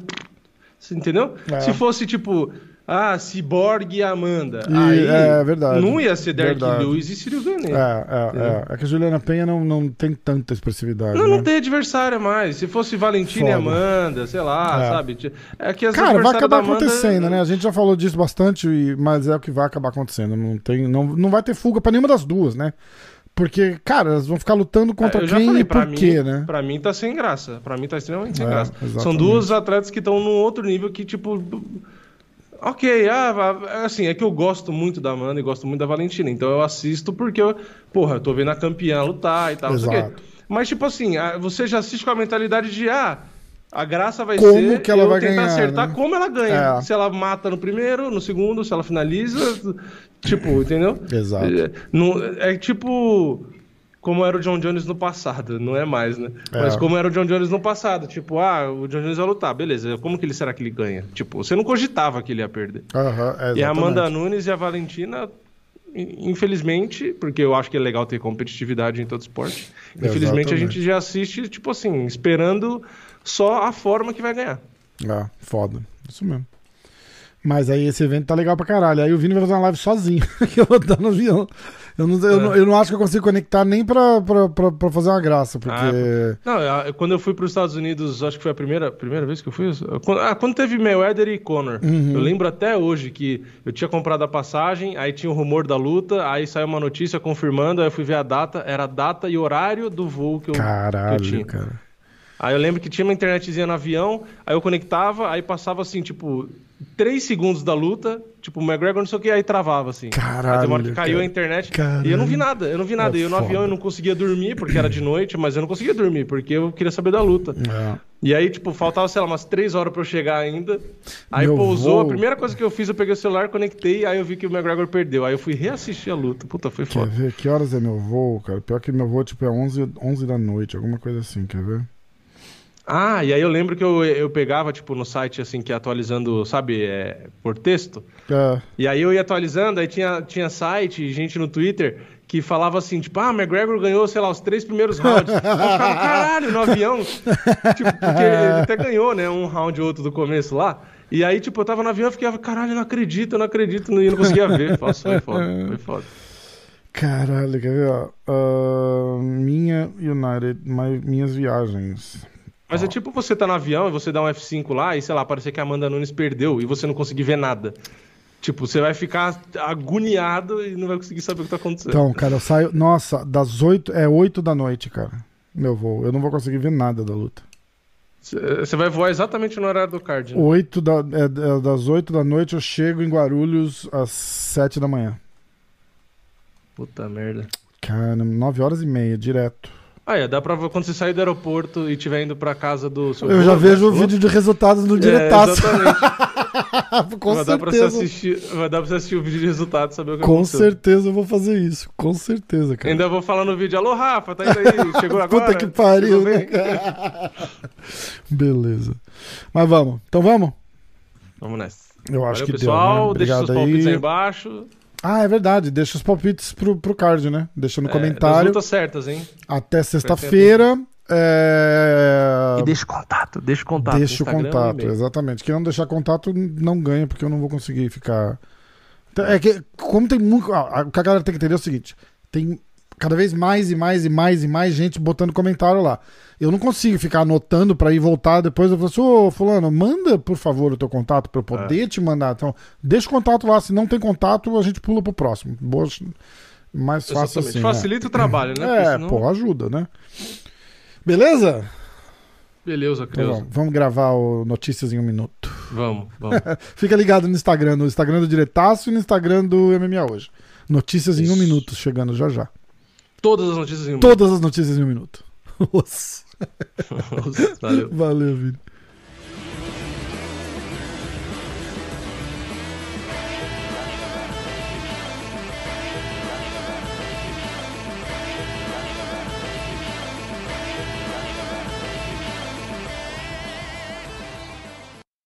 [SPEAKER 2] Entendeu? É. Se fosse tipo, ah, Cyborg e Amanda. E, Aí
[SPEAKER 1] é verdade.
[SPEAKER 2] Não ia ser Derek verdade. Lewis e Cyril Gane.
[SPEAKER 1] É, é, é. É que a Juliana Penha não, não tem tanta expressividade.
[SPEAKER 2] Não,
[SPEAKER 1] né?
[SPEAKER 2] não tem adversária mais. Se fosse Valentina e Amanda, sei lá, é. sabe? É
[SPEAKER 1] que as Cara, vai acabar Amanda... acontecendo, né? A gente já falou disso bastante, mas é o que vai acabar acontecendo. Não, tem, não, não vai ter fuga pra nenhuma das duas, né? Porque, cara, elas vão ficar lutando contra é, quem falei, e por mim, quê, né?
[SPEAKER 2] Pra mim tá sem graça. Pra mim tá extremamente sem é, graça. Exatamente. São duas atletas que estão num outro nível que, tipo Ok, ah, assim, é que eu gosto muito da Amanda e gosto muito da Valentina, então eu assisto porque eu, porra, eu tô vendo a campeã lutar e tal, Exato. não sei o quê. Mas, tipo assim, você já assiste com a mentalidade de, ah, a graça vai
[SPEAKER 1] como
[SPEAKER 2] ser
[SPEAKER 1] que ela vai
[SPEAKER 2] tentar
[SPEAKER 1] ganhar,
[SPEAKER 2] acertar
[SPEAKER 1] né?
[SPEAKER 2] como ela ganha. É. Se ela mata no primeiro, no segundo, se ela finaliza, tipo, entendeu?
[SPEAKER 1] Exato.
[SPEAKER 2] É, não, é tipo como era o John Jones no passado, não é mais, né? É. Mas como era o John Jones no passado, tipo, ah, o John Jones vai lutar, beleza, como que ele será que ele ganha? Tipo, você não cogitava que ele ia perder.
[SPEAKER 1] Uhum,
[SPEAKER 2] e a Amanda Nunes e a Valentina, infelizmente, porque eu acho que é legal ter competitividade em todo esporte, infelizmente exatamente. a gente já assiste, tipo assim, esperando só a forma que vai ganhar.
[SPEAKER 1] Ah, foda, isso mesmo. Mas aí esse evento tá legal pra caralho. Aí o Vini vai fazer uma live sozinho, que eu vou estar no avião. Eu não, eu, não, é. eu não acho que eu consigo conectar nem pra, pra, pra, pra fazer uma graça, porque... Ah,
[SPEAKER 2] não, quando eu fui pros Estados Unidos, acho que foi a primeira, primeira vez que eu fui... Quando, ah, quando teve Mayweather e Conor. Uhum. Eu lembro até hoje que eu tinha comprado a passagem, aí tinha o rumor da luta, aí saiu uma notícia confirmando, aí eu fui ver a data, era a data e horário do voo que eu,
[SPEAKER 1] Caralho,
[SPEAKER 2] que eu tinha.
[SPEAKER 1] cara.
[SPEAKER 2] Aí eu lembro que tinha uma internetzinha no avião, aí eu conectava, aí passava assim, tipo, três segundos da luta, tipo, o McGregor não sei o que, aí travava, assim.
[SPEAKER 1] Caralho.
[SPEAKER 2] Aí uma que caiu cara. a internet.
[SPEAKER 1] Caralho.
[SPEAKER 2] E eu não vi nada, eu não vi nada. É e eu no avião eu não conseguia dormir, porque era de noite, mas eu não conseguia dormir, porque eu queria saber da luta. É. E aí, tipo, faltava, sei lá, umas três horas pra eu chegar ainda. Aí Meu pousou, voo... a primeira coisa que eu fiz, eu peguei o celular, conectei, aí eu vi que o McGregor perdeu. Aí eu fui reassistir a luta. Puta, foi foda.
[SPEAKER 1] Quer ver? Que horas é meu voo, cara? Pior que meu voo, tipo, é 11, 11 da noite, alguma coisa assim, quer ver?
[SPEAKER 2] Ah, e aí eu lembro que eu, eu pegava, tipo, no site, assim, que atualizando, sabe, é, por texto. É. E aí eu ia atualizando, aí tinha, tinha site, gente no Twitter, que falava assim, tipo, ah, McGregor ganhou, sei lá, os três primeiros rounds. eu ficava, caralho, no avião. tipo, porque ele até ganhou, né, um round ou outro do começo lá. E aí, tipo, eu tava no avião e ficava, caralho, não acredito, eu não acredito, e não conseguia ver. Nossa, foi foda, foi foda.
[SPEAKER 1] Caralho, quer ver, ó? Uh, minha United, my, minhas viagens.
[SPEAKER 2] Mas é tipo você tá no avião e você dá um F5 lá e, sei lá, parecer que a Amanda Nunes perdeu e você não conseguir ver nada. Tipo, você vai ficar agoniado e não vai conseguir saber o que tá acontecendo.
[SPEAKER 1] Então, cara, eu saio. Nossa, das 8. É 8 da noite, cara. Meu voo. Eu não vou conseguir ver nada da luta.
[SPEAKER 2] Você vai voar exatamente no horário do card.
[SPEAKER 1] Né? 8 da, é, é, das 8 da noite eu chego em Guarulhos às 7 da manhã.
[SPEAKER 2] Puta merda.
[SPEAKER 1] Cara, 9 horas e meia, direto.
[SPEAKER 2] Ah, é, dá pra quando você sair do aeroporto e estiver indo pra casa do seu
[SPEAKER 1] Eu já vejo o vídeo de resultados no é, diretaço. exatamente.
[SPEAKER 2] Com vai certeza. Dar pra você assistir, vai dar pra você assistir o vídeo de resultados saber o que
[SPEAKER 1] Com aconteceu. certeza eu vou fazer isso. Com certeza, cara.
[SPEAKER 2] Ainda vou falar no vídeo, alô Rafa, tá indo aí? Chegou agora?
[SPEAKER 1] Puta que pariu, né? Beleza. Mas vamos. Então vamos?
[SPEAKER 2] Vamos nessa.
[SPEAKER 1] Eu acho
[SPEAKER 2] Valeu,
[SPEAKER 1] que
[SPEAKER 2] pessoal.
[SPEAKER 1] deu, né?
[SPEAKER 2] Deixa seus palpites aí embaixo.
[SPEAKER 1] Ah, é verdade. Deixa os palpites pro, pro card, né? Deixa no é, comentário.
[SPEAKER 2] lutas certas, hein?
[SPEAKER 1] Até sexta-feira. É...
[SPEAKER 2] E deixa o contato. deixa o contato.
[SPEAKER 1] Deixa o contato, exatamente. Quem não deixar contato não ganha, porque eu não vou conseguir ficar. Então, é que, como tem muito. O que a galera tem que entender é o seguinte: tem cada vez mais e mais e mais e mais gente botando comentário lá. Eu não consigo ficar anotando para ir voltar depois. Eu falo assim, ô fulano, manda por favor o teu contato para eu poder é. te mandar. Então, deixa o contato lá. Se não tem contato, a gente pula pro próximo. Boa, mais fácil assim.
[SPEAKER 2] Facilita
[SPEAKER 1] né?
[SPEAKER 2] o trabalho, né?
[SPEAKER 1] É, senão... pô, ajuda, né? Beleza?
[SPEAKER 2] Beleza, então Creuza.
[SPEAKER 1] Então, vamos gravar o Notícias em um Minuto.
[SPEAKER 2] Vamos, vamos.
[SPEAKER 1] Fica ligado no Instagram, no Instagram do Diretaço e no Instagram do MMA hoje. Notícias Isso. em um minuto, chegando já já.
[SPEAKER 2] Todas as notícias em um
[SPEAKER 1] Todas minuto. as notícias em um minuto.
[SPEAKER 2] Valeu.
[SPEAKER 1] Valeu, Vini.